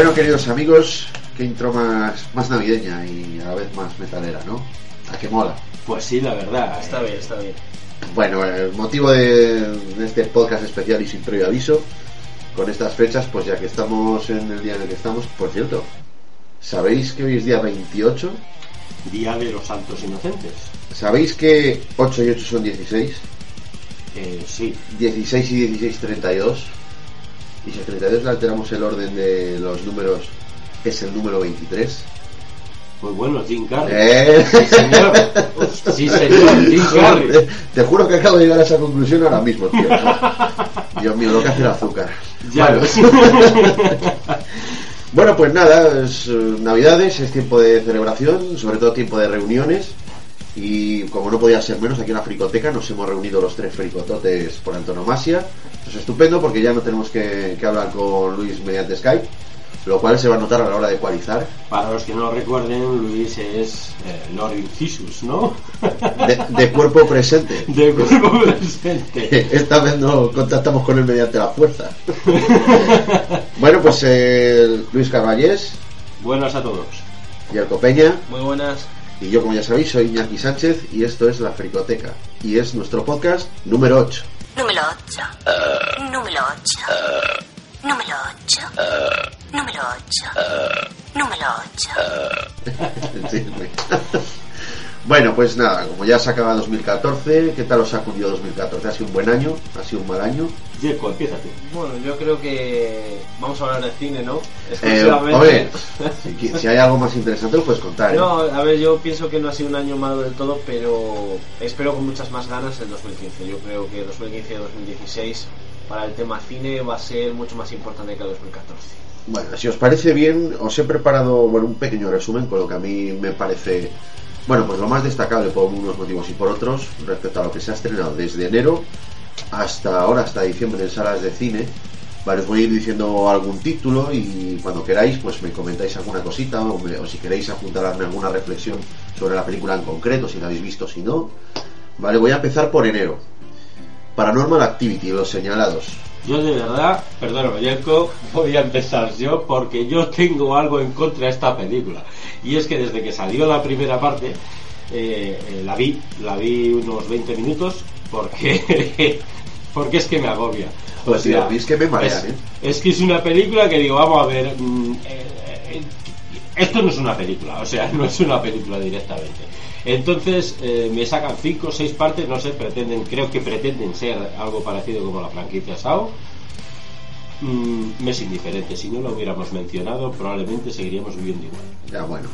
Bueno, queridos amigos, qué intro más, más navideña y a la vez más metalera, ¿no? ¿A qué mola? Pues sí, la verdad. Está bien, está bien. Bueno, el motivo de, de este podcast especial y sin previo aviso, con estas fechas, pues ya que estamos en el día en el que estamos, por cierto, ¿sabéis que hoy es día 28? Día de los Santos Inocentes. ¿Sabéis que 8 y 8 son 16? Eh, sí. 16 y 16, 32. Y si a 32 le alteramos el orden de los números, es el número 23. Muy bueno, Jim Carrey. ¡Eh! Sí, señor. Sí, señor, Jim Carrey. Te, te juro que acabo de llegar a esa conclusión ahora mismo, tío. Dios mío, lo que hace el azúcar. Ya Bueno. pues nada, es eh, Navidades, es tiempo de celebración, sobre todo tiempo de reuniones. Y como no podía ser menos, aquí en la fricoteca nos hemos reunido los tres fricototes por antonomasia. Esto es estupendo porque ya no tenemos que, que hablar con Luis mediante Skype, lo cual se va a notar a la hora de ecualizar. Para los que no lo recuerden, Luis es eh, Lord Incisus, ¿no? De, de cuerpo presente. De cuerpo presente. Esta vez no contactamos con él mediante la fuerza. Bueno, pues eh, Luis Caballés, Buenas a todos. Yerko Peña Muy buenas. Y yo, como ya sabéis, soy Iñaki Sánchez y esto es La Fricoteca. Y es nuestro podcast número 8. Número 8. Número 8. Número 8. Número 8. Número 8. bueno, pues nada, como ya se acaba 2014, ¿qué tal os ha cundido 2014? ¿Ha sido un buen año? ¿Ha sido un mal año? Jerko, empieza tú. Bueno, yo creo que vamos a hablar de cine, ¿no? Eh, Exclusivamente. hombre, si, si hay algo más interesante lo puedes contar. ¿eh? No, a ver, yo pienso que no ha sido un año malo del todo, pero espero con muchas más ganas el 2015. Yo creo que 2015 y 2016 para el tema cine va a ser mucho más importante que el 2014. Bueno, si os parece bien, os he preparado bueno, un pequeño resumen con lo que a mí me parece, bueno, pues lo más destacable por unos motivos y por otros respecto a lo que se ha estrenado desde enero hasta ahora, hasta diciembre en salas de cine. Vale, os voy a ir diciendo algún título y cuando queráis, pues me comentáis alguna cosita o, si queréis apuntarme alguna reflexión sobre la película en concreto, si la habéis visto si no. Vale, voy a empezar por enero. Paranormal Activity, los señalados. Yo de verdad, perdóname, Jerko, voy a empezar yo porque yo tengo algo en contra de esta película. Y es que desde que salió la primera parte, eh, eh, la vi, la vi unos 20 minutos porque, porque es que me agobia. O Pues sí, a mí es que me marean, es, ¿eh? es que es una película que digo, vamos a ver, mm, eh, esto no es una película, o sea, no es una película directamente. Entonces eh, me sacan cinco o seis partes, no sé, pretenden, creo que pretenden ser algo parecido como la franquicia Sao. Mm, me es indiferente, si no lo hubiéramos mencionado, probablemente seguiríamos viviendo igual. Ya bueno,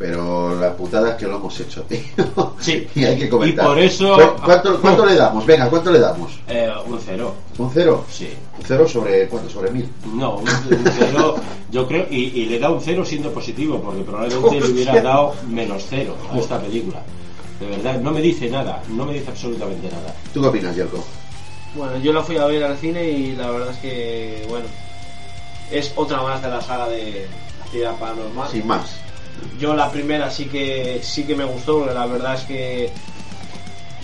pero la putada es que lo hemos hecho, tío. Sí. y hay que comentar. Y por eso- ¿Cu- ¿Cuánto, cuánto le damos? Venga, ¿cuánto le damos? Eh, un cero, ¿Un cero? sí. ¿Un cero sobre cuánto? ¿Sobre mil? No, un, un cero, yo creo, y, y le da un cero siendo positivo, porque probablemente le hubiera dado menos cero a esta película. De verdad, no me dice nada, no me dice absolutamente nada. ¿Tú qué opinas, Yerko? Bueno, yo la fui a ver al cine y la verdad es que, bueno, es otra más de la saga de actividad paranormal. Sin más. Yo la primera sí que sí que me gustó, porque la verdad es que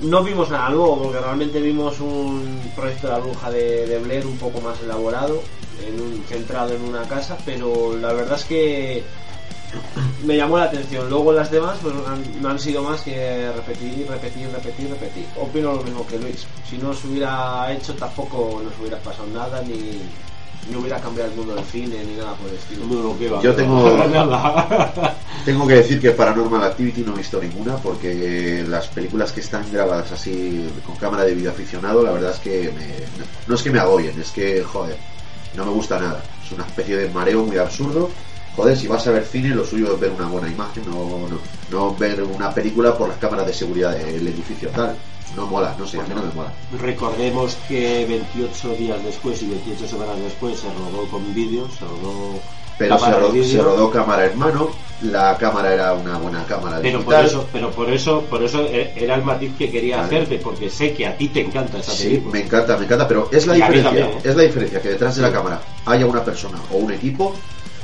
no vimos nada nuevo, porque realmente vimos un proyecto de la bruja de, de Blair un poco más elaborado, en un- centrado en una casa, pero la verdad es que me llamó la atención. Luego las demás pues, no han sido más que repetir, repetir, repetir, repetir. Opino lo mismo que Luis. Si no se hubiera hecho tampoco nos hubiera pasado nada, ni, ni hubiera cambiado el mundo del cine, ni nada por el estilo. No, ¿qué va, Yo tengo-. Tengo que decir que Paranormal Activity no he visto ninguna porque las películas que están grabadas así con cámara de video aficionado, la verdad es que me- no es que me agobien, es que, joder, no me gusta nada. Es una especie de mareo muy absurdo. Joder, si vas a ver cine, lo suyo es ver una buena imagen, no, no, no ver una película por las cámaras de seguridad del edificio tal. No mola, no sé, a mí no me mola. Recordemos que 28 días después y 28 semanas después se rodó con vídeo, se rodó Pero se rodó, se rodó cámara en mano, la cámara era una buena cámara Pero por digital. eso, pero por eso, por eso e- era el matiz que quería Vale. hacerte, porque sé que a ti te encanta esa Sí, me encanta, me encanta, pero es la Y diferencia, también, ¿eh? es la diferencia que detrás de la cámara haya una persona o un equipo,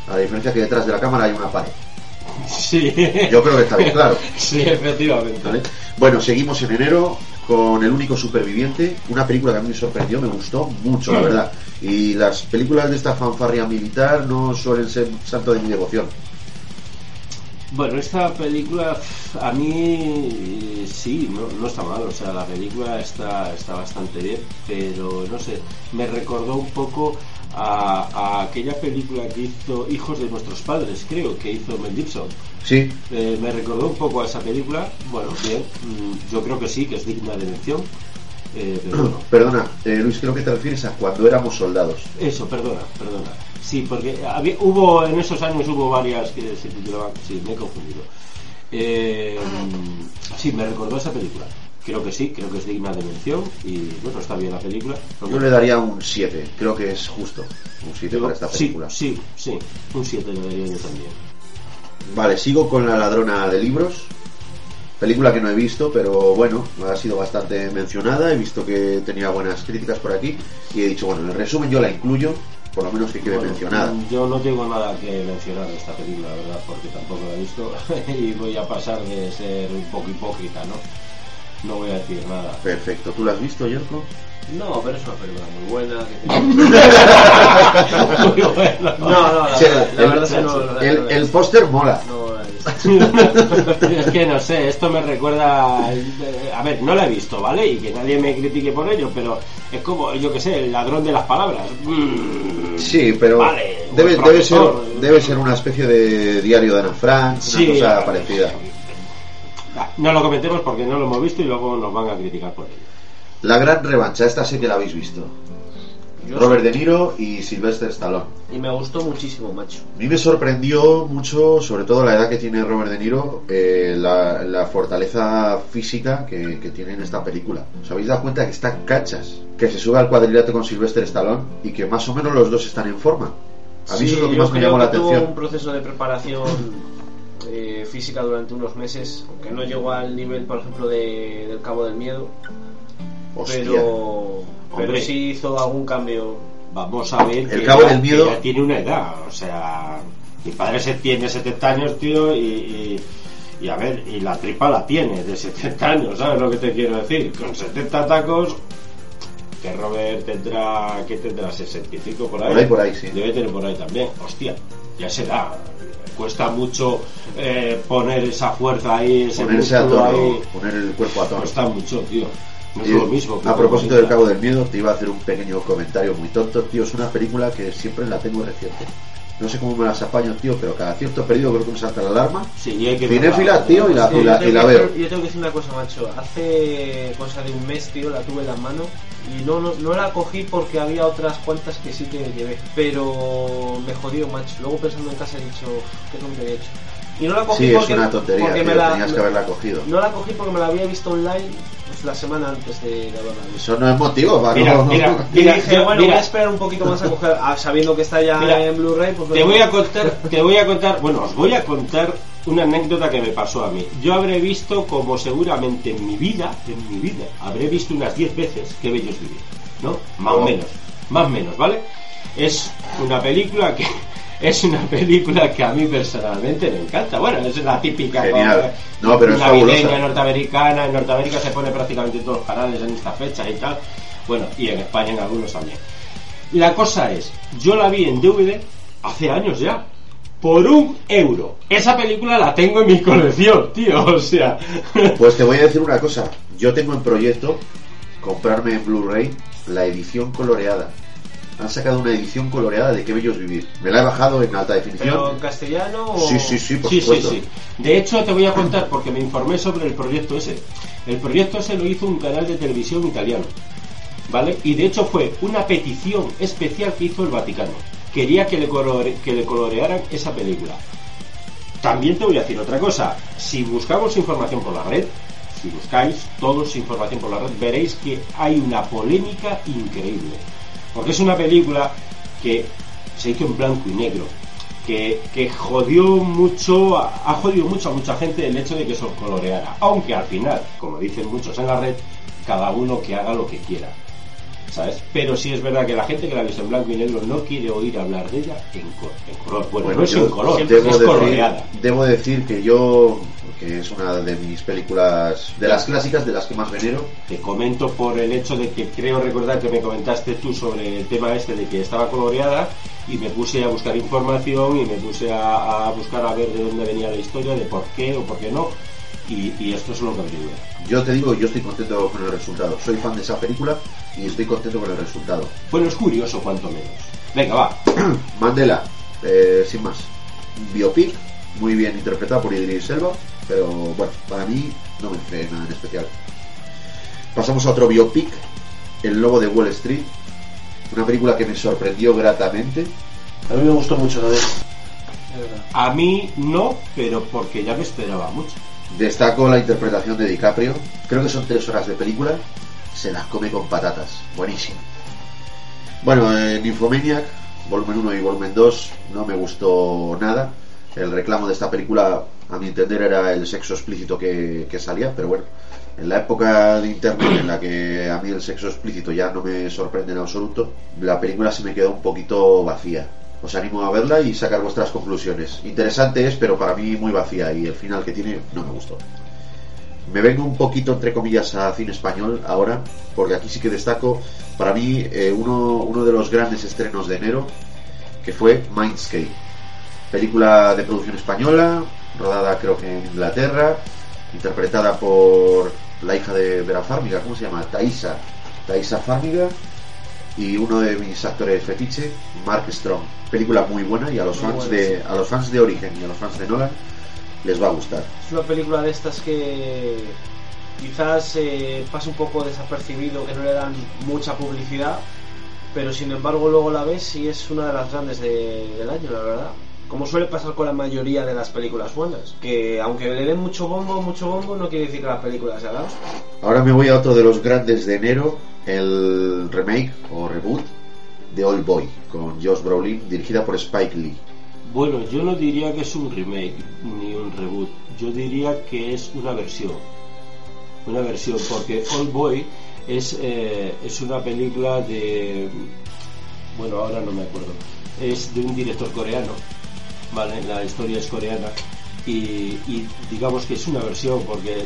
a la diferencia que detrás de la cámara hay una pared. Sí. Yo creo que está bien claro. Sí, efectivamente. ¿vale? Bueno, seguimos en enero. Con El único superviviente, una película que a mí me sorprendió, me gustó mucho, la verdad. Y las películas de esta fanfarria militar no suelen ser santo de mi devoción. Bueno, esta película a mí sí, no, no está mal, o sea, la película está, está bastante bien, pero no sé, me recordó un poco a, a aquella película que hizo Hijos de nuestros padres, creo, que hizo Mel Gibson. Sí, Eh, me recordó un poco a esa película, bueno, bien, mm, yo creo que sí, que es digna de mención, eh, pero bueno, perdona, eh, Luis, creo que te refieres a cuando éramos soldados. Eso, perdona, perdona. Sí, porque había- hubo en esos años hubo varias que se titulaban. Sí, me he confundido. Eh, sí, me recordó esa película. Creo que sí, creo que es digna de mención y bueno, está bien la película. Yo le daría un 7, creo que es justo. Un 7 para esta sí, película. sí, sí, un 7 le daría yo también. Vale, sigo con La ladrona de libros. Película que no he visto, pero bueno, ha sido bastante mencionada. He visto que tenía buenas críticas por aquí. Y he dicho, bueno, en el resumen yo la incluyo, por lo menos que quede Bueno, mencionada. Yo no tengo nada que mencionar de esta película, la verdad, porque tampoco la he visto y voy a pasar de ser un poco hipócrita, ¿no? No voy a decir nada. Perfecto. ¿Tú la has visto, Yerko? No, pero es una película muy buena. que Muy bueno. No, no, la, Sí, verdad- la el- verdad es que no. la- El, no- el póster mola. no es que no sé, esto me recuerda. A ver, no la he visto, ¿vale? Y que nadie me critique por ello, pero es como, yo que sé, el ladrón de las palabras. Mm, Sí, pero Vale, debe, ser, profesor. debe ser una especie de diario de Ana Frank, una cosa parecida. Ah, No lo comentemos porque no lo hemos visto y luego nos van a criticar por ello. La gran revancha, esta sé que la habéis visto. Yo Robert De Niro y Sylvester Stallone. Y me gustó muchísimo, macho. A mí me sorprendió mucho, sobre todo la edad que tiene Robert De Niro, eh, la, la fortaleza física que, que tiene en esta película. ¿Os habéis dado cuenta que están cachas? Que se sube al cuadrilátero con Sylvester Stallone y que más o menos los dos están en forma. A mí eso es lo que más me llamó la tuvo atención. un proceso de preparación eh, física durante unos meses, aunque no llegó al nivel, por ejemplo, de, del Cabo del Miedo, Hostia. pero, pero Hombre. sí hizo algún cambio. Vamos a ver. El que Cabo ya- del Miedo- ya tiene una edad, o sea. Mi padre se tiene 70 años, tío, y, y, y a ver, y la tripa la tiene de 70 años, ¿sabes lo que te quiero decir? Con 70 tacos, que Robert tendrá, que tendrá 65 por ahí. Por ahí, por ahí, sí. Debe tener por ahí también. Hostia, ya se da. Cuesta mucho eh, poner esa fuerza ahí, ese Ponerse a tono, ahí. poner el cuerpo a tono. Cuesta mucho, tío. No es Y lo mismo. que a propósito del. Cabo del Miedo, te iba a hacer un pequeño comentario muy tonto, tío. Es una película que siempre la tengo reciente. No sé cómo me las apaño, tío, pero cada cierto periodo creo que me salta la alarma. Sí, y hay que Cinéfila, verla. tío, y la- Sí, y la- yo, tengo y la que- veo. yo tengo que decir una cosa, macho. Hace cosa de un mes, tío, la tuve en las manos y no, no, no la cogí porque había otras cuantas que sí que llevé. Pero me jodió, macho. Luego pensando en casa he dicho, qué tontería he hecho. Y no la cogí Sí, es porque, una tontería, porque tío, me la, tenías que haberla cogido. No la cogí porque me la había visto online la semana antes de, visto. Eso no es motivo, para Mira, no- mira, Y Mira, dije, yo- bueno, mira. voy a esperar un poquito más a coger, ah, sabiendo que está ya Mira, en Blu-ray, pues Te voy a contar, te voy a contar, bueno, os voy a contar una anécdota que me pasó a mí. Yo habré visto como seguramente en mi vida, en mi vida, habré visto unas 10 veces Qué bellos vivir, ¿no? Más o Oh. menos, más o menos, ¿vale? Es una película que es una película que a mí personalmente me encanta. Bueno, es la típica Genial. No, pero navideña norteamericana, en Norteamérica se pone prácticamente en todos los canales en esta fecha y tal. Bueno, y en España en algunos también. La cosa es, yo la vi en DVD hace años ya. Por un euro. Esa película la tengo en mi colección, tío. O sea. Pues te voy a decir una cosa. Yo tengo en proyecto comprarme en Blu-ray la edición coloreada. Han sacado una edición coloreada de Qué bellos vivir. Me la he bajado en alta ¿Pero definición. en castellano o...? Sí, sí, sí, por sí, sí, sí. De hecho, te voy a contar porque me informé sobre el proyecto ese. El proyecto ese lo hizo un canal de televisión italiano. ¿Vale? Y de hecho fue una petición especial que hizo el Vaticano. Quería que le, colore- que le colorearan esa película. También te voy a decir otra cosa. Si buscamos información por la red, si buscáis todos información por la red, veréis que hay una polémica increíble. Porque es una película que se hizo en blanco y negro. Que, que jodió mucho, ha jodido mucho a mucha gente el hecho de que se coloreara. Aunque al final, como dicen muchos en la red, cada uno que haga lo que quiera. ¿Sabes? Pero sí es verdad que la gente que la visto en blanco y negro no quiere oír hablar de ella en, co- en color. Bueno, Bueno, no es en color, siempre es decir, coloreada. debo decir que yo, que es una de mis películas, de las clásicas, de las que más venero, Te comento por el hecho de que creo recordar que me comentaste tú sobre el tema este de que estaba coloreada y me puse a buscar información y me puse a, a buscar a ver de dónde venía la historia, de por qué o por qué no. Y, y esto es lo que averigué. Yo te digo, yo estoy contento con el resultado. Soy fan de esa película y estoy contento con el resultado. Bueno, es curioso cuanto menos. Venga, va. Mandela, eh, sin más. Biopic, muy bien interpretada por Idris Elba, pero bueno, para mí no me hace nada en especial. Pasamos a otro biopic, El Lobo de Wall Street, una película que me sorprendió gratamente. A mí me gustó mucho la de. A mí no, pero porque ya me esperaba mucho. Destaco la interpretación de DiCaprio, creo que son tres horas de película, se las come con patatas, buenísimo. Bueno, en Infomaniac, volumen 1 y volumen 2, no me gustó nada. El reclamo de esta película, a mi entender, era el sexo explícito que, que salía, pero bueno, en la época de internet en la que a mí el sexo explícito ya no me sorprende en absoluto, la película se me quedó un poquito vacía. Os animo a verla y sacar vuestras conclusiones. Interesante es, pero para mí muy vacía y el final que tiene no me gustó. Me vengo un poquito, entre comillas, a cine español ahora, porque aquí sí que destaco, para mí, eh, uno, uno de los grandes estrenos de enero, que fue Mindscape. Película de producción española, rodada creo que en Inglaterra, interpretada por la hija de Vera Farmiga, ¿cómo se llama? Thaisa. Thaisa Farmiga y uno de mis actores fetiche, Mark Strong. Película muy buena y a los Muy fans buena, de sí. a los fans de Origen y a los fans de Nolan les va a gustar. Es una película de estas que quizás eh, pasa un poco desapercibido, que no le dan mucha publicidad, pero sin embargo luego la ves y es una de las grandes de- del año, la verdad. Como suele pasar con la mayoría de las películas buenas, que aunque le den mucho bombo, mucho bombo, no quiere decir que la película sea la. Ahora me voy a otro de los grandes de enero, el remake o reboot de Old Boy con Josh Brolin, dirigida por Spike Lee. Bueno, yo no diría que es un remake ni un reboot. Yo diría que es una versión. Una versión, porque Old Boy es, eh, es una película de. Bueno, ahora no me acuerdo. Es de un director coreano. ¿Vale? La historia es coreana. Y, y digamos que es una versión, porque.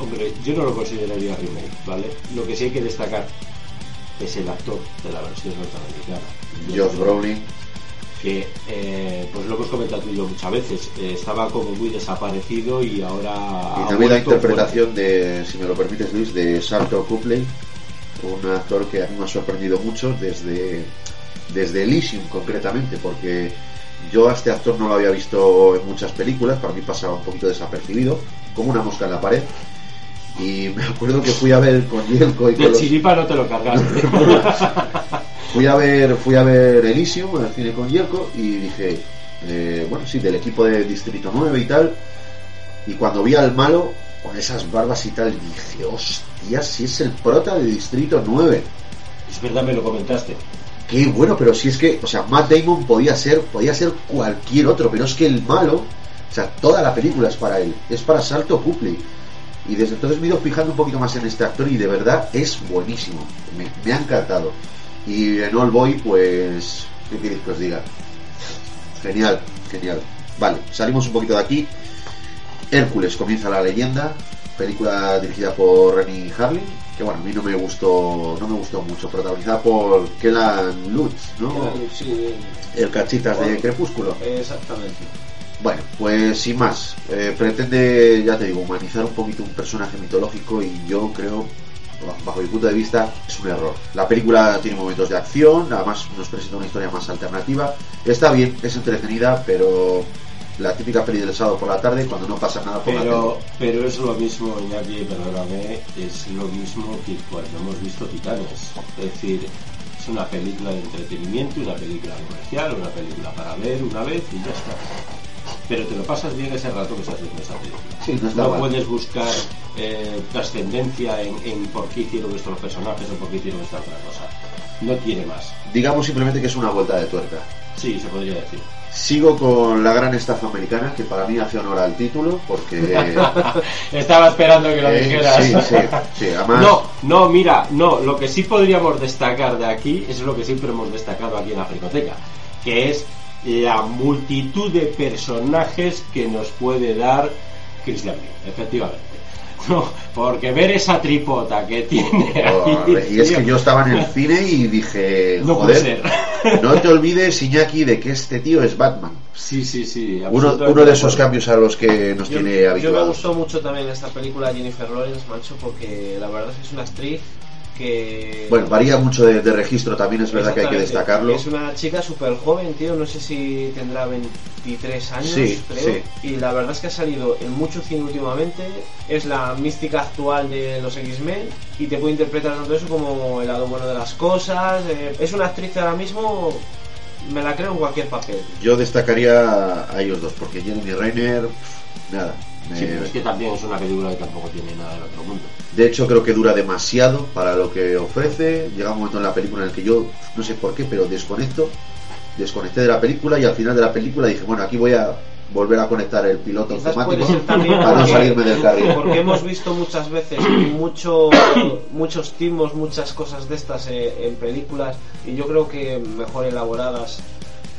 Hombre, yo no lo consideraría remake, ¿vale? Lo que sí hay que destacar es el actor de la versión norteamericana. Josh Brolin, que eh, pues lo hemos comentado tú y yo muchas veces eh, estaba como muy desaparecido y ahora y también la interpretación de, si me lo permites Luis, de Salto Copley, un actor que a mí me ha sorprendido mucho desde, desde Elysium concretamente, porque yo a este actor no lo había visto en muchas películas, para mí pasaba un poquito desapercibido, como una mosca en la pared. Y me acuerdo que fui a ver con Yelko y con de los, chiripa no te lo cargaste. Fui a ver fui a ver Elysium al cine con Yelko y dije eh, bueno sí del equipo de Distrito 9 y tal. Y cuando vi al malo con esas barbas y tal dije hostia si es el prota de Distrito 9 es verdad me lo comentaste. Qué bueno pero si es que o sea Matt Damon podía ser podía ser cualquier otro pero es que el malo o sea toda la película es para él es para Salto Cupley y desde entonces me he ido fijando un poquito más en este actor y de verdad es buenísimo. Me, me ha encantado. Y en All Boy pues qué queréis que os diga genial genial. Vale salimos un poquito de aquí. Hércules comienza la leyenda. Película dirigida por Renny Harlin que bueno a mí no me gustó no me gustó mucho. Protagonizada por Kellan Lutz ¿no? Sí, el cachitas de. Crepúsculo. Exactamente. Bueno, pues sin más, eh, pretende, ya te digo, humanizar un poquito un personaje mitológico y yo creo, bajo mi punto de vista, es un error. La película tiene momentos de acción, además nos presenta una historia más alternativa. Está bien, es entretenida, pero la típica peli del sábado por la tarde, cuando no pasa nada por la pero pero es lo mismo Iñaki perdóname es lo mismo que cuando hemos visto Titanes es decir es una película de entretenimiento una película comercial una película para ver una vez y ya está pero te lo pasas bien ese rato que estás viendo esa película Sí, no está no mal. puedes buscar eh, trascendencia en, en por qué hicieron esto los personajes o por qué hicieron esta otra cosa. No tiene más. Digamos simplemente que es una vuelta de tuerca. Sí, se podría decir. Sigo con la gran estafa americana, que para mí hace honor al título, porque... Estaba esperando que lo eh, dijeras. sí, sí, sí, además... No, no, mira, no, lo que sí podríamos destcar de aquí, es lo que siempre hemos destacado aquí en la Fricoteca, que es la multitud de personajes que nos puede dar Christian Bale, efectivamente. No, porque ver esa tripota que tiene ahí, Joder, y es que tío, yo estaba en el cine y dije, no puede joder, ser. no te olvides, Iñaki, de que este tío es Batman. Sí, sí, sí. Uno, uno de esos cambios a los que nos Yo, tiene yo me habituados. gustó mucho también esta película Jennifer Lawrence, macho, porque la verdad es que es una actriz que... Bueno, varía mucho de, de registro, también es verdad que hay que destacarlo. Es una chica súper joven, tío. No sé si tendrá 23 años, Sí, creo. sí. Y la verdad es que ha salido en mucho cine últimamente. Es la mística actual de los X-Men. Y te puede interpretar tanto eso como el lado bueno de las cosas. Eh, es una actriz ahora mismo me la creo en cualquier papel. Yo destacaría a ellos dos, porque Jeremy Renner, nada. Sí, me- pero es que también es una película que tampoco tiene nada del otro mundo. De hecho, creo que dura demasiado para lo que ofrece. Llega un momento en la película en el que yo, no sé por qué, pero desconecto. Desconecté de la película y al final de la película dije, bueno, aquí voy a volver a conectar el piloto automático para no salirme del carril. Porque hemos visto muchas veces mucho, muchos timos, muchas cosas de estas eh, en películas y yo creo que mejor elaboradas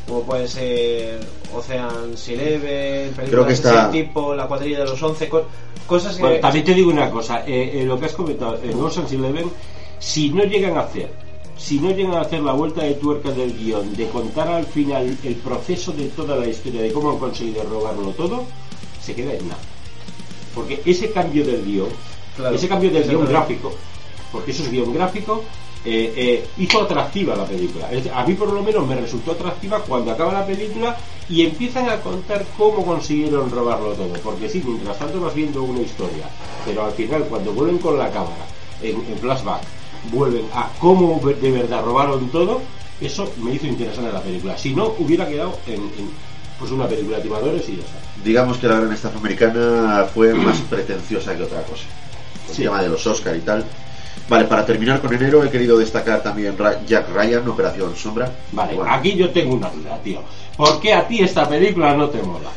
como pueden ser Ocean's Eleven, películas Creo que de está- ese tipo, La cuadrilla de los once, co- cosas que... Bueno, también te digo una cosa, eh, eh, lo que has comentado en Ocean's Eleven, si no llegan a hacer, si no llegan a hacer la vuelta de tuerca del guion, de contar al final el proceso de toda la historia, de cómo han conseguido robarlo todo, se queda en nada. Porque ese cambio del guion, Claro, ese cambio del guion gráfico, porque eso es guion gráfico, eh, eh, hizo atractiva la película. A mí por lo menos me resultó atractiva cuando acaba la película y empiezan a contar cómo consiguieron robarlo todo. Porque sí, mientras tanto vas viendo una historia, pero al final cuando vuelven con la cámara en, en flashback, vuelven a cómo de verdad robaron todo, eso me hizo interesante la película. Si no, hubiera quedado en, en, pues una película de timadores y ya está. Digamos que la gran estafa americana fue más pretenciosa que otra cosa. El Sí. tema de los Oscar y tal. Vale, para terminar con enero he querido destacar también Jack Ryan, Operación Sombra. Vale, Bueno, aquí yo tengo una duda, tío. ¿Por qué a ti esta película no te mola?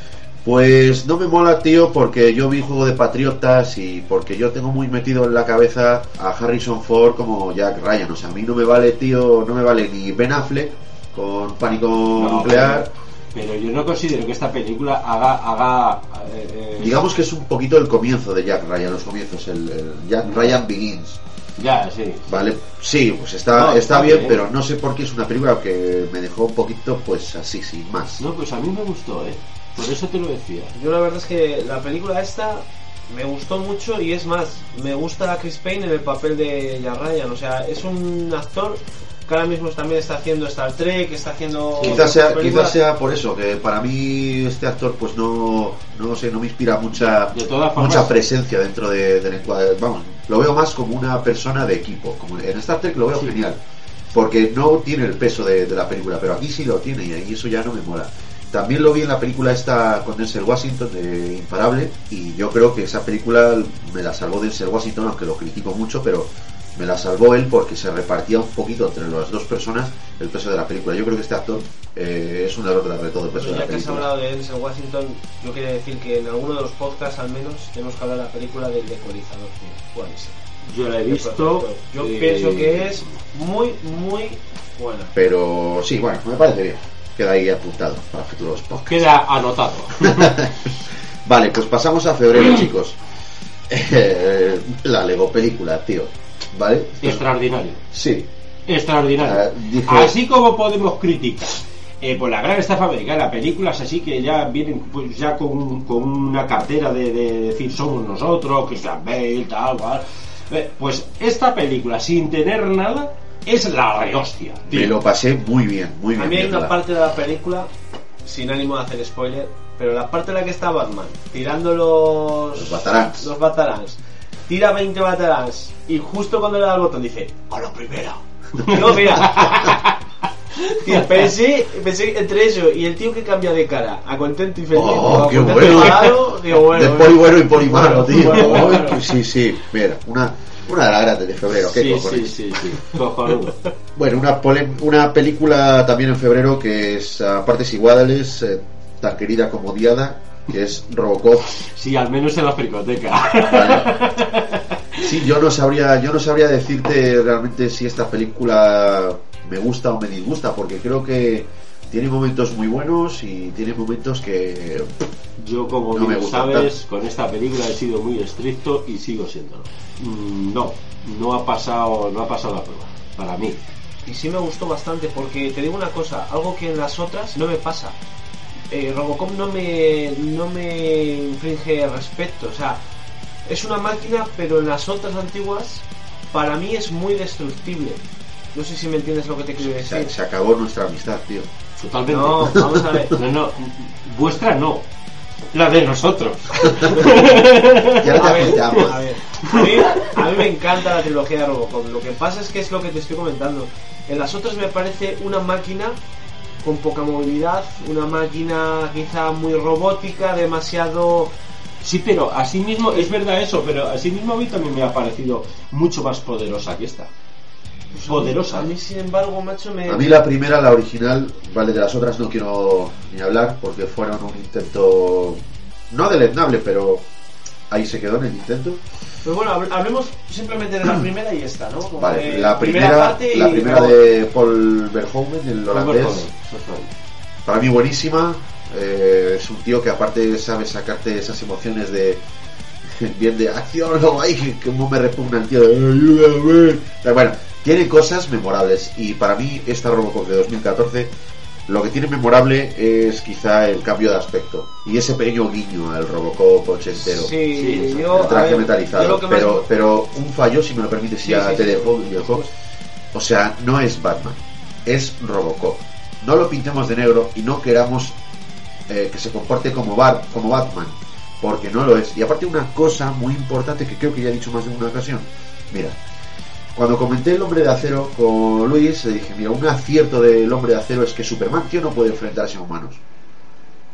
Pues no me mola, tío, porque yo vi Juego de Patriotas y porque yo tengo muy metido en la cabeza a Harrison Ford como Jack Ryan. O sea, a mí no me vale, tío, no me vale ni Ben Affleck con Pánico No, Nuclear. Pero, pero yo no considero que esta película haga. haga eh, eh, Digamos que es un poquito el comienzo de Jack Ryan, los comienzos, el, el Jack Ryan Begins. Ya, sí. Vale, sí, pues está, No, está, bien, bien. pero no sé por qué es una película que me dejó un poquito, pues así, sin más. No, pues a mí me gustó, ¿eh? Por eso te lo decía. Yo la verdad es que la película esta me gustó mucho y es más, me gusta a Chris Payne en el papel de Jack Ryan. O sea, es un actor que ahora mismo también está haciendo Star Trek, está haciendo... Quizás sea, quizás sea por eso, que para mí este actor pues no, no sé, no me inspira mucha, De todas formas- mucha presencia dentro de- del encuadre. Vamos, lo veo más como una persona de equipo. Como en Star Trek lo veo Sí. genial, porque no tiene el peso de, de la película, pero aquí sí lo tiene y ahí eso ya no me mola. También lo vi en la película esta con Denzel Washington de Imparable y yo creo que esa película me la salvó Denzel Washington, aunque lo critico mucho, pero me la salvó él porque se repartía un poquito entre las dos personas el peso de la película. Yo creo que este actor eh, es un error de todo el peso de la ya que has película. hablado de Denzel Washington, yo quería decir que en alguno de los podcasts al menos tenemos que hablar de la película del decorizador. ¿Cuál es? Yo la he visto. Yo eh, pienso que es muy, muy buena. Pero sí, bueno, me parece bien. Queda ahí apuntado para futuros podcasts. Queda anotado. Vale, pues pasamos a febrero, chicos. Eh, la Lego película, tío. ¿Vale? Extraordinario. Sí. Extraordinario. Dice- Así como podemos criticar eh, pues la gran estafa americana, películas así que ya vienen pues ya con, con una cartera de, de decir somos nosotros, Christian Bale, tal, cual. Eh, Pues esta película, sin tener nada, es la rehostia. tío. Me lo pasé muy bien, muy A bien. mí hay una parte de la película, sin ánimo de hacer spoiler, pero la parte en la que está Batman tirando los. Los batarangs. Los batarangs. Tira 20 batarangs y justo cuando le da el botón dice: ¡A la primera! No, mira. Tío, pensé, pensé entre eso y el tío que cambia de cara a contento y feliz. Oh, qué bueno. digo, de poli bueno y poli malo, tío. Bueno, bueno. sí, sí. Mira, una, una de las grandes de febrero. ¿Qué Sí, cojones? sí, sí, sí. Bueno, una, una película también en febrero que es a partes iguales, eh, tan querida como odiada, que es Robocop. Sí, al menos en la fricoteca. Sí, yo no sabría, yo no sabría decirte realmente si esta película me gusta o me disgusta, porque creo que tiene momentos muy buenos y tiene momentos que Yo, como No me bien sabes, con esta película he sido muy estricto y sigo siéndolo. Mm, No, no ha pasado, no ha pasado la prueba. Para mí. Y sí me gustó bastante porque te digo una cosa, algo que en las otras no me pasa. Eh, Robocop no me, no me infringe respeto, o sea, es una máquina, pero en las otras antiguas para mí es muy destructible. No sé si me entiendes lo que te quiero decir. se acabó nuestra amistad, tío. Totalmente. No, vamos a ver. No, no, vuestra no. La de nosotros. Ya A ver, a ver, a mí, a mí me encanta la trilogía de Robocop. Lo que pasa es que es lo que te estoy comentando. En las otras me parece una máquina con poca movilidad, una máquina quizá muy robótica, demasiado... Sí, pero así mismo, es verdad eso, pero así mismo a mí también me ha parecido mucho más poderosa que esta. Poderosa. A mí, sin embargo, macho, me... A mí la primera, la original, vale, de las otras no quiero ni hablar porque fueron un intento no deleznable, pero ahí se quedó en el intento. Pero bueno, hab- hablemos simplemente de la primera y esta, ¿no? Como Vale, la primera, parte la primera de Paul Verhoeven, el holandés, para mí buenísima. Eh, es un tío que aparte sabe sacarte esas emociones de bien de acción, luego ay, que como me repugna el tío de bueno, tiene cosas memorables y para mí esta Robocop de 2014 lo que tiene memorable es quizá el cambio de aspecto y ese pequeño guiño al Robocop ochentero. Sí, Sí, yo... el a traje ver, metalizado, yo más- pero, pero un fallo, si me lo permites, Sí, ya sí, te sí. dejo, viejo. O sea, no es Batman, es Robocop. No lo pintemos de negro y no queramos eh, que se comporte como, Bat, como Batman, porque no lo es. Y aparte una cosa muy importante que creo que ya he dicho más de una ocasión. Mira, cuando comenté el hombre de acero con Luis, le dije, mira, un acierto del hombre de acero es que Superman, tío, no puede enfrentarse a humanos.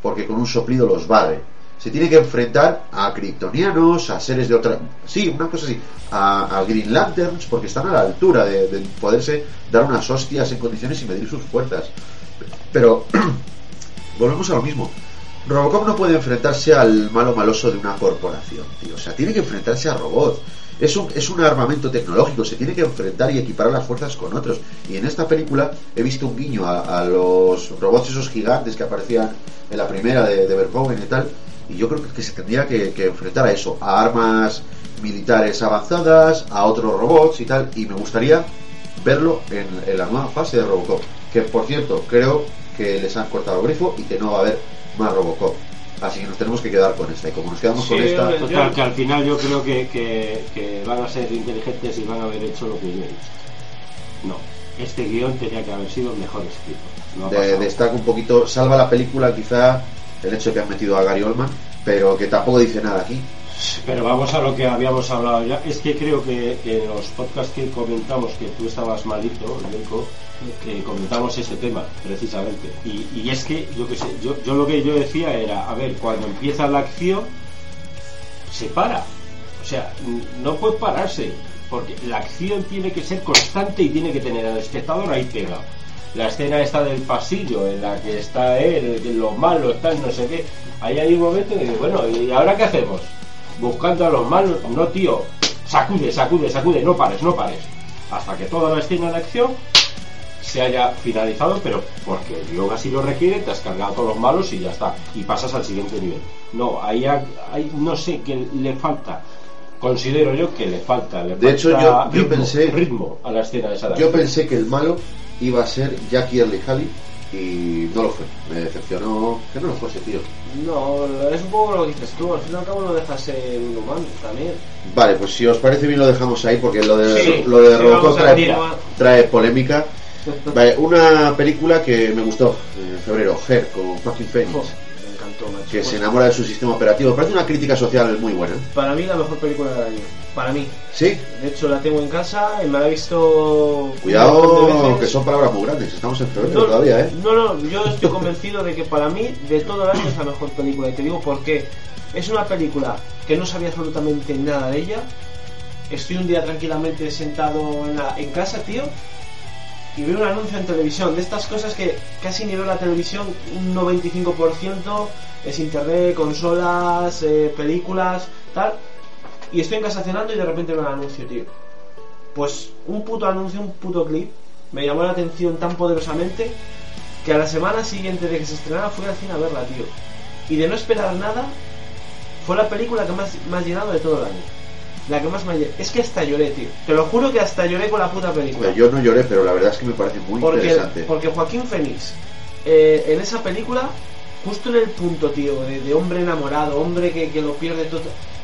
Porque con un soplido los barre. Se tiene que enfrentar a kryptonianos, a seres de otra... Sí, una cosa así. A, Green Lanterns, porque están a la altura de, de poderse dar unas hostias en condiciones y medir sus fuerzas. Pero volvemos a lo mismo. Robocop no puede enfrentarse al malo maloso de una corporación, tío. O sea, tiene que enfrentarse a robots. Es un, es un armamento tecnológico, se tiene que enfrentar y equiparar las fuerzas con otros. Y en esta película he visto un guiño a, los robots esos gigantes que aparecían en la primera de, de Verhoeven y tal. Y yo creo que, se tendría que, enfrentar a eso, a armas militares avanzadas, a otros robots y tal. Y me gustaría verlo en, en la nueva fase de Robocop. Que por cierto, creo que les han cortado grifo y que no va a haber más Robocop. Así que nos tenemos que quedar con esta. Y como nos quedamos con esta. Total, que al final yo creo que, que, que van a ser inteligentes y van a haber hecho lo que yo he dicho. No, este guion tenía que haber sido mejor escrito. No de- destaca un poquito, salva la película quizá el hecho de que han metido a Gary Oldman, pero que tampoco dice nada aquí. Pero vamos a lo que habíamos hablado ya. Es que creo que, en los podcasts que comentamos que tú estabas malito, Leiko, que comentamos ese tema precisamente. Y, y es que, yo que sé, yo, yo lo que yo decía era, a ver, cuando empieza la acción, se para. O sea, no puede pararse, porque la acción tiene que ser constante y tiene que tener al espectador ahí pegado. La escena esta del pasillo, en la que está él, los malos están, no sé qué. Ahí hay un momento que, bueno, ¿y ahora qué hacemos? Buscando a los malos, no tío, sacude, sacude, sacude, no pares, no pares. Hasta que toda la escena de acción se haya finalizado, pero porque el guion así lo requiere, te has cargado a todos los malos y ya está. Y pasas al siguiente nivel. No, ahí hay, no sé qué le falta. Considero yo que le falta. Le De hecho, falta yo- yo ritmo, pensé- ritmo a la escena de esa Yo pensé que el malo iba a ser Jackie Early y no lo fue. Me decepcionó que no lo fuese, tío. No, es un poco lo que dices tú, al fin y al cabo no dejas ser un humano también. Vale, pues si os parece bien lo dejamos ahí porque lo de, Sí, lo de sí, Robocop trae, trae polémica. Vale, una película que me gustó en febrero, Her, con fucking Phoenix. Que se enamora de su sistema operativo. Parece una crítica social muy buena. Para mí la mejor película del año. Para mí. Sí, De hecho la tengo en casa y me la he visto... cuidado que son palabras muy grandes. Estamos en febrero No, todavía, ¿eh? No, no, yo estoy convencido de que para mí, de todo el año, es la mejor película. Y te digo por qué. Es una película que no sabía absolutamente nada de ella. Estoy un día tranquilamente sentado en, la- en casa, tío, y veo un anuncio en televisión. De estas cosas que casi ni veo la televisión, un 95% es internet, consolas, eh, películas, tal. Y estoy en cenando y de repente veo el anuncio, tío. Pues un puto anuncio, un puto clip, me llamó la atención tan poderosamente que a la semana siguiente de que se estrenara fui al cine a verla, tío. Y de no esperar nada, fue la película que más ha llenado de todo el año. La que más me. Es que hasta lloré, tío. Te lo juro que hasta lloré con la puta película. Yo no lloré, pero la verdad es que me parece muy Porque, interesante. porque Joaquín Phoenix, eh, en esa película, justo en el punto, tío, de, de hombre enamorado, hombre que, que lo pierde todo.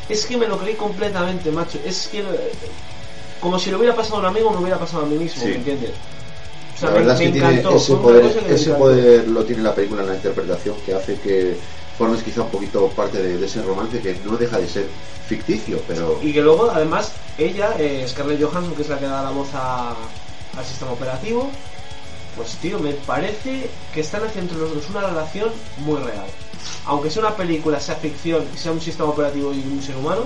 Es que me lo creí completamente, macho. Es que. eh, como si le hubiera pasado a un amigo, me hubiera pasado a mí mismo, Sí. ¿me entiendes? O sea, la me- verdad me es que tiene ese poder lo tiene la película en la interpretación que hace que formes quizá un poquito parte de, de ese romance que no deja de ser ficticio, pero Y que luego, además, ella, eh, Scarlett Johansson, que es la que da la voz a- al sistema operativo, pues tío, me parece que están haciendo entre los dos una relación muy real. Aunque sea una película, sea ficción, sea un sistema operativo y un ser humano,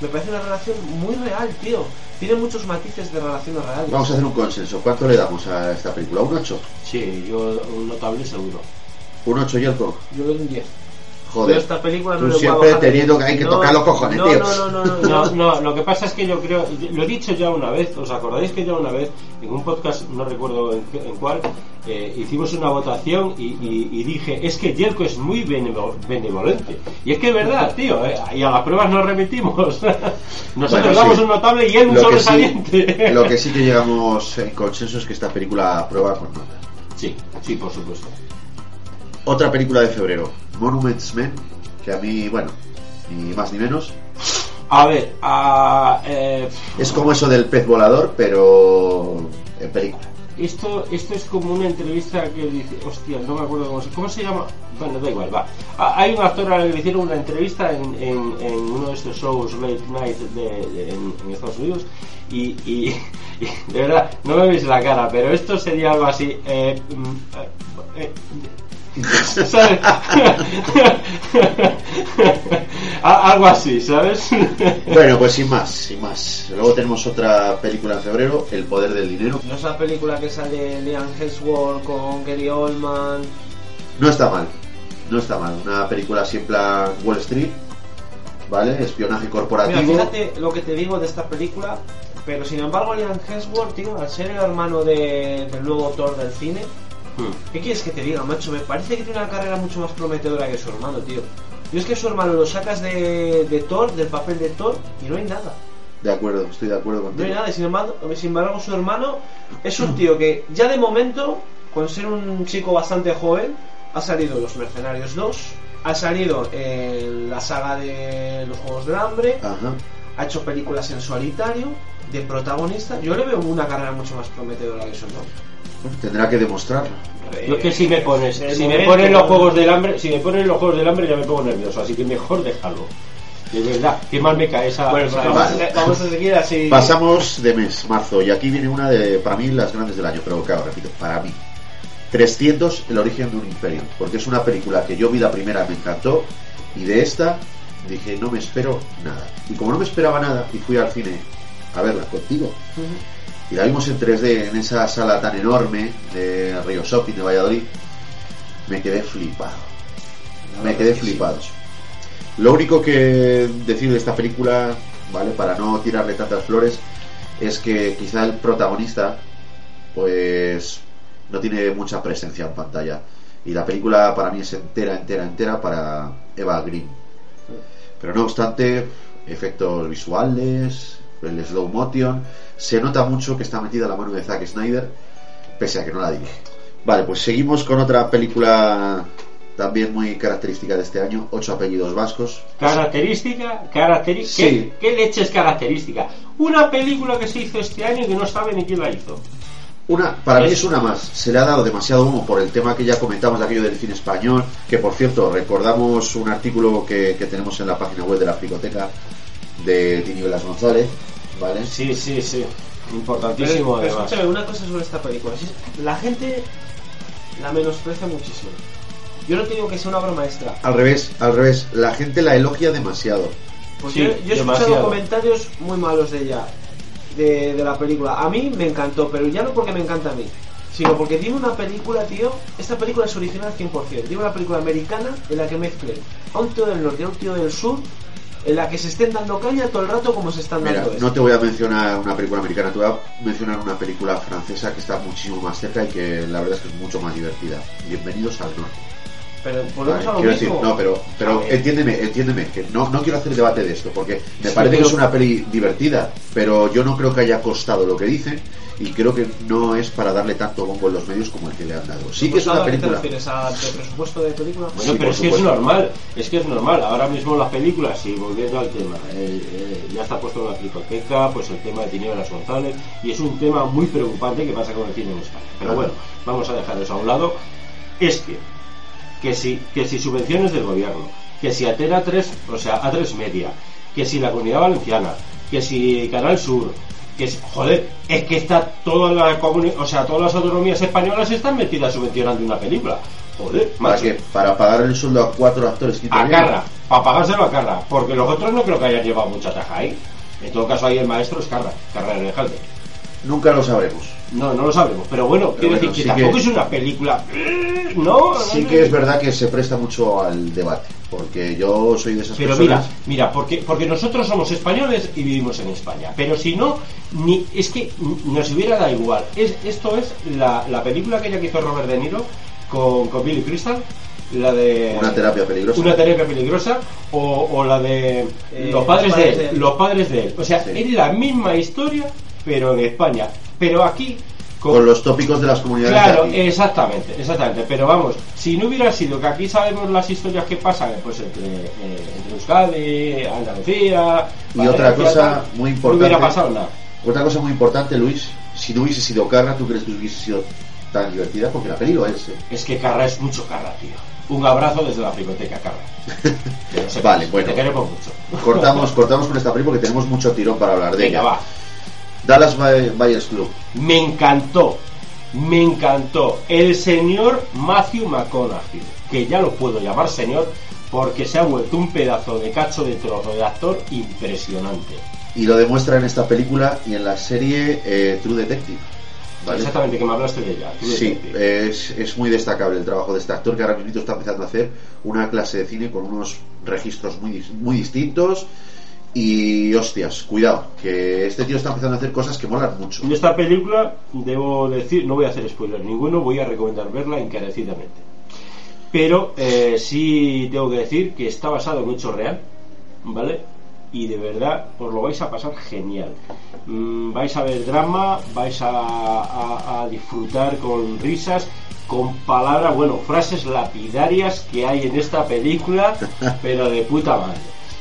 me parece una relación muy real, tío. Tiene muchos matices de relaciones reales. vamos a hacer un consenso. ¿Cuánto le damos a esta película? ¿Un 8? Sí, yo un notable seguro. ¿Un 8 Yelko? Yo le doy un 10. Joder, Yo esta película no tú siempre teniendo 10. que hay que No, tocar los cojones, no, tío. No, no, no, no, No, no. no, lo que pasa es que yo creo, lo he dicho ya una vez, ¿os acordáis que ya una vez, en un podcast, no recuerdo en, cuál, eh, hicimos una votación y, y- y dije, es que Jelko es muy benevo- benevolente. Y es que es verdad, tío, eh, y a las pruebas nos remitimos. Nosotros Bueno, damos sí. un notable y él un Lo que, sí, sobresaliente. lo que sí que llegamos en consenso es que esta película prueba con nota. Sí, sí, por supuesto. Otra película de febrero, Monuments Men, que a mí, bueno, ni más ni menos. A ver, a, eh, Es como eso del pez volador, pero en película. Esto, esto es como una entrevista que dice, hostia, no me acuerdo cómo se, ¿cómo se llama. Bueno, da igual, va. Hay un actor al que le hicieron una entrevista en, en, en uno de estos shows late night de, de- en, en Estados Unidos y, y- y, de verdad, no me veis la cara, pero esto sería algo así. Eh, mm, eh, eh, ¿Sabes? Algo así, ¿sabes? Bueno, pues sin más, sin más. Luego tenemos otra película en febrero, El Poder del Dinero. No es la película que sale Liam Hemsworth con Gary Oldman. No está mal, no está mal. Una película así en plan Wall Street, ¿vale? Espionaje Mira, corporativo. fíjate lo que te digo de esta película, pero sin embargo Liam Hemsworth, tío, al ser el hermano de- del nuevo Thor del cine, Hmm. ¿qué quieres que te diga, macho? Me parece que tiene una carrera mucho más prometedora que su hermano, tío. Y es que su hermano lo sacas de, de Thor, del papel de Thor, y no hay nada. De acuerdo, estoy de acuerdo No hay contigo. nada, sin embargo, sin embargo su hermano es un tío que ya de momento, con ser un chico bastante joven, ha salido en Los Mercenarios 2, ha salido en la saga de los Juegos del Hambre, Ajá. ha hecho películas en solitario, de protagonista. Yo le veo una carrera mucho más prometedora que eso, ¿no? Bueno, tendrá que demostrarlo. Yo es que si me pones, si me ponen los juegos del hambre, si me ponen los juegos del hambre ya me pongo nervioso, así que mejor déjalo. De verdad, qué mal me cae esa. Bueno, esa- vamos, vale. a, vamos a seguir así. Pasamos de mes, marzo, y aquí viene una de, para mí, las grandes del año, pero claro, repito, para mí. 300, el origen de un imperio, porque es una película que yo vi la primera, me encantó, y de esta dije, no me espero nada. Y como no me esperaba nada, y fui al cine a verla contigo, y la vimos en 3D en esa sala tan enorme de Río Shopping de Valladolid, me quedé flipado. Me quedé flipado. Lo único que decir de esta película, ¿vale? Para no tirarle tantas flores, es que quizá el protagonista, pues, no tiene mucha presencia en pantalla. Y la película para mí es entera, entera, entera para Eva Green. Pero no obstante, efectos visuales, el slow motion, se nota mucho que está metida la mano de Zack Snyder, pese a que no la dirige. Vale, pues seguimos con otra película también muy característica de este año, Ocho apellidos vascos. Característica, característica. Sí. ¿Qué, qué leche es característica? Una película que se hizo este año y que no sabe ni quién la hizo. Una, para mí Es- es una más. Se le ha dado demasiado humo por el tema que ya comentamos de aquello del cine español. Que por cierto, recordamos un artículo que, que tenemos en la página web de la Fricoteca de Tinieblas González. ¿Vale? Sí, sí, sí. Importantísimo, pero además. escúchame, una cosa sobre esta película. La gente la menosprecia muchísimo. Yo no te digo que sea una obra maestra. Al revés, al revés. La gente la elogia demasiado. Pues Sí, yo, yo he escuchado comentarios muy malos de ella, de, de la película. A mí me encantó, pero ya no porque me encanta a mí, sino porque tiene una película, tío. Esta película es original 100%. Tiene una película americana en la que mezclen a un tío del norte y a un tío del sur, en la que se estén dando caña todo el rato como se están Mira, dando. no esto. te voy a mencionar una película americana, te voy a mencionar una película francesa que está muchísimo más cerca y que la verdad es que es mucho más divertida. Bienvenidos al norte. Pero volvemos Vale, a lo quiero mismo. decir, no, pero, pero entiéndeme, entiéndeme, que no, no quiero hacer debate de esto, porque me Sí, parece que es una peli divertida, pero yo no creo que haya costado lo que dicen y creo que no es para darle tanto bombo en los medios como el que le han dado. Sí que es una ¿A qué te película. refieres? ¿A de presupuesto de película? Bueno, Sí, pero es que es normal, es que es normal. Ahora mismo las películas, y volviendo al tema, eh, eh, ya está puesto en la fricoteca, pues el tema de Tinieblas González, y es un tema muy preocupante que pasa con el cine en España. Pero Claro. bueno, vamos a dejar eso a un lado. Es que, que si, que si subvenciones del gobierno, que si Atena 3, o sea, A3 Media, que si la Comunidad Valenciana, que si Canal Sur, que si, joder, es que está toda la o sea, todas las autonomías españolas están metidas subvencionando una película. Joder, ¿Para qué? Para pagar el sueldo a cuatro actores que A. Carra, para pagárselo a Carra, porque los otros no creo que hayan llevado mucha taja ahí. En todo caso, ahí el maestro es Carra, Carra de Alejandro. Nunca lo sabremos. No, no lo sabemos, pero bueno, quiero bueno, decir que sí tampoco que- es una película. No, Sí que es verdad que se presta mucho al debate, porque yo soy de esas Pero mira, personas. mira, porque, porque nosotros somos españoles y vivimos en España. Pero si no, ni, es que nos hubiera dado igual. Es, esto es la, la película que hizo Robert De Niro con, con Billy Crystal, la de Una terapia peligrosa. una terapia peligrosa o, o la de Eh, los padres Los de él, de él. los padres de él. O sea, Sí. es la misma historia, pero en España. Pero aquí Con los tópicos de las comunidades. de Claro, exactamente, exactamente. Pero vamos, si no hubiera sido que aquí sabemos las historias que pasan pues entre, eh, entre Euskadi, Andalucía. Y otra cosa muy No importante. hubiera pasado nada. Otra cosa muy importante, Luis, si no hubiese sido Carra, ¿tú crees que hubiese sido tan divertida? Porque la peli lo es. ¿eh? Es que Carra es mucho Carra, tío. Un abrazo desde la fricoteca, Carra. Vale, bueno. Te queremos mucho. Cortamos, cortamos con esta peli porque tenemos mucho tirón para hablar de Venga, ella. va. Dallas Buy- Buyers Club. Me encantó, me encantó el señor Matthew McConaughey, que ya lo puedo llamar señor porque se ha vuelto un pedazo de cacho de trozo de actor impresionante. Y lo demuestra en esta película y en la serie eh, True Detective. ¿vale? Exactamente, que me hablaste de ella. Sí, es, es muy destacable el trabajo de este actor que ahora mismo está empezando a hacer una clase de cine con unos registros muy, muy distintos. Y hostias, cuidado, que este tío está empezando a hacer cosas que molan mucho. En esta película, debo decir, no voy a hacer spoiler ninguno, voy a recomendar verla encarecidamente. Pero eh, sí tengo que decir que está basado en hecho real, ¿vale? Y de verdad os lo vais a pasar genial. Mm, vais a ver drama, vais a, a- a disfrutar con risas, con palabras, bueno, frases lapidarias que hay en esta película, pero de puta madre.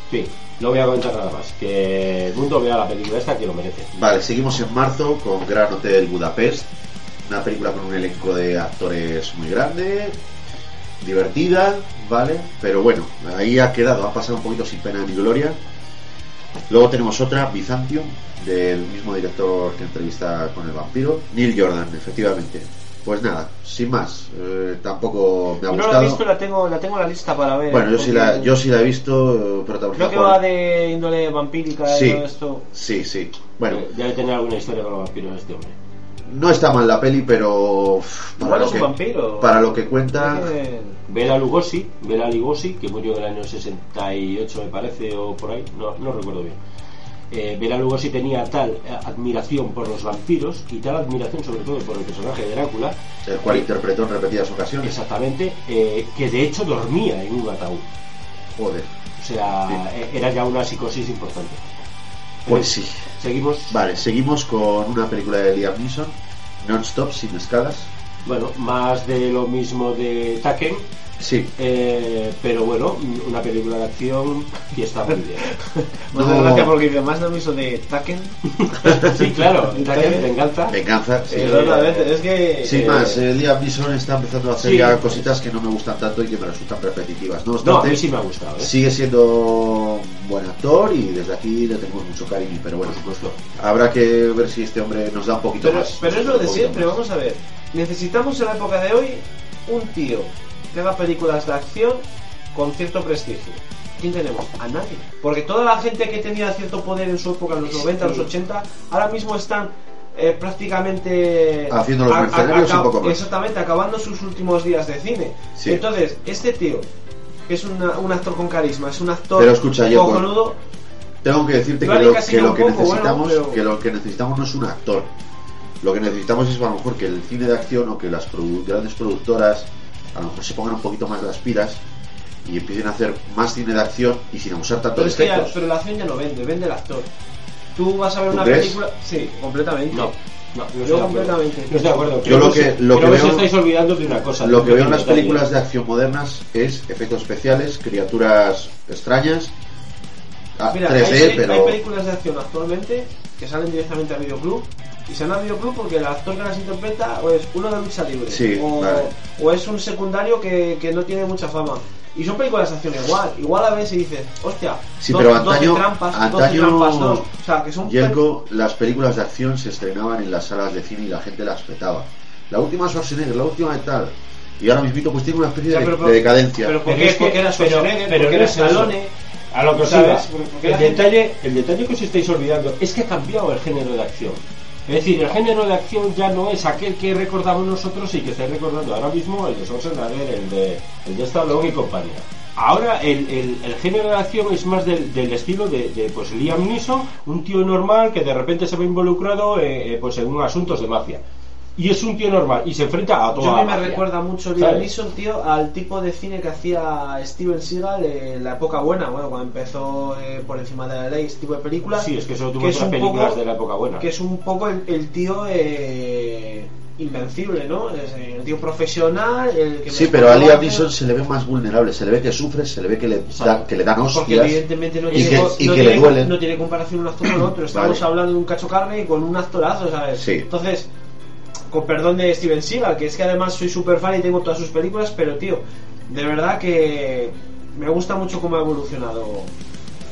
Fin, no voy a contar nada más. Que el mundo vea la película esta que lo merece. Vale, seguimos en marzo con Gran Hotel Budapest, una película con un elenco de actores muy grande, divertida, ¿vale? Pero bueno, ahí ha quedado, ha pasado un poquito sin pena ni gloria. Luego tenemos otra, Bizantium, del mismo director que entrevista con el vampiro, Neil Jordan, efectivamente. Pues nada, sin más, eh, tampoco me ha No la he gustado. visto, la tengo, la tengo en la lista para ver. bueno, yo sí, la, yo sí la he visto, protagonizada Creo que por- va de índole vampírica y Sí. todo esto. Sí, sí. Bueno, Eh, Debe tener alguna historia con los vampiros este hombre. no está mal la peli, pero para, lo es un que, vampiro. para lo que cuenta... Bela Lugosi, Bela Lugosi, que murió en el año 68 me parece, o por ahí, no, no recuerdo bien. Eh, Bela Lugosi tenía tal eh, admiración por los vampiros y tal admiración sobre todo por el personaje de Drácula, el cual interpretó en repetidas ocasiones. exactamente, eh, que de hecho dormía en un ataúd. Joder. O sea, eh, era ya una psicosis importante. Pues sí. Seguimos. Vale, seguimos con una película de Liam Neeson, Non-Stop, sin escalas. Bueno, más de lo mismo de Taken, Sí. Eh, pero bueno, una película de acción y está muy bien. Muchas No. gracias porque dice más no me hizo de Taken. sí, claro, Taken, venganza. Venganza. sí. Exactamente, es que. Sin eh, más, eh, Liam Neeson está empezando a hacer Sí. ya cositas que no me gustan tanto y que me resultan repetitivas. No No, a obstante, mí sí me ha gustado. ¿eh? sigue siendo un buen actor y desde aquí le tenemos mucho cariño. Pero bueno, Por supuesto. habrá que ver si este hombre nos da un poquito Pero, más. pero es lo de siempre, más. vamos a ver. Necesitamos en la época de hoy un tío que haga películas de acción con cierto prestigio. ¿Quién tenemos? A nadie. Porque toda la gente que tenía cierto poder en su época, en los 90, los 80, ahora mismo están eh, prácticamente Haciendo los mercenarios un poco más. Exactamente, acabando sus últimos días de cine. Sí. Entonces, este tío, que es una- un actor con carisma, es un actor Pero escucha, Diego, cojonudo, Tengo que decirte que lo Encasilla que, lo que poco, necesitamos, bueno, pero- que lo que necesitamos no es un actor. Lo que necesitamos es a lo mejor que el cine de acción o que las produ- grandes productoras a lo mejor se pongan un poquito más las pilas y empiecen a hacer más cine de acción y sin usar tanto Pero es que ya, pero la acción ya no vende, vende el actor. Tú vas a ver ¿Tú una crees? película. Sí, completamente. No, no, no estoy Yo de acuerdo. completamente. No estoy de acuerdo. Yo lo que, lo veo- estáis olvidando de una cosa. Lo que veo en las películas de acción modernas es efectos especiales, criaturas extrañas, ah, Mira, 3D, hay, hay- pero hay películas de acción actualmente que salen directamente a videoclub y se van a videoclub porque el actor que las interpreta o es uno de lucha libre Sí, o, vale. o es un secundario que, que no tiene mucha fama. Y son películas de acción igual. Igual a veces y dices, hostia, Sí, do- pero 12 antaño- trampas, 12 antaño, trampas, dos. O sea, que son Yelko, las películas de acción se estrenaban en las salas de cine y la gente las petaba. La última Schwarzenegger, la última de tal. Y ahora mismo pues tiene una especie Ya, de, pero- de decadencia. pero- ¿por Pero qué? es que- Porque era Schwarzenegger, pero porque era. Stallone. A lo que os ¿Sabes? Porque El detalle, el detalle que os estáis olvidando es que ha cambiado el género de acción. Es decir, el género de acción ya no es aquel que recordamos nosotros y que estáis recordando ahora mismo el de Schwarzenegger, el de, el de Stallone y compañía. Ahora el, el- género de acción es más del, del estilo de, pues Liam Neeson, un tío normal que de repente se ve involucrado eh, eh, pues en un asuntos de mafia. Y es un tío normal y se enfrenta a toda Yo a la mí me mafia. recuerda mucho Liam. Neeson, tío, al tipo de cine que hacía Steven Seagal en la época buena, bueno, cuando empezó eh, por encima de la ley, este tipo de películas. Sí, es que solo tuvo otras un películas poco- de la época buena. Que es un poco el, el tío eh, invencible, ¿no? Es el tío profesional, el que Sí, pero a Liam. Neeson se le ve más vulnerable, se le ve que sufre, se le ve que le, da, que le dan Porque hostias. evidentemente no y tiene, que- co- y no que tiene le duelen. no tiene comparación un actor con otro. Estamos Vale. hablando de un cacho carne y con un actorazo, ¿sabes? Sí. Entonces, con perdón de Steven Seagal, que es que además soy súper fan y tengo todas sus películas, pero tío, de verdad que me gusta mucho cómo ha evolucionado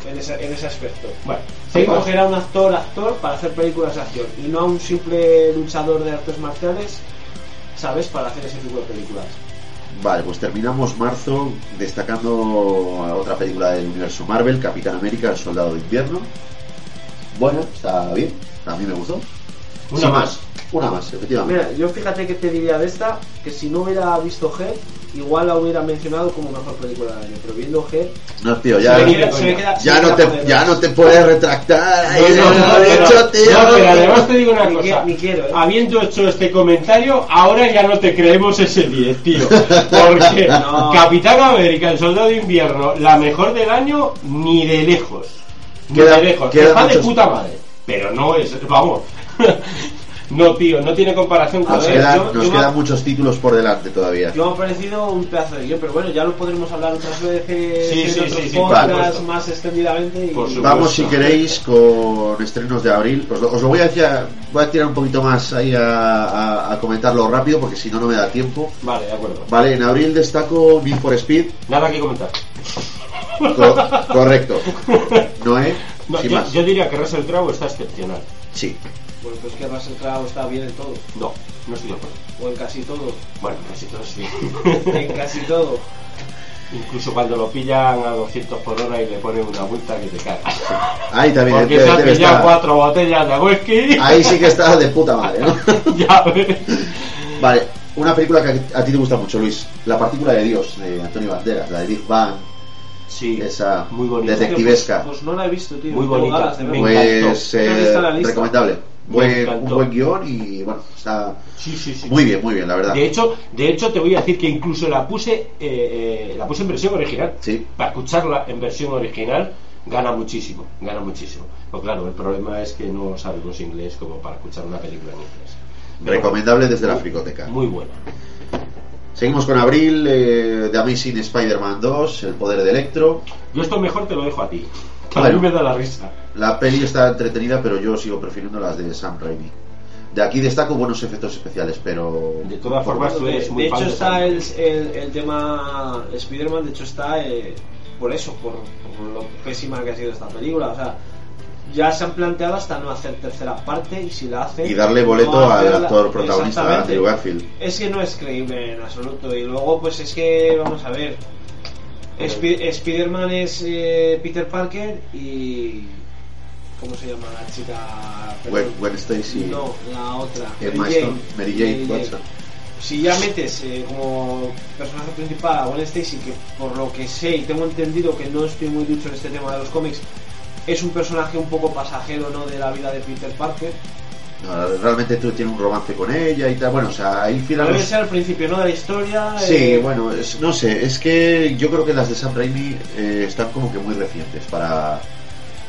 en ese, en ese aspecto. Bueno, Se coger a un actor, actor para hacer películas de acción y no a un simple luchador de artes marciales, ¿sabes? Para hacer ese tipo de películas. Vale, pues terminamos marzo destacando a otra película del universo Marvel, Capitán América, el Soldado de Invierno. Bueno, está bien, a mí me gustó. Una Sin más. Una más, efectivamente. Mira, yo fíjate que te diría de esta, que si no hubiera visto G, igual la hubiera mencionado como mejor película del año, pero viendo G, No, tío, ya, se me ya- queda- se me queda- se ya, me no queda te, ya no te puedes retractar. Ay, No, no, no, no, lo he pero- hecho, tío. no, pero además te digo una Ni cosa. ni quiero, ¿eh? Habiendo hecho este comentario, ahora ya no te creemos ese 10, tío. Porque No. Capitán América, el Soldado de Invierno, la mejor del año, ni de lejos. Ni Queda- de lejos. quedan Está de puta madre. Pero no es, vamos. No, tío, no tiene comparación con Nos, yo- nos yo quedan me- muchos títulos por delante todavía. yo me ha parecido un pedazo de guion, pero bueno, ya lo podremos hablar otras veces Sí, en sí, otros podcasts más extendidamente. Y. Vamos, si queréis, con estrenos de abril. Os lo, os lo voy, a decir, voy a tirar un poquito más ahí a, a- a comentarlo rápido, porque si no, no me da tiempo. Vale, de acuerdo. Vale, en abril destaco Need for Speed. Nada que comentar. Co- correcto. Noé, No, sin yo, más. yo diría que Russell Crowe está excepcional. Sí. Bueno, pues que Russell Crowe está bien en todo, No, no estoy de acuerdo. o en casi todo. Bueno, casi todo sí. En casi todo. Incluso cuando lo pillan a 200 por hora y le ponen una multa que te cagas. Ahí también Porque debe- se ha debe pillado estar- cuatro botellas de whisky. Ahí sí que está de puta madre, ¿no? ya ves. Vale, una película que a ti te gusta mucho, Luis. La partícula de Dios, de Antonio Banderas, la de Big Bang, Sí, esa muy bonita. detectivesca. Pues no la he visto, tío. Muy bonita. ganas. Me. Pues eh, recomendable. Buen, un buen guion y bueno, está Sí, sí, sí. muy bien, muy bien, la verdad. De hecho, de hecho, te voy a decir que incluso la puse, eh, eh, la puse en versión original. Para escucharla en versión original gana muchísimo, gana muchísimo. Pero claro, el problema es que no sabemos inglés como para escuchar una película en inglés. Pero Recomendable desde la fricoteca. Muy buena. Seguimos con abril, eh, The Amazing Spider-Man 2, El poder de Electro. Yo esto mejor te lo dejo a ti. Que a Bueno. mí me da la risa. La peli está entretenida, pero yo sigo prefiriendo las de Sam Raimi. De aquí destaco buenos efectos especiales, pero... De todas formas, tú eres muy de hecho está el, Raimi. el, el tema Spider-Man, de hecho está eh, por eso, por, por lo pésima que ha sido esta película. O sea, ya se han planteado hasta no hacer tercera parte y si la hacen... Y darle boleto no al actor protagonista, Exactamente. Andrew Garfield. Es que no es creíble en absoluto. Y luego, pues es que, vamos a ver. Spi- Spider-Man es eh, Peter Parker y. ¿Cómo se llama la chica? Gwen, Perdón. Gwen Stacy, No, la otra. Emma Stone, Mary Jane Watson. Si ya metes eh, como personaje principal a Gwen Stacy, que por lo que sé y tengo entendido que no estoy muy ducho en este tema de los cómics, es un personaje un poco pasajero ¿no? de la vida de Peter Parker. No, realmente tú tienes un romance con ella y tal. Bueno, o sea, ahí filan Debe ser al principio ¿no? de la historia. Sí, eh, bueno, es- no sé, es que yo creo que las de Sam Raimi eh, están como que muy recientes para,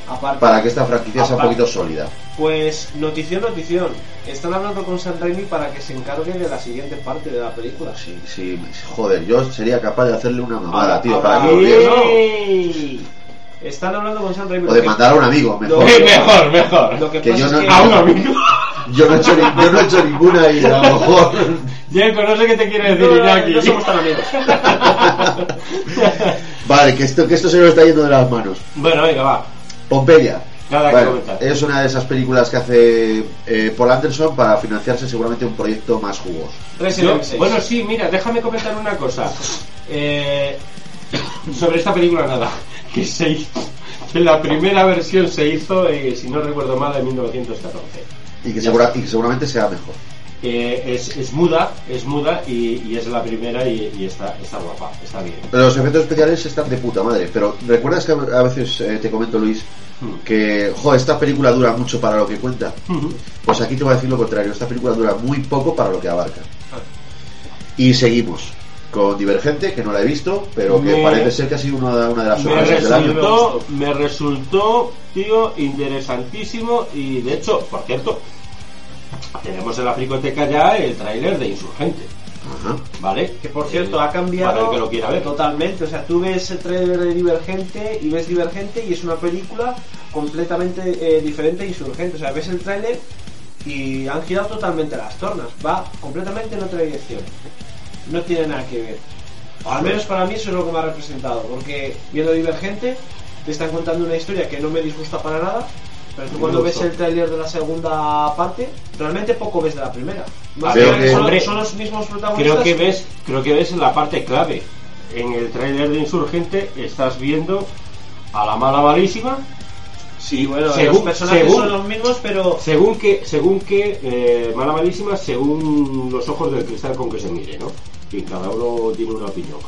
Aparte, para que esta franquicia sea un poquito sólida. Pues notición, notición. Están hablando con Sam Raimi para que se encargue de la siguiente parte de la película. Sí, sí, joder, yo sería capaz de hacerle una mamada, Ahora- tío, ahora- para que volviera. ¡Ey! Están hablando con Sam Raimi. O de Lo que- mandar a un amigo, mejor. Lo- mejor, mejor. Lo que, Que pasa yo es no- que A un amigo. Yo no, he hecho, ni- yo no he hecho ninguna y a lo mejor... Diego, no sé qué te quiere decir no, Iñaki. no somos tan amigos. Vale, que esto, que esto se nos está yendo de las manos. bueno, venga, va. Pompeya. Nada que Bueno, comentar. es una de esas películas que hace eh, Paul Anderson para financiarse seguramente un proyecto más jugoso. Resident Yo- Evil 6. bueno, sí, mira, déjame comentar una cosa. Eh, sobre esta película, nada. Que se hizo. Que la primera versión se hizo, eh, si no recuerdo mal, en 1914. Y que, segura- y que seguramente sea mejor. Es, es muda, es muda y, y es la primera y, y está, está guapa, está bien. Pero los efectos especiales están de puta madre. Pero ¿recuerdas que a veces eh, te comento, Luis, Hmm. que joder, esta película dura mucho para lo que cuenta? Pues aquí te voy a decir lo contrario. Esta película dura muy poco para lo que abarca. Y seguimos con Divergente, que no la he visto, pero que Me- parece ser que ha sido una, una de las sorpresas del año. me resultó, tío, interesantísimo y de hecho, por cierto, tenemos en la fricoteca ya el tráiler de Insurgente, Ajá. ¿vale? Que por cierto, Eh, ha cambiado Para el que lo quiera ver. totalmente. O sea, tú ves el trailer de Divergente y ves Divergente y es una película completamente eh, diferente e insurgente. O sea, ves el trailer y han girado totalmente las tornas. Va completamente en otra dirección. No tiene nada que ver. O al menos para mí eso es lo que me ha representado. Porque viendo Divergente, te están contando una historia que no me disgusta para nada. Pero tú cuando ves el tráiler de la segunda parte, realmente poco ves de la primera. Más Creo que- son los mismos protagonistas. Creo que ves, creo que ves la parte clave. En el tráiler de Insurgente estás viendo a la mala malísima, Sí, bueno, Según- los personajes según- son los mismos, pero según que, según que eh, mala malísima, según los ojos del cristal con que se mire, ¿no? Y cada uno tiene una opinión.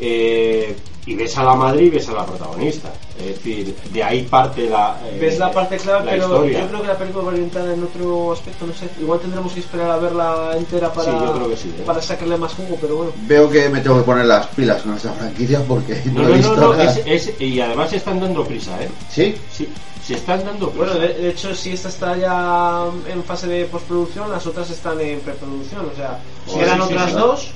Eh, y ves a la madre y ves a la protagonista. Es decir, de ahí parte la. eh, ves la parte clave, la pero historia. yo creo que la película va orientada en otro aspecto, no sé. Igual tendremos que esperar a verla entera para, Sí, yo creo que sí, ¿eh? para sacarle más jugo, pero bueno. Veo que me tengo que poner las pilas con esta franquicia porque no, No, he visto no, es- es- y además se están dando prisa, ¿eh? ¿Sí? Sí, se están dando prisa. Bueno, de, de hecho, si esta está ya en fase de postproducción, las otras están en preproducción, o sea, si eran sí, otras sí. dos,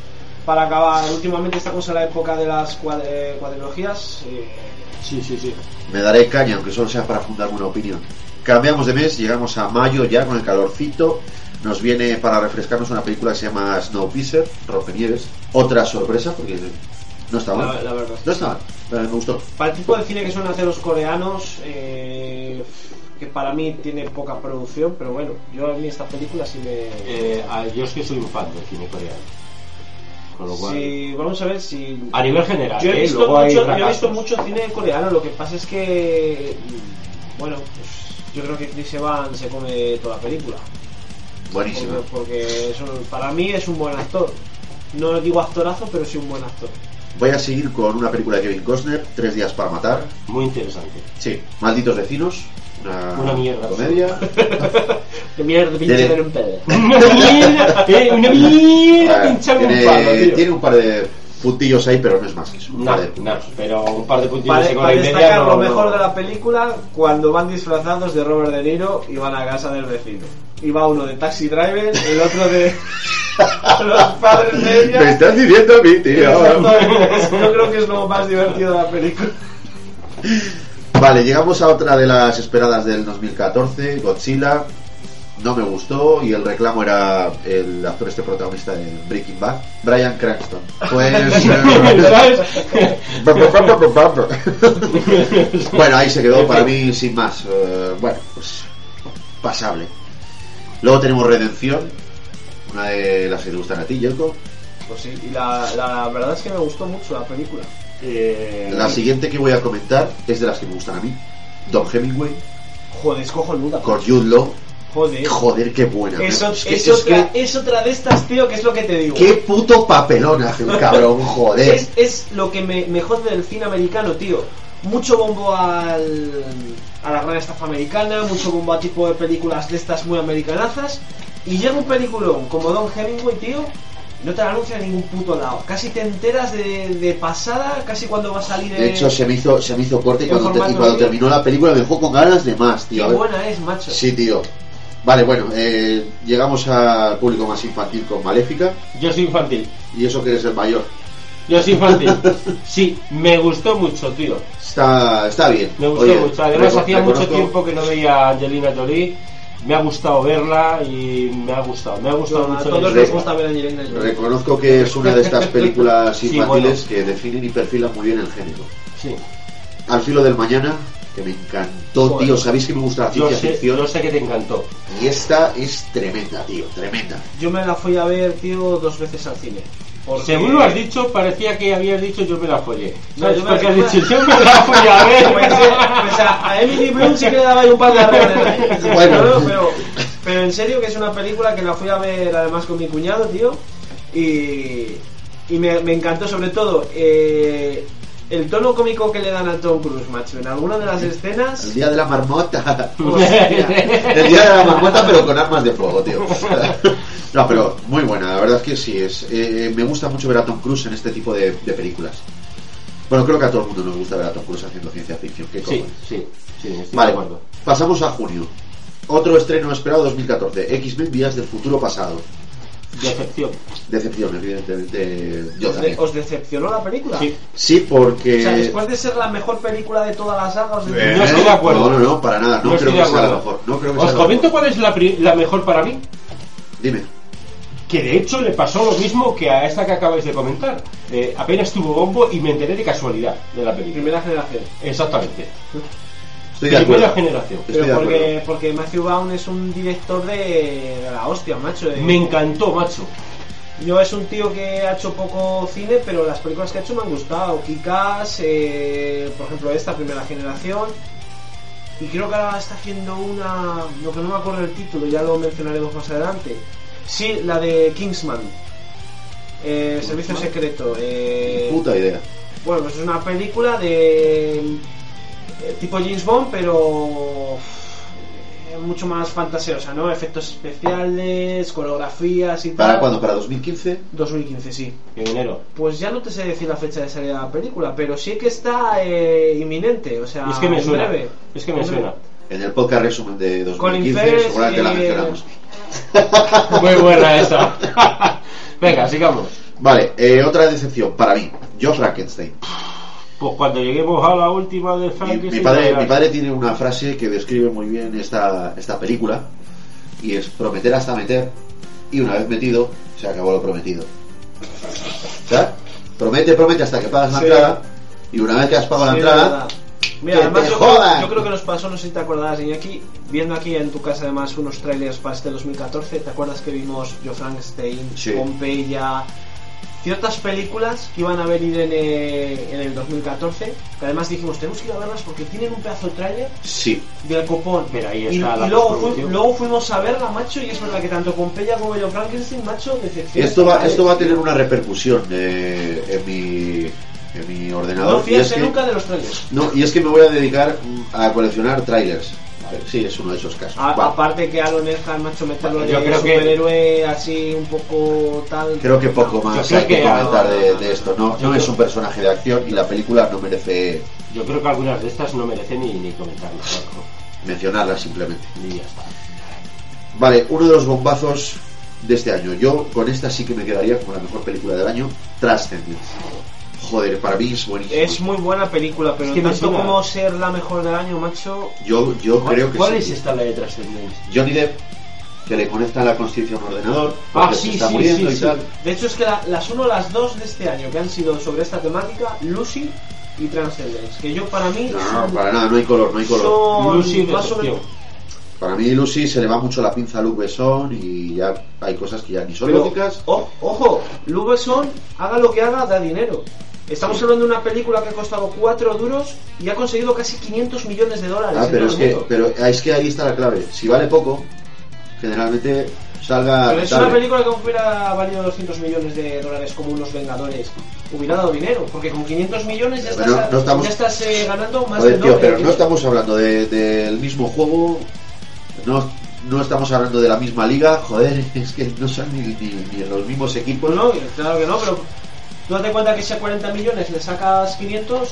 para acabar, últimamente estamos en la época de las cuad- cuadrilogías, eh, Sí, sí, sí. Me daré caña, aunque solo sea para fundarme una opinión. Cambiamos de mes, llegamos a mayo ya con el calorcito. Nos viene para refrescarnos una película que se llama Snowpiercer, Rompenieves. Otra sorpresa, porque no está mal. la, la verdad. No está mal, pero me gustó. Para el tipo de cine que suelen hacer los coreanos, eh, que para mí tiene poca producción, pero bueno, yo a mí esta película sí me... Eh, yo es que soy un fan del cine coreano. Con lo cual. Sí, vamos a ver si... A nivel general, Yo he, ¿eh? visto Luego mucho, yo he fracasos. visto mucho cine coreano, lo que pasa es que... mm, Bueno, pues yo creo que Chris Evans se come toda la película. Buenísima. Porque, porque eso, para mí es un buen actor. No digo actorazo, pero sí un buen actor. Voy a seguir con una película de Kevin Costner, Tres días para matar. Muy interesante. Sí, Malditos vecinos. Una, Una mierda. comedia. Que mierda, pinche Tiene- de un pedo. una mierda, eh, una mierda Ah, pinchar un tiene, palo, tío. tiene un par de puntillos ahí, pero no es más que eso. No, Vale. no, pero un par de puntillos Para, destacar no- lo no- mejor de la película, cuando van disfrazados de Robert De Niro y van a casa del vecino. Y va uno de Taxi Driver, el otro de los padres de ella. Me estás diciendo a mí, tío. Yo creo que es lo más divertido de la película. Vale, llegamos a otra de las esperadas del 2014, Godzilla. No me gustó y el reclamo era el actor este protagonista de Breaking Bad, Brian Cranston. Pues... ¿Sabes? bueno, ahí se quedó para mí sin más. Eh, bueno, pues pasable. Luego tenemos Redención, una de las que te gustan a ti, Jelko. Pues sí, y la, la verdad es que me gustó mucho la película. Eh, La siguiente que voy a comentar es de las que me gustan a mí. Don Hemingway, Joder, es cojonuda. con Jude Law. Joder. Joder, qué buena. Eso, Es que- es, es otra, que- es otra de estas, tío, que es lo que te digo. Qué puto papelón hace cabrón, joder. Es, lo que me, me jode del cine americano, tío. Mucho bombo al, a la gran estafa americana, mucho bombo a tipo de películas de estas muy americanazas. Y llega un peliculón como Don Hemingway, tío, no te la anuncia en ningún puto lado. Casi te enteras de, de pasada, casi cuando va a salir. De hecho, se me hizo, se me hizo corte y cuando, te- y formato cuando vídeo. terminó la película me dejó con ganas de más, tío. Qué buena es, macho. Sí, tío. Vale, bueno, eh, llegamos al público más infantil con Maléfica. Yo soy infantil. Y eso que eres el mayor. Yo soy infantil. Sí, me gustó mucho, tío. Está, está bien. Me gustó Oye, mucho. Además, hacía mucho tiempo que no veía a Angelina Jolie. Me ha gustado verla y me ha gustado. Me ha gustado Yo, a mucho. todos historia. gusta ver a Angelina Jolie. Reconozco que es una de estas películas Sí, infantiles que definen y perfilan muy bien el género. Sí. Al filo del mañana, que me encantó, Joder. tío. Sabéis que me gusta la Yo ciencia sé, ficción. yo sé que te encantó. Y esta es tremenda, tío, tremenda. Yo me la fui a ver, tío, dos veces al cine. Porque- Según lo has dicho, parecía que habías dicho yo me la follé. No, ¿Sabes? yo me- me- dicho yo me la fui a Pues, eh, ver. pues a, a Emily Bloom sí que le daba ahí un par de arrones. Bueno. Pero, pero, pero en serio que es una película que la fui a ver además con mi cuñado, tío. Y, y me, me encantó sobre todo eh, el tono cómico que le dan a Tom Cruise, macho. En alguna de las El escenas... día de la marmota. El día de la marmota, pero con armas de fuego, tío. No, pero muy buena, la verdad es que sí. es eh, Me gusta mucho ver a Tom Cruise en este tipo de, de películas. Bueno, creo que a todo el mundo nos gusta ver a Tom Cruise haciendo ciencia ficción. ¿Qué Sí, cojones? sí, sí, estoy Vale, de acuerdo. pasamos a junio. Otro estreno esperado 2014. X-Men Días del Futuro Pasado. Decepción. Decepción, evidentemente. Yo ¿Os, de- también. os decepcionó la película? Sí. Sí, porque. O sea, después de ser la mejor película de toda la saga, os decepcionó. No estoy de acuerdo. No, no, no, para nada. No, No creo estoy que de sea la acuerdo. mejor. No creo que Os sea la comento mejor. cuál es la, pri- la mejor para mí. Dime. Que de hecho le pasó lo mismo que a esta que acabáis de comentar. Eh, apenas tuvo bombo y me enteré de casualidad de la película. Primera generación. Exactamente. Estoy de generación. Estoy Pero porque, Matthew Vaughn es un director de, de la hostia, macho. de- Me encantó, macho. Yo es un tío que ha hecho poco cine, pero las películas que ha hecho me han gustado. Kikas, eh, por ejemplo, esta primera generación. Y creo que ahora está haciendo una. Lo que no me acuerdo el título, ya lo mencionaremos más adelante. Sí, la de Kingsman. Eh, Servicio Secreto. Eh, Puta idea. bueno, pues es una película de. Eh, tipo James Bond, pero. eh, mucho más fantasiosa, ¿no? Efectos especiales, coreografías y tal. ¿Para cuándo? ¿Para 2015? 2015, sí. En enero. Pues ya no te sé decir la fecha de salida de la película, pero sí que está eh, inminente, o sea, es que me en suena. breve. Es que me En suena. En el podcast resumen de Colin 2015 Firth, seguramente la mencionamos. Muy buena esa. Venga, sigamos. Vale, eh, otra decepción para mí. Yo Frankenstein. Pues cuando lleguemos a la última de Mi, Frankenstein. mi padre, mi padre tiene una frase que describe muy bien esta, esta película y es prometer hasta meter y una vez metido se acabó lo prometido. ¿Sabes? Promete, promete hasta que pagas la Sí. entrada y una vez que has pagado la entrada. Mira, ¡Que además te yo creo, jodan! yo creo que nos pasó, no sé si te acordarás, Iñaki, viendo aquí en tu casa además unos trailers para este 2014, ¿te acuerdas que vimos Yo Frankenstein, Sí. Pompeya, ciertas películas que iban a venir en, eh, en el 2014, que además dijimos, tenemos que ir a verlas porque tienen un pedazo de trailer sí. del copón. Pero ahí y, está la y luego, fu- luego fuimos a verla, macho, y es verdad que tanto Pompeya como Yo Frankenstein, macho, decepción. Esto va, esto va a tener una repercusión eh, en mi en mi ordenador No y fíjate que nunca de los trailers. no y es que me voy a dedicar mm, a coleccionar trailers Sí, es uno de esos casos. A- Vale. Aparte que Aaron Eckhart, macho, meterlo Yo de creo que- superhéroe así un poco tal. Creo que poco más hay que que comentar de, de esto. No, no es un personaje de acción y la película no merece Yo creo que algunas de estas no merecen ni, ni comentarlas, Marco. mencionarla simplemente. Y ya está. Vale, uno de los bombazos de este año. Yo con esta sí que me quedaría como la mejor película del año, Transcendence. Joder, para mí es buenísimo. Es muy buena película, pero Es que me tanto como ser la mejor del año, macho. Yo, yo ¿Cuál, creo que ¿cuál sí. es esta la de Transcendence? Johnny Depp, que le conecta la constitución a un ordenador, Ah, sí, se está sí, muriendo sí, y sí. tal. De hecho, es que la- las uno, las dos de este año que han sido sobre esta temática, Lucy y Transcendence, que yo para mí No, son, no, para nada, no hay color, no hay color. son Lucy más o menos- Para mí Lucy se le va mucho la pinza a Luke Besson y ya hay cosas que ya ni son Pero, lógicas. o- ojo, Luke Besson, haga lo que haga, da dinero. Estamos Sí. hablando de una película que ha costado 4 duros y ha conseguido casi 500 millones de dólares. Ah, pero es que, pero es que ahí está la clave. Si vale poco, generalmente salga. Pero es una película que hubiera valido 200 millones de dólares como unos Vengadores. Hubiera dado dinero, porque con 500 millones ya estás, no estamos- ya estás eh, ganando más Joder, del tío, pero no estamos hablando de- del mismo juego, no, no estamos hablando de la misma liga, joder, es que no son ni, ni- ni los mismos equipos. No, claro que no, pero tú date cuenta que si a 40 millones le sacas 500,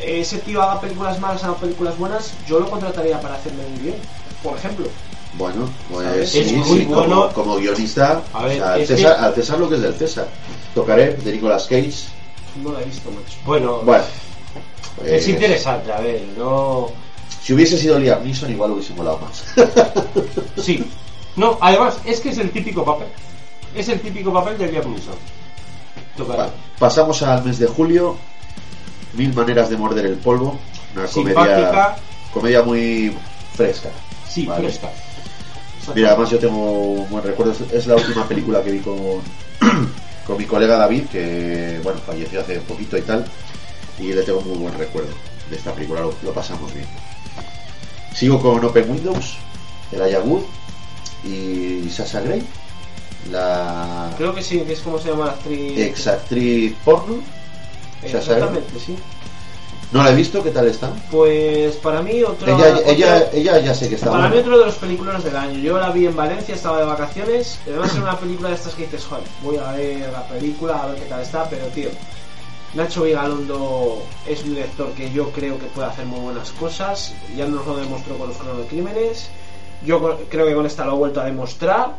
ese tío haga películas malas, haga películas buenas, yo lo contrataría para hacerme un guion, por ejemplo. Bueno, pues sí, Es sí, como, bueno. como guionista, A ver, o sea, al, César, que- al César lo que es del César. Tocaré de Nicolas Cage. No la he visto, macho. Bueno, Bueno, es pues, interesante, a ver, no... Si hubiese sido Liam Neeson, igual hubiese molado más. Sí. No, además, es que es el típico papel. Es el típico papel de Liam Neeson. Pasamos al mes de julio. Mil maneras de morder el polvo. Una comedia, Simpática. comedia muy fresca. Sí, Vale. fresca. Mira, además yo tengo un buen recuerdo. Es- la última película que vi con, con mi colega David, que bueno, falleció hace poquito y tal. Y le tengo muy buen recuerdo de esta película, lo, lo pasamos bien. Sigo con Open Windows, Elijah Wood y Sasha Grey, la Creo que sí, que es como se llama la actriz. ex actriz porno. Exactamente, sí. No la he visto, ¿qué tal está? Pues para mí otro. Ella, ella, ella ya sé que está Para mí otro de los películas del año. Yo la vi en Valencia, estaba de vacaciones. Además era una película de estas que dices, joder, voy a ver la película, a ver qué tal está, pero tío, Nacho Vigalondo es un director que yo creo que puede hacer muy buenas cosas. Ya nos lo demostró con los cronocrímenes. Yo creo que con esta lo ha vuelto a demostrar.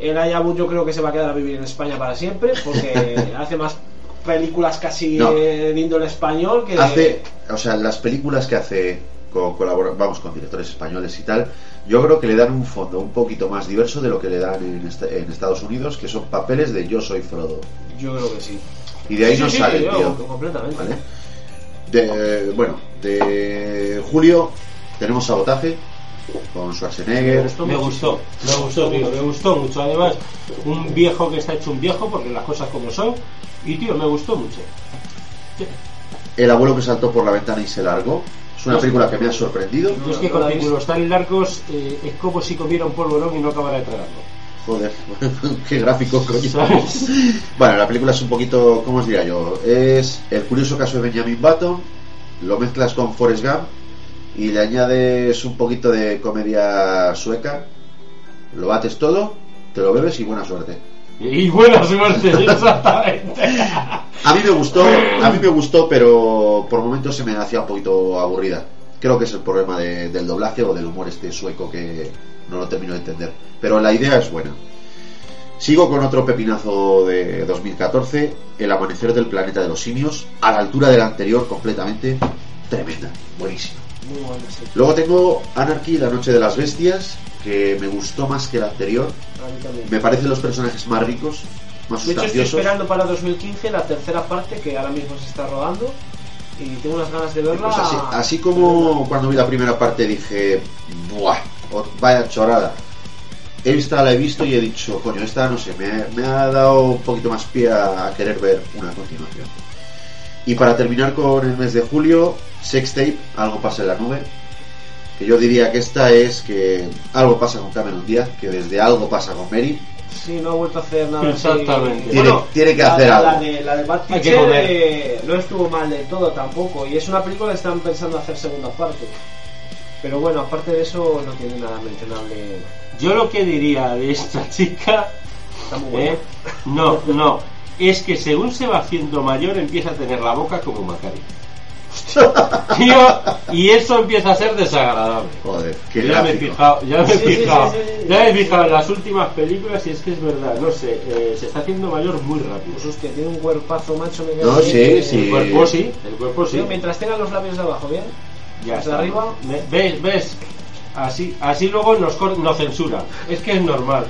El Ayabut yo creo que se va a quedar a vivir en España para siempre porque hace más películas casi No. de índole español que hace, o sea, las películas que hace con colabora- vamos con directores españoles y tal, yo creo que le dan un fondo un poquito más diverso de lo que le dan en, est- en Estados Unidos, que son papeles de yo soy Frodo. Yo creo que sí. Y de ahí Sí, no sí, sale, yo, tío. completamente. ¿Vale? De, bueno, de julio tenemos sabotaje con Schwarzenegger. Me gustó, me gustó, tío, me gustó mucho. Además, un viejo que está hecho un viejo, porque las cosas como son. Y, tío, me gustó mucho. El abuelo que saltó por la ventana y se largó. Es una película que me ha sorprendido. Yo es que no con títulos tan largos eh, es como si comiera un polvorón y no acabara de tragarlo. Joder, qué gráfico, coño. ¿Sabes? Bueno, la película es un poquito, ¿cómo os diría yo? Es el curioso caso de Benjamin Button, lo mezclas con Forrest Gump y le añades un poquito de comedia sueca, lo bates todo, te lo bebes y buena suerte. Y buena suerte, exactamente. A mí me gustó, a mí me gustó, pero por momentos se me hacía un poquito aburrida. Creo que es el problema de- del doblaje o del humor este sueco que no lo termino de entender. Pero la idea es buena. Sigo con otro pepinazo de 2014, El amanecer del planeta de los simios, a la altura del anterior completamente, tremenda, buenísima. Muy buena, sí. Luego tengo Anarchy, la noche de las bestias, que me gustó más que el anterior. A mí también. Me parecen los personajes más ricos, más De hecho, estoy esperando para 2015 la tercera parte que ahora mismo se está rodando y tengo unas ganas de verla. Pues así, así como cuando vi la primera parte dije, ¡buah! Vaya chorada. Esta la he visto y he dicho, coño, esta no sé, me, me ha dado un poquito más pie a, a querer ver una continuación. Y para terminar con el mes de julio, Sextape, Algo pasa en la nube. Que yo diría que esta es que algo pasa con Cameron Díaz, que desde algo pasa con Mary. Sí, no ha vuelto a hacer nada. Exactamente. Tiene- tiene que la- hacer la, algo. de, la de Bad Hay que Teacher, comer. eh, no estuvo mal del todo tampoco. Y es una película que están pensando hacer segunda parte. Pero bueno, aparte de eso, no tiene nada mencionable. Yo lo que diría de esta chica, Está muy bueno. eh, no, no, es que según se va haciendo mayor empieza a tener la boca como Macari. Tío, y eso empieza a ser desagradable. Joder, qué ya me he fijado, ya me he fijado, sí, sí, sí. ya me he fijado en las últimas películas y es que es verdad, no sé, eh, se está haciendo mayor muy rápido. Pues hostia, tiene un cuerpazo macho. Me No, sí, bien. sí. El cuerpo sí, el cuerpo sí. Tío, mientras tenga los labios de abajo, ¿bien? Ya Desde está. arriba. Me- ¿Ves? ¿Ves? Así, así luego nos, cor- nos censura. Es que es normal.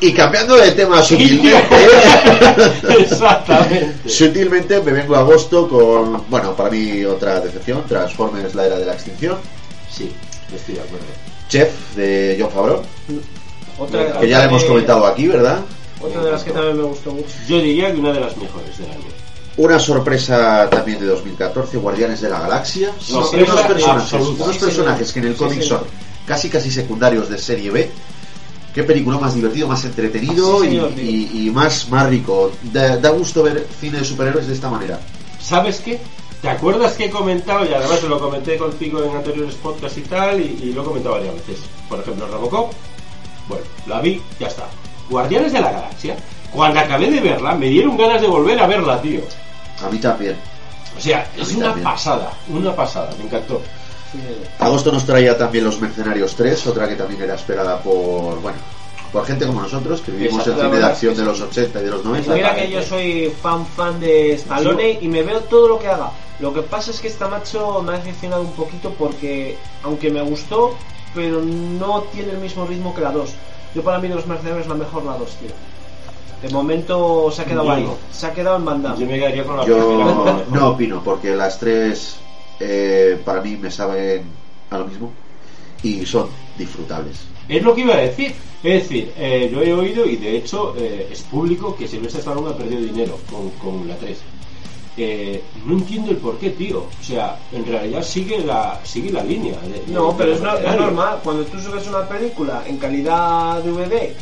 Y cambiando de tema sutilmente, Exactamente. sutilmente me vengo a agosto con, bueno, para mí otra decepción, Transformers, la era de la extinción, Sí, estoy de acuerdo. Chef de John Favreau, Otra, que ya le hemos de- comentado aquí, ¿verdad? Otra de las que también me gustó mucho. Yo diría que una de las mejores del año. Una sorpresa también de 2014, Guardianes de la Galaxia. Son Sorpresa unos personajes, absoluta. unos Sí, personajes que en el Sí, cómic señor. son casi casi secundarios de serie B. Qué película más divertido, más entretenido Sí, y, señor, y- y más, más rico. Da, da gusto ver cine de superhéroes de esta manera. ¿Sabes qué? ¿Te acuerdas que he comentado, y además lo comenté contigo en anteriores podcasts y tal, y, y lo he comentado varias veces? Por ejemplo, Robocop. Bueno, la vi, ya está. Guardianes de la Galaxia. Cuando acabé de verla, me dieron ganas de volver a verla, tío. A mí también. O sea, es una también. pasada, una pasada, me encantó. Agosto nos traía también Los Mercenarios 3, otra que también era esperada por, bueno, por gente como nosotros, que vivimos el Exacto, cine de la acción de los 80 y de los 90. Mira que yo soy fan fan de Stallone y me veo todo lo que haga. Lo que pasa es que esta macho me ha decepcionado un poquito porque, aunque me gustó, pero no tiene el mismo ritmo que la 2. Yo para mí de los mercenarios es la mejor la 2, tío. De momento se ha quedado Yo ahí, no. se ha quedado en banda. Yo me quedaría con la Yo primera. no opino, porque las tres eh, para mí me saben a lo mismo y son disfrutables. Es lo que iba a decir. Es decir, eh, yo he oído y de hecho eh, es público que Silvestre Stallone ha perdido dinero con, con la 3. Eh, no entiendo el por qué, tío. O sea, en realidad sigue la sigue la línea. de- No, de pero es, no- es mercenarios. normal. Cuando tú subes una película en calidad DVD,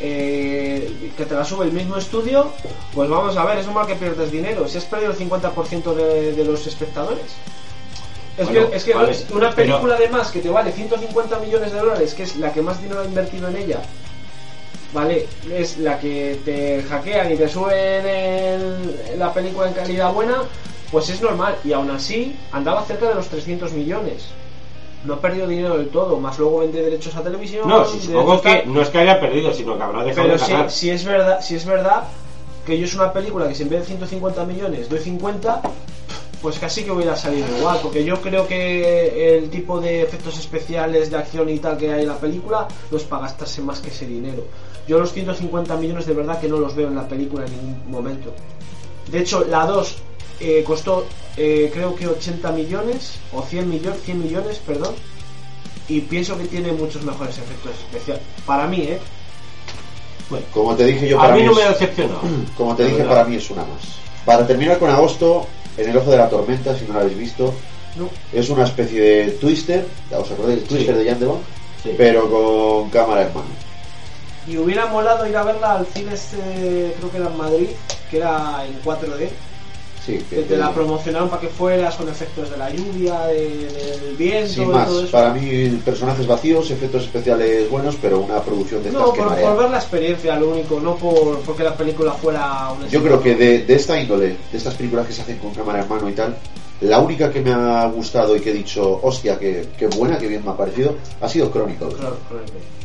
eh, que te la sube el mismo estudio, pues vamos a ver, es normal que pierdes dinero. Si has perdido el 50% de, de los espectadores. Es Bueno, que, es que vale, una pero- película de más que te vale 150 millones de dólares, que es la que más dinero ha invertido en ella, ¿vale? Es la que te hackean y te suben el- la película en calidad buena, pues es normal. Y aún así, andaba cerca de los 300 millones. No ha perdido dinero del todo, más luego vende derechos a televisión. No, si supongo que no es que haya perdido, sino que habrá dejado Pero de si, ganar. si es verdad, si es verdad que yo es una película que si en vez de 150 millones doy 50, pues casi que hubiera salido igual, porque yo creo que el tipo de efectos especiales de acción y tal que hay en la película no es para gastarse más que ese dinero. Yo los 150 millones de verdad que no los veo en la película en ningún momento. De hecho, la 2 eh, costó eh, creo que 80 millones o 100 millones, 100 millones, perdón. Y pienso que tiene muchos mejores efectos especiales. Para mí, ¿eh? Bueno, Como te dije yo, a para mí mí no es- me ha decepcionado. Como te dije, verdad. para mí es una más. Para terminar con agosto, en el ojo de la tormenta, si no lo habéis visto, No. es una especie de twister, ¿os acordáis? El twister Sí. de Jan de Bond, Sí. pero con cámara en mano. Y hubiera molado ir a verla al cine este, creo que era en Madrid, que era en 4D, Sí, que te la promocionaron para que fueras con efectos de la lluvia, de- del viento Sin y más, todo eso. para mí personajes vacíos, efectos especiales buenos, pero una producción de estas No, que por, marea. por ver la experiencia, lo único, no por porque la película fuera una Yo creo que de, de esta índole, de estas películas que se hacen con cámara en mano y tal, la única que me ha gustado y que he dicho, hostia, que, que buena, que bien me ha parecido, ha sido Chronicle. Claro,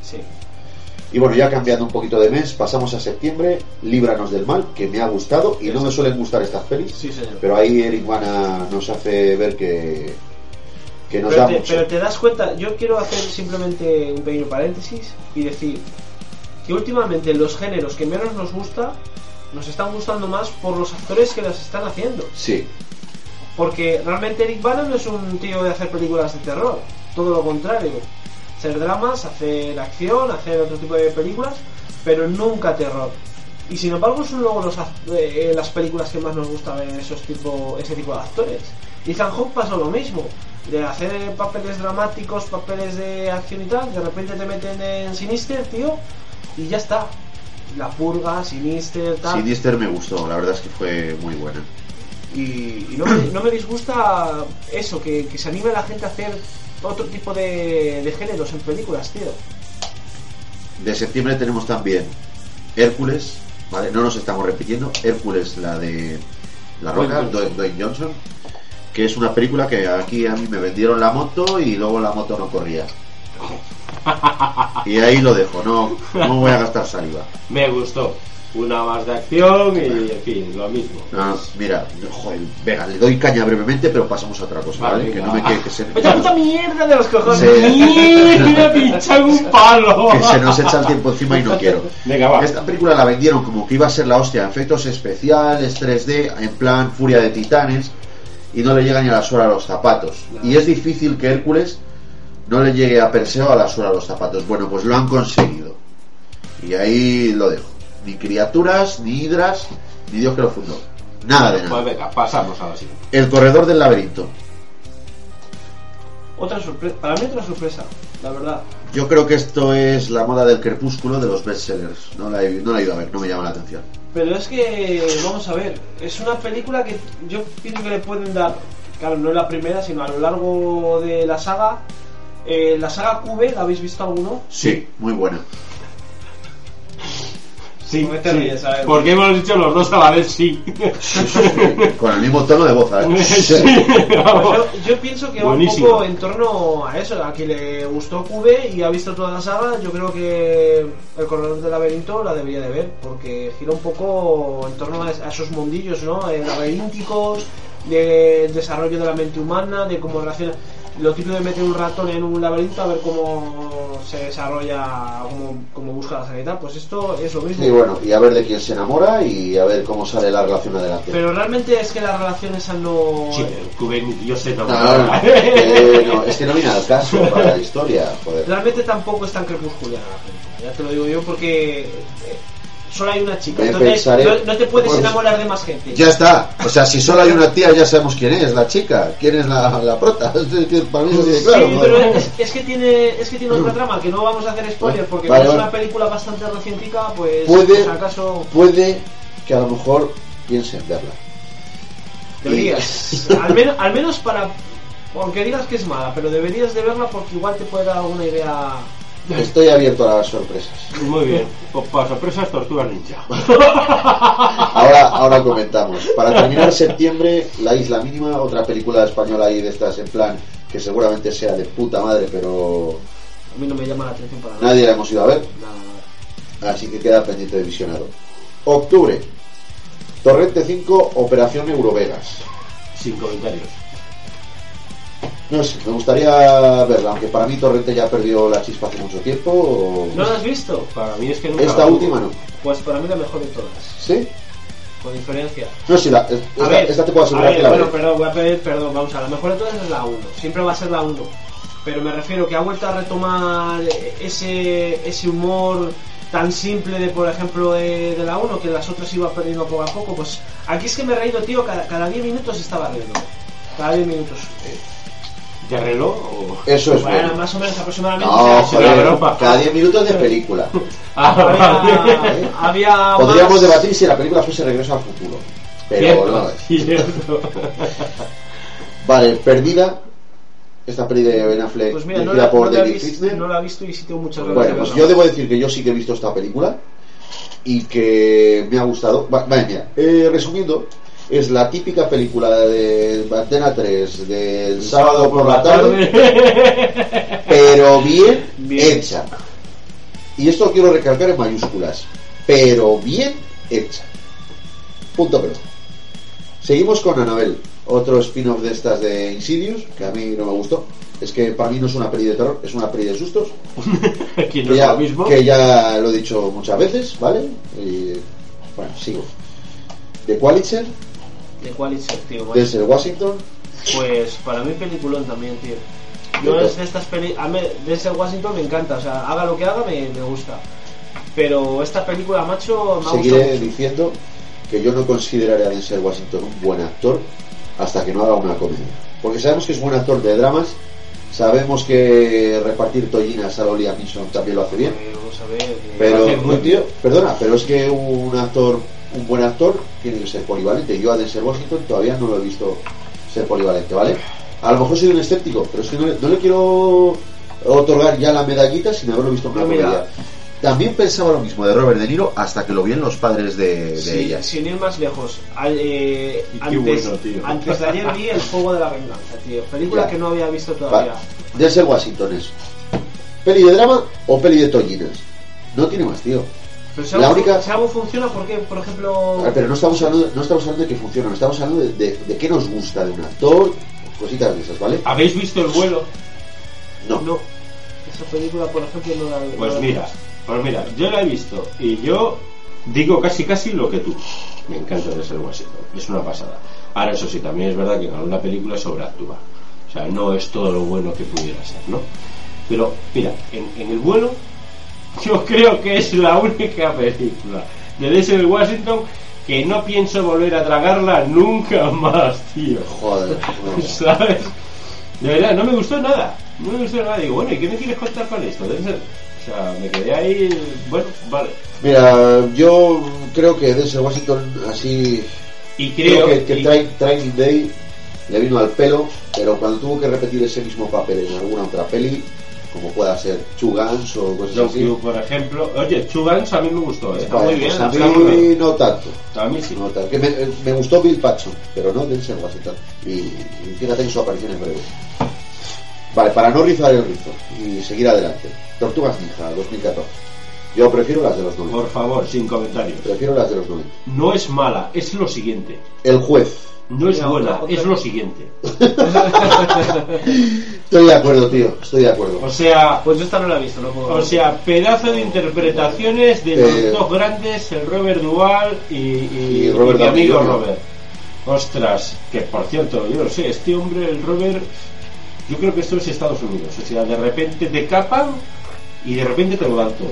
sí. Y bueno, ya cambiando un poquito de mes, pasamos a septiembre, Líbranos del Mal, que me ha gustado y no me suelen gustar estas pelis, Sí, señor. pero ahí Eric Bana nos hace ver que, que nos Pero da te, mucho. pero te das cuenta, yo quiero hacer simplemente un pequeño paréntesis y decir que últimamente los géneros que menos nos gusta nos están gustando más por los actores que las están haciendo. Sí, Porque realmente Eric Bana no es un tío de hacer películas de terror, todo lo contrario. Hacer dramas, hacer acción, hacer otro tipo de películas, pero nunca terror. Y sin embargo son luego los, eh, las películas que más nos gusta ver esos tipo, ese tipo de actores. Ethan Hawke pasó lo mismo, de hacer papeles dramáticos, papeles de acción y tal, de repente te meten en Sinister, tío, y ya está. La purga, Sinister, tal. Sinister me gustó, la verdad es que fue muy buena. Y, y no, me, no me disgusta eso, que, que se anime la gente a hacer otro tipo de, de géneros en películas, tío. De septiembre tenemos también Hércules, ¿vale? No nos estamos repitiendo. Hércules, la de La Roca, Dwayne Dwayne Dwayne Johnson, que es una película que aquí a mí me vendieron la moto y luego la moto no corría. Y ahí lo dejo, no, no voy a gastar saliva. Me gustó. Una más de acción y, en fin, lo mismo. No, mira, joder, venga, le doy caña brevemente, pero pasamos a otra cosa, ¿vale? Vale, que no me quede que se, ¡Vaya puta mierda de los cojones! Sí. ¡Me pinchan un palo! que se nos echa el tiempo encima y no quiero. Venga, va. Esta película la vendieron como que iba a ser la hostia, efectos especiales, 3D, en plan Furia de Titanes, y no le llega ni a la suela a los zapatos. Y es difícil que Hércules no le llegue a Perseo a la suela a los zapatos. Bueno, pues lo han conseguido. Y ahí lo dejo. Ni criaturas, ni hidras, ni Dios que lo fundó. Nada de Pues nada. venga, pasamos a la siguiente. El corredor del laberinto. Otra sorpresa, para mí otra sorpresa, la verdad. Yo creo que esto es la moda del crepúsculo de los bestsellers. No la he, no la he ido a ver, no me llama la atención. Pero es que, vamos a ver, es una película que yo pienso que le pueden dar, claro, no es la primera, sino a lo largo de la saga. Eh, la saga QB, ¿la habéis visto alguno? Sí, muy buena. Sí, ¿Por qué te sí. ríes? A ver. Porque hemos dicho los dos a la vez sí. Con el mismo tono de voz, ¿eh? Sí, Pues vamos. yo, yo pienso que va un poco en torno a eso, a quien le gustó QB y ha visto toda la saga, yo creo que el corredor del laberinto la debería de ver, porque gira un poco en torno a, a esos mundillos, ¿no? Eh, laberínticos, del desarrollo de la mente humana, de cómo relaciona lo típico de meter un ratón en un laberinto a ver cómo se desarrolla, cómo, cómo busca la salida, pues esto es lo mismo. Y bueno, y a ver de quién se enamora y a ver cómo sale la relación adelante. Pero realmente es que la relación esa no... Sí, yo sé no. No, no, no, eh, no, es que no viene al caso para la historia, joder. Realmente tampoco es tan crepuscular la película, ya te lo digo yo porque eh, solo hay una chica, Me entonces no, no te puedes Pues- enamorar de más gente. Ya está, o sea, si solo hay una tía ya sabemos quién es, la chica, quién es la, la prota, para mí claro. sí, pero es, es que tiene es que tiene otra trama que no vamos a hacer spoiler porque Vale, es una película bastante recientica, pues Puede- pues, acaso Puede que a lo mejor piensen verla. deberías, al menos al menos para aunque digas que es mala, pero deberías de verla porque igual te puede dar alguna idea. Estoy abierto a las sorpresas. Muy bien. Pues para sorpresas, Tortuga Ninja. Ahora, ahora comentamos. Para terminar septiembre, La Isla Mínima, otra película española ahí de estas en plan que seguramente sea de puta madre, pero A mí no me llama la atención para nada. nadie la hemos ido a ver, Nada, nada. así que queda pendiente de visionado. Octubre, Torrente 5, Operación Eurovegas. Sin comentarios. No sé, me gustaría verla, aunque para mí Torrente ya perdió la chispa hace mucho tiempo. o- ¿No la has visto? Para mí es que nunca Esta última no. Pues para mí la mejor de todas, ¿Sí? con diferencia. No, sí, la, A esta, ver, esta te puedo a asegurar ver, que la bueno, veré. perdón, voy a pedir perdón, vamos a la mejor de todas es la 1, siempre va a ser la 1. Pero me refiero que ha vuelto a retomar ese, ese humor tan simple de, por ejemplo, de, de la 1, que las otras iba perdiendo poco a poco. Pues aquí es que me he reído, tío, cada, cada 10 minutos estaba riendo. Cada 10 minutos. ¿De reloj o.? Eso es bueno, bueno. más o menos aproximadamente. No, joder, cada 10 minutos de película. Ah, había, había Podríamos más- debatir si la película fuese Regreso al Futuro. Pero no Cierto, es. cierto. Vale, Perdida. Esta peli de Ben Affleck Pues mira, no la, por no David Fincher. no la he visto y sí tengo muchas ganas Bueno, pues yo debo decir que yo sí que he visto esta película y que me ha gustado. Va- Vale, mira, eh, resumiendo, es la típica película de Antena 3 del sábado por la tarde, pero bien, Bien. hecha. Y esto lo quiero recalcar en mayúsculas, pero bien hecha. Punto pero. Seguimos con Anabel, otro spin-off de estas de Insidious, que a mí no me gustó. Es que para mí no es una peli de terror, es una peli de sustos ¿Quién no que ya, lo mismo? que ya lo he dicho muchas veces, ¿vale? Y bueno, sigo. The Qualitzer, ¿De cuál es el tío? macho? Denzel Washington, Pues para mí peliculón también, tío. Yo es de estas peli... A mí Denzel Washington me encanta, o sea, haga lo que haga me, me gusta. Pero esta película, macho, me ha seguiré mucho. diciendo que yo no consideraré a Denzel Washington un buen actor hasta que no haga una comedia. Porque sabemos que es buen actor de dramas, sabemos que repartir tollinas a Liam Neeson también lo hace bien. Vamos a ver. Pero, no, tío, perdona, pero es que un actor un buen actor tiene que ser polivalente. Yo a Denzel Washington todavía no lo he visto ser polivalente, ¿vale? A lo mejor soy un escéptico, pero es que no le, no le quiero otorgar ya la medallita sin haberlo visto en una comedia. También pensaba lo mismo de Robert De Niro hasta que lo vi en los padres de, de Sí, ella. sin ir más lejos, al- eh, antes, bueno, tío. antes de ayer vi El Fuego de la Venganza, tío. Película Ya. que no había visto Va, todavía. Denzel Washington es peli de drama o peli de tollinas. No tiene más, tío. Pero si La algo, única- funciona porque, por ejemplo... Ah, Pero no estamos hablando, no estamos hablando de que funciona, no estamos hablando de, de, de qué nos gusta de un actor, cositas de esas, ¿vale? ¿Habéis visto el vuelo? No. No. Esa película, por ejemplo, no la no Pues la- mira, pues mira, yo la he visto y yo digo casi casi lo que tú. Me encanta de ser Washington, es una pasada. Ahora eso sí, también es verdad que en alguna película sobreactúa. O sea, no es todo lo bueno que pudiera ser, ¿no? Pero mira, en, en el vuelo yo creo que es la única película de Denzel Washington que no pienso volver a tragarla nunca más, tío. Joder. ¿Sabes? De verdad, no me gustó nada. No me gustó nada. Digo, bueno, ¿y qué me quieres contar con esto? O sea, me quedé ahí. Bueno, vale. Mira, yo creo que Denzel Washington así Y creo, creo que, que y- Tra- Training Day le vino al pelo, pero cuando tuvo que repetir ese mismo papel en alguna otra peli, como pueda ser Chugans o cosas así, por ejemplo. Oye, Chugans a mí me gustó, ¿eh? Está muy bien, pues a mí muy bien. no tanto. A mí sí. No tanto. Que me, me gustó Bill Paxton, pero no Denzel Washington. Y, y fíjate en su aparición en breve. Vale, para no rizar el rizo y seguir adelante. Tortugas Ninja, 2014. Yo prefiero las de los 90. Por favor, sin comentarios. Prefiero las de los 90. No es mala, es lo siguiente. El juez. No es buena, es lo siguiente. Estoy de acuerdo, tío. Estoy de acuerdo. O sea, Pues yo esta no la he visto, no puedo... o sea, pedazo de interpretaciones de los Eh, dos grandes, el Robert Duval y, y- y Robert y mi amigo. Robert. Ostras, que por cierto, yo no sé, este hombre, el Robert, yo creo que esto es Estados Unidos. O sea, de repente te capan y de repente te lo dan todo.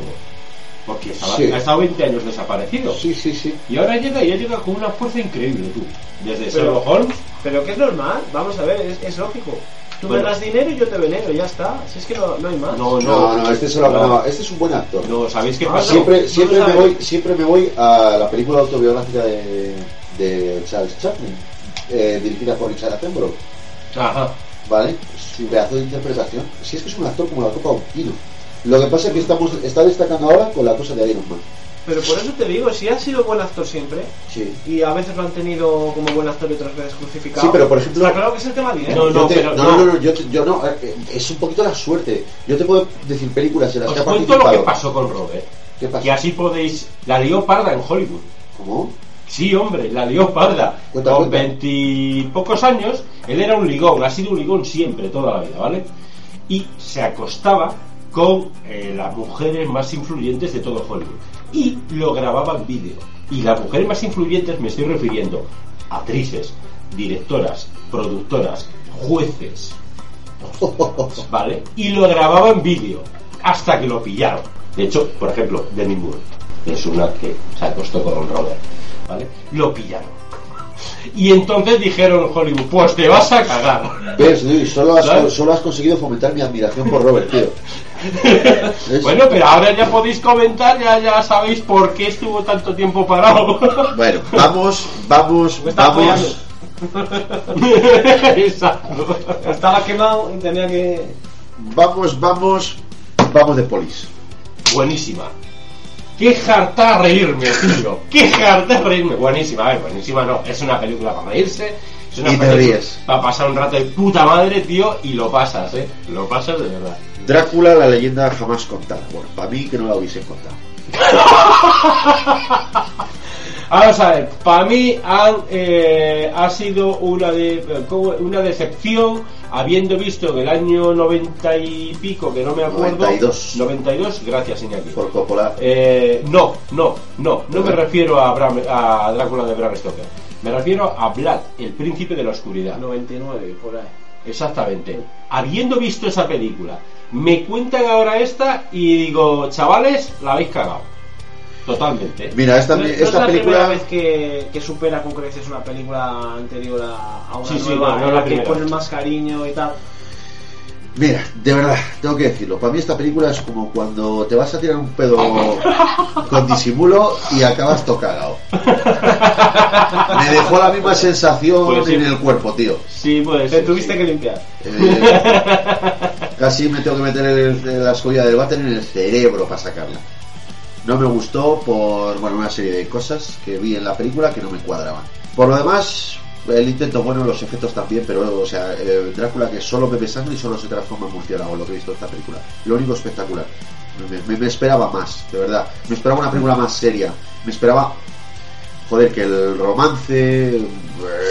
Porque estaba- Sí. ha estado 20 años desaparecido. Sí, sí, sí. Y ahora llega y ya llega con una fuerza increíble, tú. Desde Pero- Sherlock Holmes. Pero que es normal, vamos a ver, es, es lógico. Tú Bueno. me das dinero y yo te venero, ya está. Si es que no, no hay más. No, No, no, este, no, no, este es un buen actor. no, ¿sabéis qué Ah, pasa? siempre no siempre, me voy, siempre me voy a la película autobiográfica de, de Charles Chaplin, eh, dirigida por Richard Attenborough. Ajá. ¿Vale? Su pedazo de interpretación. Si es que es un actor como la copa de un pino. Lo que pasa es que estamos, está destacando ahora con la cosa de Iron Man. Pero por eso te digo, si ha sido buen actor siempre, Sí. y a veces lo han tenido como buen actor y otras veces crucificado. Sí, pero por ejemplo- Está claro que es el tema de dinero. No, Yo te- pero no, no. no, no, yo, te- yo no, eh, es un poquito la suerte. Yo te puedo decir películas en las Os que ha cuento lo que participado. pasó con Robert. ¿Qué pasó? Y así podéis. La lió parda en Hollywood. ¿Cómo? Sí, hombre, la lió parda. Cuenta, con veintipocos años, él era un ligón, ha sido un ligón siempre, toda la vida, ¿vale? Y se acostaba con eh, las mujeres más influyentes de todo Hollywood. Y lo grababa en vídeo. Y las mujeres más influyentes me estoy refiriendo a actrices, directoras, productoras, jueces, ¿vale? Y lo grababa en vídeo hasta que lo pillaron. De hecho, por ejemplo, Demi Moore es una que se acostó con Robert, ¿vale? Lo pillaron. Y entonces dijeron Hollywood, pues te vas a cagar. ¿Ves, Luis? Solo has, solo has conseguido fomentar mi admiración por Robert, tío. Bueno, pero ahora ya podéis comentar, ya, ya sabéis por qué estuvo tanto tiempo parado. Bueno, vamos, vamos, vamos. Exacto. Estaba quemado y tenía que. Vamos, vamos, vamos de polis. Buenísima. Qué harta reírme, tío. Qué harta reírme. Buenísima, a ver, buenísima no. Es una película para reírse. Es una Y te película ríes. Para pasar un rato de puta madre, tío, y lo pasas, eh. Lo pasas de verdad. Drácula, la leyenda jamás contada. Bueno, para mí que no la hubiese contado. Vamos a ver, para mí han, eh, ha sido una, de, como una decepción habiendo visto en el año 90 y pico, que no me acuerdo. 92. 92, gracias Iñaki. Por Coppola. Eh, no, no, no, no me refiero a, Bram- a Drácula de Bram Stoker. Me refiero a Vlad, el príncipe de la oscuridad. 99, por ahí. Exactamente. Habiendo visto esa película, me cuentan ahora esta y digo, chavales, la habéis cagado. Totalmente. Mira, esta, No, no esta es la película. primera vez que, que supera con creces una película anterior a, a una Sí, sí, nueva, no, no la que ponen más cariño y tal. Mira, de verdad, tengo que decirlo. Para mí esta película es como cuando te vas a tirar un pedo con disimulo y acabas tocado. Me dejó la misma sensación Pues sí. en el cuerpo, tío. Sí, pues. Te tuviste que limpiar. Eh, casi me tengo que meter el- la escobilla del váter en el cerebro para sacarla. No me gustó por bueno, una serie de cosas que vi en la película que no me cuadraban. Por lo demás, el intento bueno, los efectos también, pero o sea, Drácula que solo bebe sangre y solo se transforma en murciélago, lo que he visto en esta película. Lo único espectacular. Me, me- me esperaba más, de verdad. Me esperaba una película más seria. Me esperaba, joder, que el romance... eh,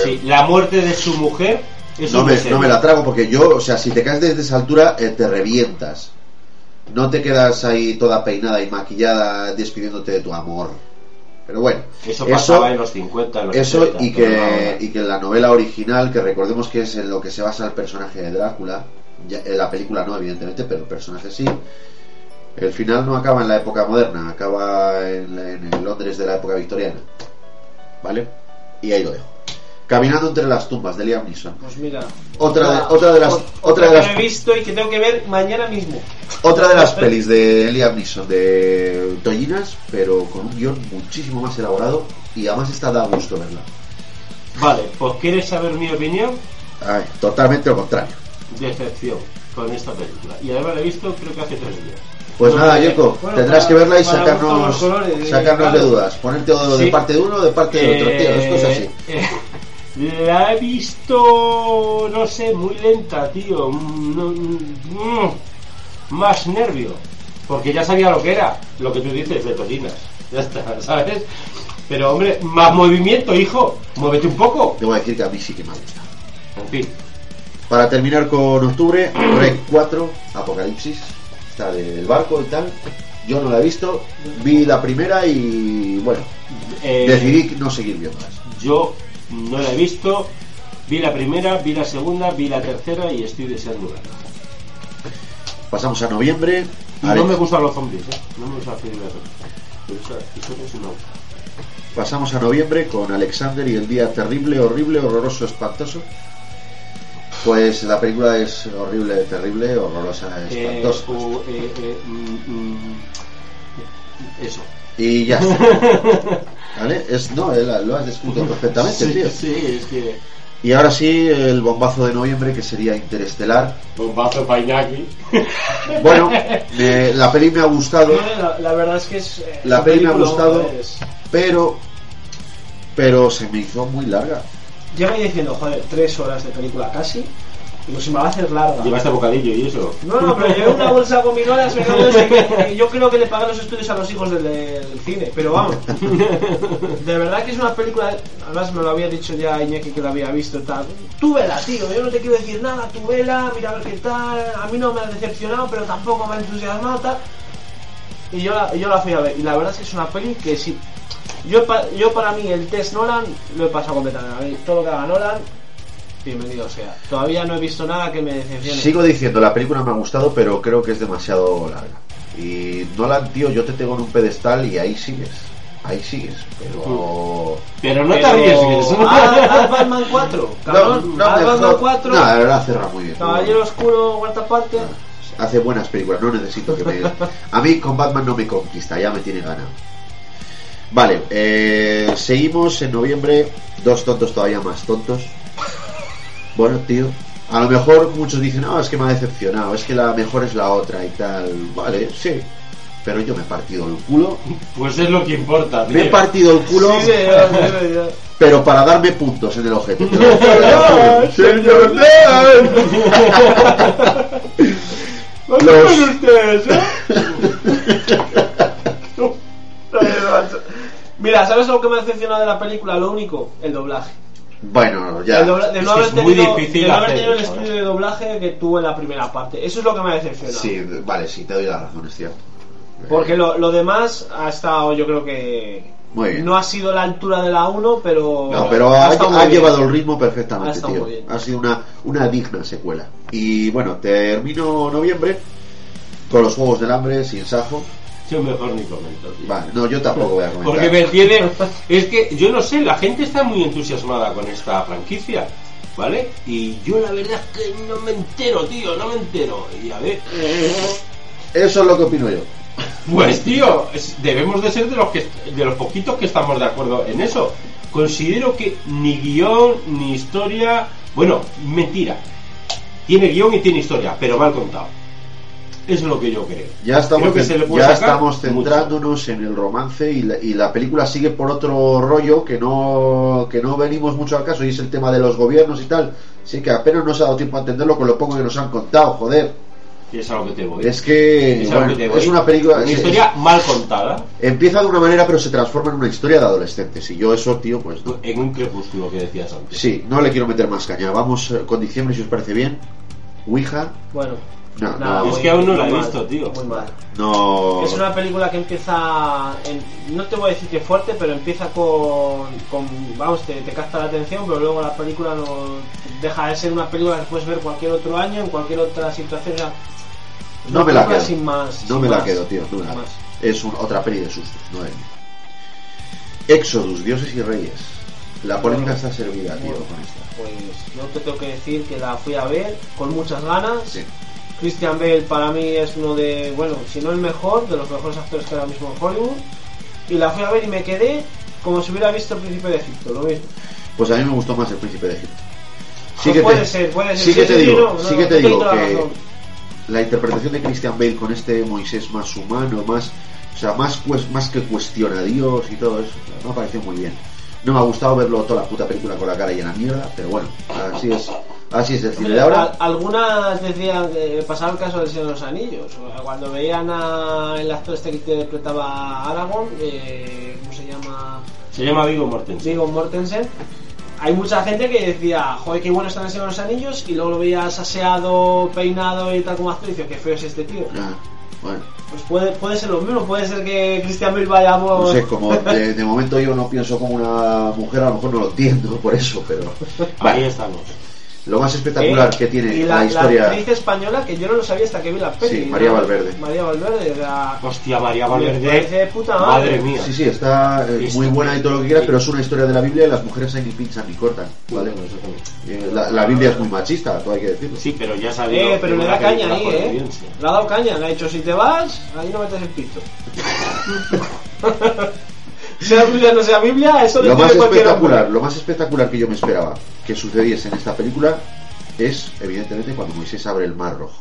Sí, la muerte de su mujer. No me, no me la trago porque yo, o sea, si te caes desde esa altura, eh, te revientas. No te quedas ahí toda peinada y maquillada despidiéndote de tu amor. Pero bueno, Eso pasaba en los 50, en los eso 60, y que, y que en la novela original, que recordemos que es en lo que se basa el personaje de Drácula, ya- en la película no, evidentemente, pero el personaje sí. El final no acaba en la época moderna, acaba en, en el Londres de la época victoriana. ¿Vale? Y ahí lo dejo. Caminando entre las tumbas de Liam Neeson. Pues mira. Otra de- otra de las- ot- otra de que las- no he visto y que tengo que ver mañana mismo. Otra de las pelis de Liam Neeson de Tollinas, pero con un guion muchísimo más elaborado y además está da gusto verla. Vale, pues ¿quieres saber mi opinión? Ay, totalmente lo contrario. Decepción con esta película. Y además la he visto creo que hace tres días. Pues No, nada, Yoko, bueno, tendrás para- que verla y sacarnos, colores, eh, sacarnos de dudas. Ponerte o de Sí. parte de uno o de parte de otro, tío. Esto es así. Eh, eh, la he visto, no sé, muy lenta, tío. Mm, no, mm, más nervio. Porque ya sabía lo que era, lo que tú dices de Tolinas. Ya está, ¿sabes? Pero hombre, más movimiento, hijo. Muévete un poco. Debo decir que a mí sí que me gusta. En fin. Para terminar con octubre, Rec 4, Apocalipsis, está del barco y tal. Yo no la he visto, vi la primera y bueno, Eh, decidí no seguir viéndolas. Yo no la he visto. Vi la primera, vi la segunda, vi la tercera y estoy deseando verla. Pasamos a noviembre. No me gustan los zombies, ¿eh? No me gusta. Pero esa. Pasamos a noviembre con Alexander y el día terrible, horrible, horroroso, espantoso. Pues la película es horrible, terrible, horrorosa, Eh, espantosa. o, eh, eh, mm, mm, eso. Y ya está. ¿Vale? Es, no, lo has descrito perfectamente, sí, tío. sí, es que. Y ahora sí, el bombazo de noviembre, que sería Interestelar. Bombazo Painaki. Bueno, me- la peli me ha gustado, La, la verdad es que es. eh, La peli me ha gustado. es- pero pero se me hizo muy larga. Lleva ahí diciendo, joder, tres horas de película casi. No se me va a hacer larga. Lleva este bocadillo y eso. No, no, pero llevé una bolsa con minolas, me cago en yo creo que le pagué los estudios a los hijos del, del cine, pero vamos. De verdad que es una película, además me lo había dicho ya Iñaki que la había visto y tal. Tú vela, tío, yo no te quiero decir nada, tú vela, mira a ver qué tal. A mí no me ha decepcionado, pero tampoco me ha entusiasmado, tal. Y yo la, yo la fui a ver, y la verdad es que es una peli que sí. Yo, yo para mí el test Nolan lo he pasado completamente. A mí, todo lo que haga Nolan, bienvenido sea. Todavía no he visto nada que me decepcione. Sigo diciendo, la película me ha gustado, pero creo que es demasiado larga. Y Nolan, tío, yo te tengo en un pedestal y ahí sigues. Ahí sigues, pero... Pero no te arriesgues. Haz Batman 4, cabrón. no, me- Batman no, 4, no, la verdad cerra muy bien. Caballero Oscuro, cuarta parte. Hace buenas películas, no necesito que me... A mí con Batman no me conquista, ya me tiene ganado. Vale, eh, seguimos en noviembre, dos tontos todavía más tontos. Bueno, tío, a lo mejor muchos dicen, no, es que me ha decepcionado, es que la mejor es la otra y tal. Vale, sí, pero yo me he partido el culo. Pues es lo que importa. Me he tío. partido el culo, Sí, pero para darme puntos en el ojete. ¡Señor Los- ustedes, ¿eh? Mira, ¿sabes lo que me ha decepcionado de la película? Lo único, el doblaje. Bueno, ya. Dobla- de Es no haber muy difícil de no haber tenido el estudio ¿eh? de doblaje que tuvo en la primera parte. Eso es lo que me ha decepcionado. Sí, vale, sí, te doy la razón, es cierto. Porque lo, lo demás ha estado, yo creo que. Muy bien. No ha sido la altura de la 1, pero. No, pero ha, ha llevado el ritmo Ha perfectamente, estado tío. Ha sido una, una digna secuela. Y bueno, termino noviembre con los Juegos del Hambre sin Sajo. Yo mejor ni comento. tío. Vale, no, yo tampoco voy a comentar. Porque me tiene. Es que yo no sé, la gente está muy entusiasmada con esta franquicia. ¿vale? Y yo la verdad es que no me entero, tío, no me entero. Y a ver, Eso es lo que opino yo. pues tío, debemos de ser de los que de los poquitos que estamos de acuerdo en eso. Considero que ni guion ni historia, bueno, mentira. Tiene guion y tiene historia, pero mal contado. Eso es lo que yo creo. Ya estamos, Creo ya estamos mucho. centrándonos en el romance y la, y la película sigue por otro rollo que no que no venimos mucho al caso y es el tema de los gobiernos y tal. Así que apenas nos ha dado tiempo a entenderlo con lo poco que nos han contado, joder. Y es a lo que te voy. Es que Es a lo bueno, que te voy. es una película Una es- historia mal contada empieza de una manera pero se transforma en una historia de adolescentes y yo eso, tío, pues no. en un crepúsculo que decías antes. Sí, no le quiero meter más caña. Vamos eh, con diciembre si os parece bien. Ouija, Bueno, no, nada, no, es muy- que aún no la he mal, visto, tío. Muy mal. no. Es una película que empieza, en- no te voy a decir que fuerte, pero empieza con, con vamos, te, te capta la atención, pero luego la película no deja de ser una película que puedes ver cualquier otro año, en cualquier otra situación. No me la quedo. Sin más, No sin me la quedo, tío. No la. Es un- otra peli de sustos, no es. Exodus, Dioses y Reyes. La polémica está servida, tío, Bueno. con esta. Pues yo te tengo que decir que la fui a ver con muchas ganas. Sí. Christian Bale para mí es uno de, bueno, si no el mejor, de los mejores actores que hay ahora mismo en Hollywood. Y la fui a ver y me quedé como si hubiera visto el Príncipe de Egipto, lo mismo. Pues a mí me gustó más el Príncipe de Egipto. Pues puede ser, puede ser. Sí que Sí, te sí, digo, sí que te te digo que la interpretación de Christian Bale con este Moisés más humano, más, o sea, más, cues- más que cuestiona a Dios y todo eso, me ha parecido muy bien. No me ha gustado verlo toda la puta película con la cara llena de mierda, pero bueno, así es, así es el cine de ahora. Al- algunas decían que pasaba el caso del Señor de los Anillos. Cuando veían a el actor este que interpretaba a Aragorn, eh, ¿cómo se llama? Se llama Vigo Mortensen. Viggo Mortensen. Hay mucha gente que decía, joder, qué bueno está en el Señor de los Anillos, y luego lo veías aseado, peinado y tal como actor, y dices, qué feo es este tío. Ah, bueno, Pues puede, puede ser lo mismo, puede ser que Christian Bale vayamos. no sé, como de, de momento yo no pienso como una mujer, a lo mejor no lo entiendo por eso, pero Ahí vale. estamos. Lo más espectacular Eh, que tiene y la, la, historia. la actriz española que yo no lo sabía hasta que vi la peli. Sí, María. Valverde. María Valverde, la... Hostia, María Valverde. puta madre. Madre mía. Sí, sí, está eh, muy buena y todo lo que quieras, pero es una historia de la Biblia y las mujeres ahí ni pinchan ni cortan, ¿vale? Eh, La, la Biblia es muy machista, todo hay que decirlo. Sí, pero ya sabía. Eh, pero le da caña ahí, eh. Le ha dado caña, le ha dicho, si te vas, ahí no metes el pito. sea Biblia no sea Biblia, eso Lo más espectacular, hombre. lo más espectacular que yo me esperaba que sucediese en esta película es, evidentemente, cuando Moisés abre el mar rojo.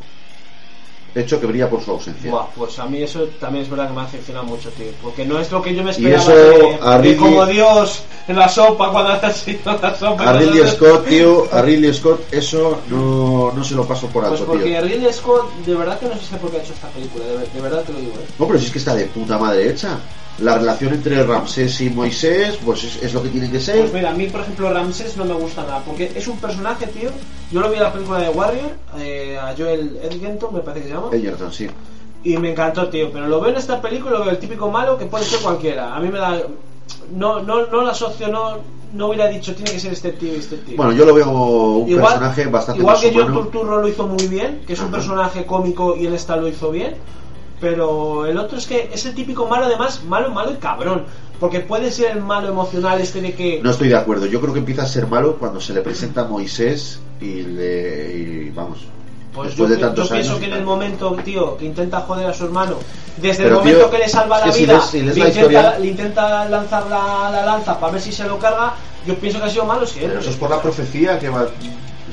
Hecho que brilla por su ausencia. Buah, pues a mí eso también es verdad que me ha decepcionado mucho, tío. Porque no es lo que yo me Y esperaba eso de, a de Ridley- como Dios en la sopa cuando hace así la sopa. A Ridley Scott, tío, a Ridley Scott, eso no, no se lo paso por Pues alto, porque tío. Ridley Scott, de verdad que no sé por qué ha hecho esta película, de, de verdad te lo digo, eh. No, pero si es que está de puta madre hecha. La relación entre Ramsés y Moisés, pues es, es lo que tiene que ser. Pues mira, a mí, por ejemplo, Ramses no me gusta nada, porque es un personaje, tío. Yo lo vi en la película de Warrior, eh, a Joel Edgerton, me parece que se llama. Edgerton, sí. Y me encantó, tío. Pero lo veo en esta película lo veo el típico malo que puede ser cualquiera. A mí me da. No, no, no lo asocio, no, no hubiera dicho tiene que ser este tío y este tío. Bueno, yo lo veo un personaje bastante igual más que John. Turturro lo hizo muy bien, que es un Ajá. personaje cómico y en esta lo hizo bien. Pero el otro es que es el típico malo, además, malo, malo y cabrón. Porque puede ser el malo emocional este de que. No estoy de acuerdo. Yo creo que empieza a ser malo cuando se le presenta a Moisés y le. y vamos. Pues yo, yo pienso que en el momento, tío, que intenta joder a su hermano, desde Pero, el momento tío, que le salva la si vida, lees- si lees le, la intenta, historia- le intenta lanzar la, la lanza para ver si se lo carga, yo pienso que ha sido malo siempre. Pero eso es por la profecía que va,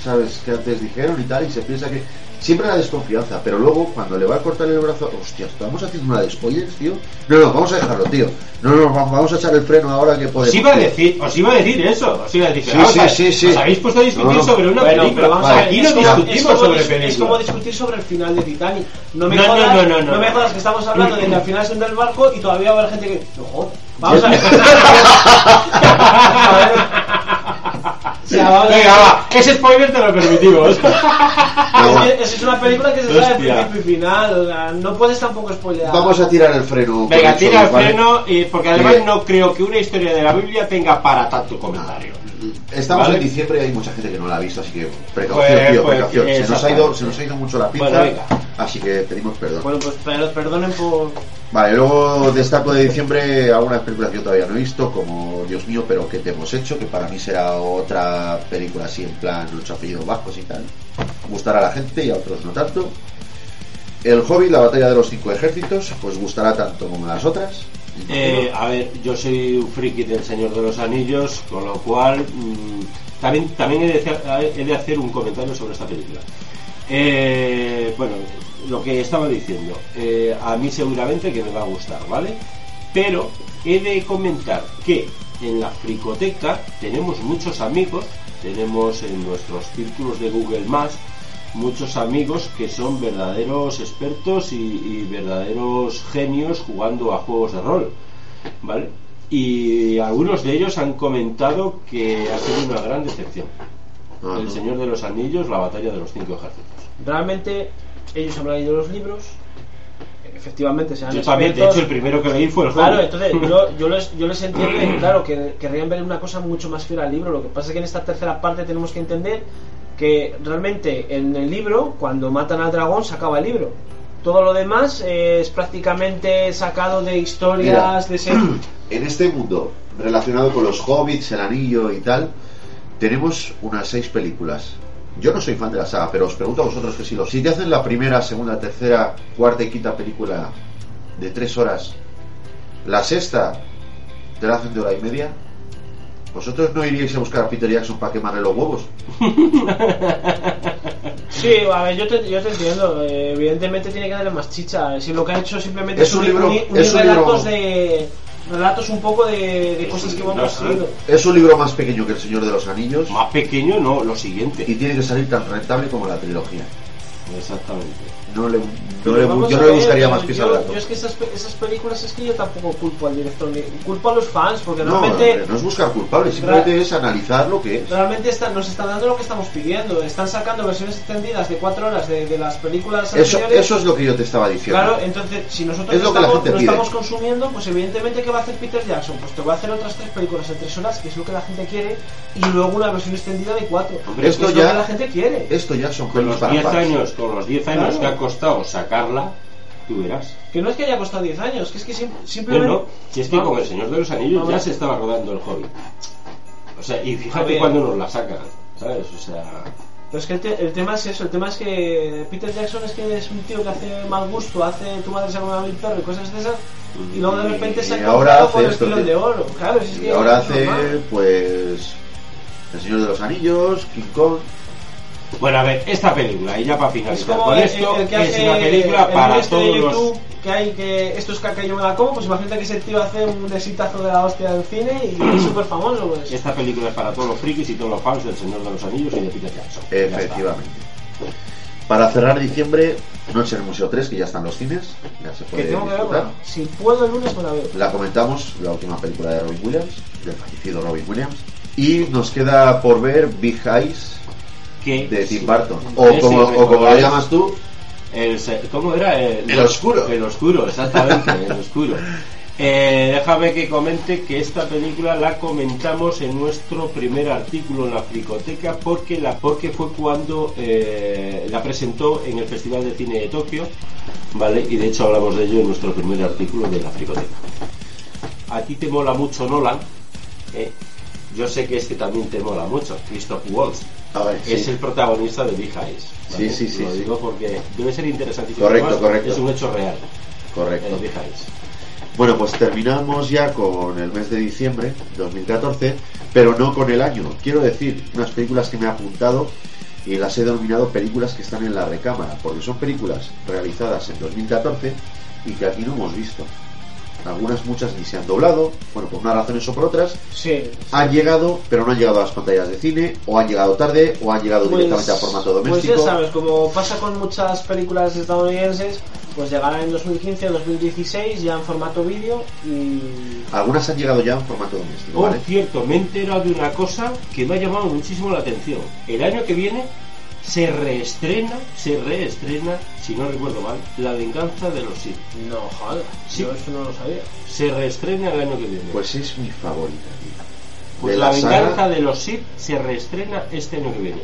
sabes que antes dijeron y tal, y se piensa que siempre la desconfianza, pero luego cuando le va a cortar el brazo, hostia, estamos haciendo una de spoilers, tío. No, no, vamos a dejarlo, tío. No, no, va- vamos a echar el freno ahora que podemos. Os iba a decir, os iba a decir eso, os iba a decir, Sí, sí, a ver, sí, sí. os habéis puesto a discutir No, no. sobre una Bueno, película. pero vamos a Vale. ver, Aquí es no es discutimos como sobre películas. Es como discutir sobre el final de Titanic. No me No, no, jodas, no, no, no. me jodas que estamos hablando de que al final se hunde el barco y todavía va a haber gente que. No jodas. Vamos a ver. O sea, vamos a ver. Venga, va, ese spoiler te lo permitimos. No, Es es una película que se sabe Hostia. principio y final. O sea, no puedes tampoco spoilear. Vamos a tirar el freno. Venga, tira el ¿vale? freno, y, porque además no creo que una historia de la Biblia tenga para tanto comentario. Estamos ¿Vale? en diciembre y hay mucha gente que no la ha visto, así que precaución, Pues- tío, pues, precaución. Se nos, ha ido, se nos ha ido mucho la pinza, Bueno, así que pedimos perdón. Bueno, pues per- perdonen por. Vale, luego destaco de diciembre algunas películas que yo todavía no he visto, como Dios mío, pero que te hemos hecho, que para mí será otra película así en plan ocho apellidos bajos y tal. Gustará a la gente y a otros no tanto. El Hobbit, la batalla de los cinco ejércitos, pues gustará tanto como las otras. Eh, a ver, yo soy un friki del Señor de los Anillos, con lo cual mm, también, también he, de hacer, un comentario sobre esta película. Eh, bueno, lo que estaba diciendo, eh, a mí seguramente que me va a gustar, ¿vale? Pero he de comentar que en la fricoteca tenemos muchos amigos, tenemos en nuestros círculos de Google Más muchos amigos que son verdaderos expertos y, y verdaderos genios jugando a juegos de rol, ¿vale? Y algunos de ellos han comentado que ha sido una gran decepción. Ajá. El Señor de los Anillos, la batalla de los cinco ejércitos. Realmente, ellos han leído los libros. Efectivamente, se han Yo también, de hecho, el primero que leí fue el Claro, Hobbit. entonces yo, yo, les, yo les entiendo y claro, que querrían ver una cosa mucho más fiel al libro. Lo que pasa es que en esta tercera parte tenemos que entender que realmente en el libro, cuando matan al dragón, se acaba el libro. Todo lo demás eh, es prácticamente sacado de historias, Mira. de ese... En este mundo relacionado con los hobbits, el anillo y tal, tenemos unas seis películas. Yo no soy fan de la saga, pero os pregunto a vosotros que si lo. Si te hacen la primera, segunda, tercera, cuarta y quinta película de tres horas, la sexta te la hacen de hora y media, ¿vosotros no iríais a buscar a Peter Jackson para quemarle los huevos? Sí, a ver, yo te, yo te entiendo. eh, evidentemente tiene que darle más chicha. Si lo que ha hecho simplemente Es un unir- libro- es unir un libro- relatos de relatos un poco de, de cosas que libro, vamos sí. viendo. Es un libro más pequeño que El Señor de los Anillos Más pequeño, no, lo siguiente. y tiene que salir tan rentable como la trilogía. Exactamente. No le, no yo no le buscaría yo- más que yo, yo es que esas, esas películas es que yo tampoco culpo al director, ni culpo a los fans, porque No, realmente, no es buscar culpables, simplemente es analizar lo que es. realmente están, nos están dando lo que estamos pidiendo. Están sacando versiones extendidas de cuatro horas de, de las películas Eso, anteriores. eso es lo que yo te estaba diciendo. Claro, entonces si nosotros Es lo, lo que la estamos, gente lo pide. estamos consumiendo, pues evidentemente ¿qué va a hacer Peter Jackson? Pues te va a hacer otras tres películas de tres horas, que es lo que la gente quiere, y luego una versión extendida de cuatro. Hombre, Esto es lo ya- que la gente quiere. Esto ya son Con los para 10 fans. años, con los 10 años Claro. que ha costado sacarla, tú verás. Que no es que haya costado 10 años, que es que sim- No, simplemente... no, si es que con el Señor de los Anillos ya se estaba rodando el Hobbit. O sea, y fíjate cuando nos la sacan, ¿sabes? O sea, Pero es que el, te- el tema es eso, el tema es que Peter Jackson es que es un tío que hace mal gusto, hace tu madre se come a mi perro y cosas de esas, y luego de repente se ha ahora con hace tío. de oro. Claro, si es Y que ahora hace, normal. pues, El Señor de los Anillos, King Kong. Bueno, a ver, esta película, y ya para Es finalizar como con el, esto, el que es una película el para este de todos los. Que hay que esto es caca y yo me la como, pues imagínate que ese tío hace un exitazo de la hostia del cine y es súper famoso, pues. Esta película es para todos los frikis y todos los fans del Señor de los Anillos y de Peter Jackson. Efectivamente. Para cerrar diciembre, Noche en el Museo 3, que ya están los cines, ya se Que puede tengo que disfrutar. verla. Si puedo el lunes me la veo. La comentamos, la última película de Robin Williams, del fallecido Robin Williams. Y nos queda por ver Big Eyes Que- de. Tim Burton. O como, o como lo llamas tú, El, ¿Cómo era? El, El oscuro. El oscuro, exactamente, el oscuro. Eh, déjame que comente que esta película la comentamos en nuestro primer artículo en la Fricoteca porque la porque fue cuando eh, la presentó en el Festival de Cine de Tokio, ¿vale? Y de hecho hablamos de ello en nuestro primer artículo de la Fricoteca. A ti te mola mucho Nolan, ¿eh? Yo sé que este también te mola mucho, Christoph Waltz. Ver, Es sí. el protagonista de Big Eyes. ¿vale? Sí, sí, sí, Lo sí. digo porque debe ser interesantísimo. Correcto, Además, correcto. Es un hecho real. correcto. El Big Eyes. Bueno, pues terminamos ya con el mes de diciembre 2014, pero no con el año. Quiero decir, unas películas que me he apuntado y las he denominado películas que están en la recámara, porque son películas realizadas en 2014 y que aquí no hemos visto. Algunas, muchas ni se han doblado, bueno, por unas razones o por otras, Sí. han llegado, pero no han llegado a las pantallas de cine, o han llegado tarde, o han llegado directamente a formato Pues doméstico. ya sabes, como pasa con muchas películas estadounidenses, pues llegarán en 2015 o 2016 ya en formato vídeo y... Algunas han llegado ya en formato doméstico, Por ¿vale? cierto, me he enterado de una cosa que me ha llamado muchísimo la atención. El año que viene se reestrena, se reestrena, si no recuerdo mal, La venganza de los Sith. No, joder, Sí. yo eso no lo sabía. Se reestrena el año que viene. Pues es mi favorita, tío. Pues de la, la venganza saga. de los Sith se reestrena este año que viene.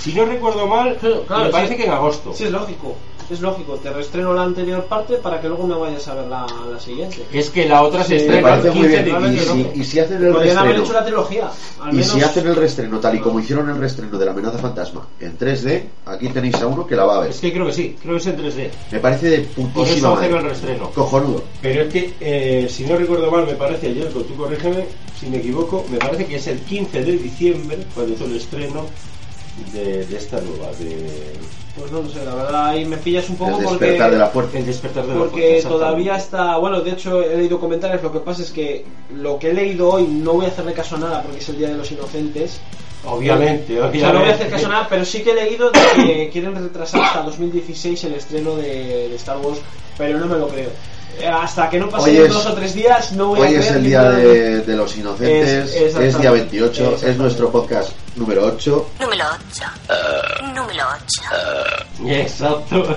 Si no recuerdo mal, Claro, claro, me parece sí. que en agosto. Sí, es lógico. Es lógico. Te reestreno la anterior parte para que luego me vayas a ver la, la siguiente. Es que la otra se Sí, Me estrena parece el muy 15 bien. de Y si, y si hacen el Podrían haber hecho reestreno. la trilogía. Al Y menos... si hacen el reestreno tal y como hicieron el reestreno de la amenaza fantasma en 3D, aquí tenéis a uno que la va a ver. Es que creo que sí, creo que es en 3D. Me parece de Por putísima eso hacen el madre. reestreno. Cojonudo. Pero es que, eh, si no recuerdo mal, me parece, ayer, tú corrígeme si me equivoco, me parece que es el 15 de diciembre cuando hizo el estreno de, de esta nueva, de Pues no lo sé, la verdad ahí me pillas un poco El porque... despertar de la fuerza. El despertar de la Porque fuerza, exactamente. todavía está, bueno, de hecho he leído comentarios, lo que pasa es que lo que he leído hoy no voy a hacerle caso a nada porque es el Día de los Inocentes. Obviamente, obviamente. O sea, no voy a hacer caso a nada, pero sí que he leído de que quieren retrasar hasta 2016 el estreno de, de Star Wars, pero no me lo creo. Eh, Hasta que no pasen Hoy es- dos o tres días no voy a Hoy es el día de, de los inocentes, Es- día 28, es nuestro podcast número 8. Número 8. Número 8. Exacto.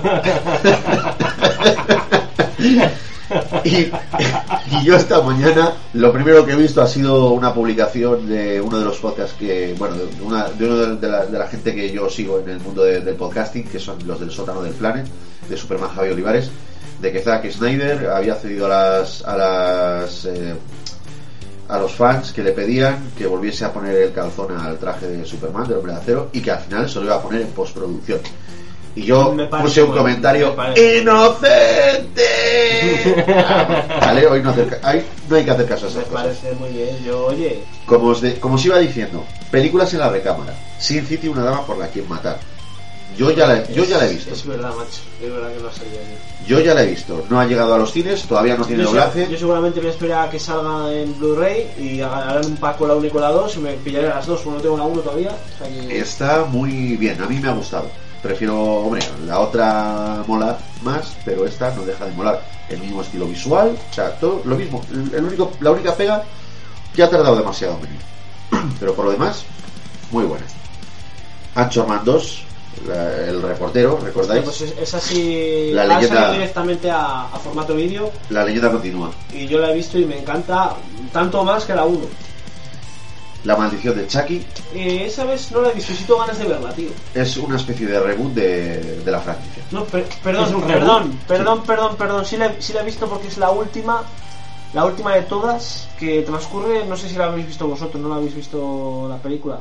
Y, y yo esta mañana lo primero que he visto ha sido una publicación de uno de los podcasts que, bueno, de, una, de uno de, de la, de la gente que yo sigo en el mundo de- del podcasting, que son los del sótano del planet, de Superman Javi Olivares, de que Zack Snyder había cedido a las, a las eh, a los fans que le pedían que volviese a poner el calzón al traje de Superman, del hombre de acero, y que al final se lo iba a poner en postproducción. Y yo Me puse un comentario me ¡Inocente! vale, hoy no, hacer hay que hacer caso a Me esas cosas. parece muy bien, yo oye, Como os, de- como os iba diciendo, películas en la recámara. Sin City, una dama por la quien matar. Yo ya la, yo ya la he visto. Es verdad, macho, es verdad que no ha salido. Yo ya la he visto. No ha llegado a los cines, todavía no tiene Yo, doblaje. yo seguramente me esperar a que salga en Blu-ray y harán un pack con la 1 y con la 2 y me pillaré las dos, porque no tengo la 1 todavía. o sea que- Está muy bien, a mí me ha gustado. Prefiero, hombre, la otra mola más, pero esta no deja de molar. El mismo estilo visual, o sea, todo lo mismo. El único, la única pega que ha tardado demasiado en venir. Pero por lo demás, muy buena. Ancho Man 2, la- el reportero, ¿recordáis? Pues es, es así, La leyenda- directamente a, a formato vídeo La leyenda continúa. y yo la he visto y me encanta tanto más que la 1. La maldición de Chucky Eh, esa vez no la he visto tengo ganas de verla, tío. es una especie de reboot de, de la franquicia. No, per- perdón, reboot. perdón, perdón, perdón, perdón, sí la, sí la he visto porque es la última, la última de todas que transcurre, no sé si la habéis visto vosotros, no la habéis visto la película.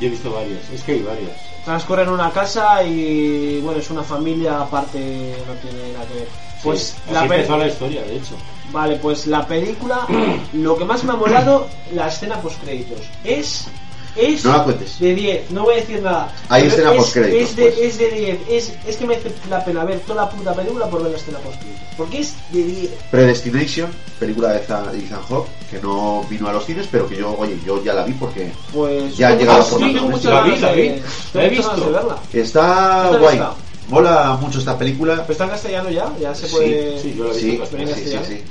Yo he visto varias, es que hay varias. Transcurre en una casa y bueno, es una familia aparte, no tiene nada que ver. Pues Sí, la empezó la historia, de hecho. Vale, pues la película, lo que más me ha molado, la escena post créditos. Es. Es No la cuentes. de 10, no voy a decir nada. Hay Pero escena es- postcréditos, Es de, pues. es de 10, es, es que merece la pena ver toda la puta película por ver la escena post créditos. Porque es de 10. Predestination, película de Ethan de Hawke, que no vino a los cines, pero que yo, oye, yo ya la vi porque Pues. Ya ha llegado tengo doméstico. muchas La vi, la de- vi. tengo La he visto. de verla. está ¿Qué tal guay. está? Mola mucho esta película. Pero está en castellano ya, ya se Sí, puede. sí, yo la he Sí, visto sí, en sí, castellano. sí.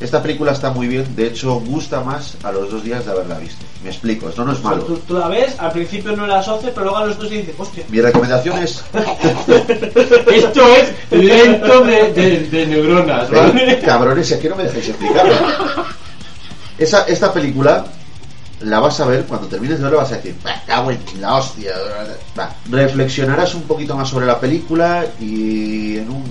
Esta película está muy bien, de hecho gusta más a los dos días de haberla visto. Me explico, esto no es malo. tú, tú la ves, al principio no la asocias, pero luego a los dos dices, hostia. Mi recomendación es Esto es lento de, de, de neuronas, ¿vale? cabrones, es que no me dejáis explicarlo. Esa, esta película la vas a ver, cuando termines de verla vas a decir, "Bah, cago en la hostia. Va, reflexionarás un poquito más sobre la película y en un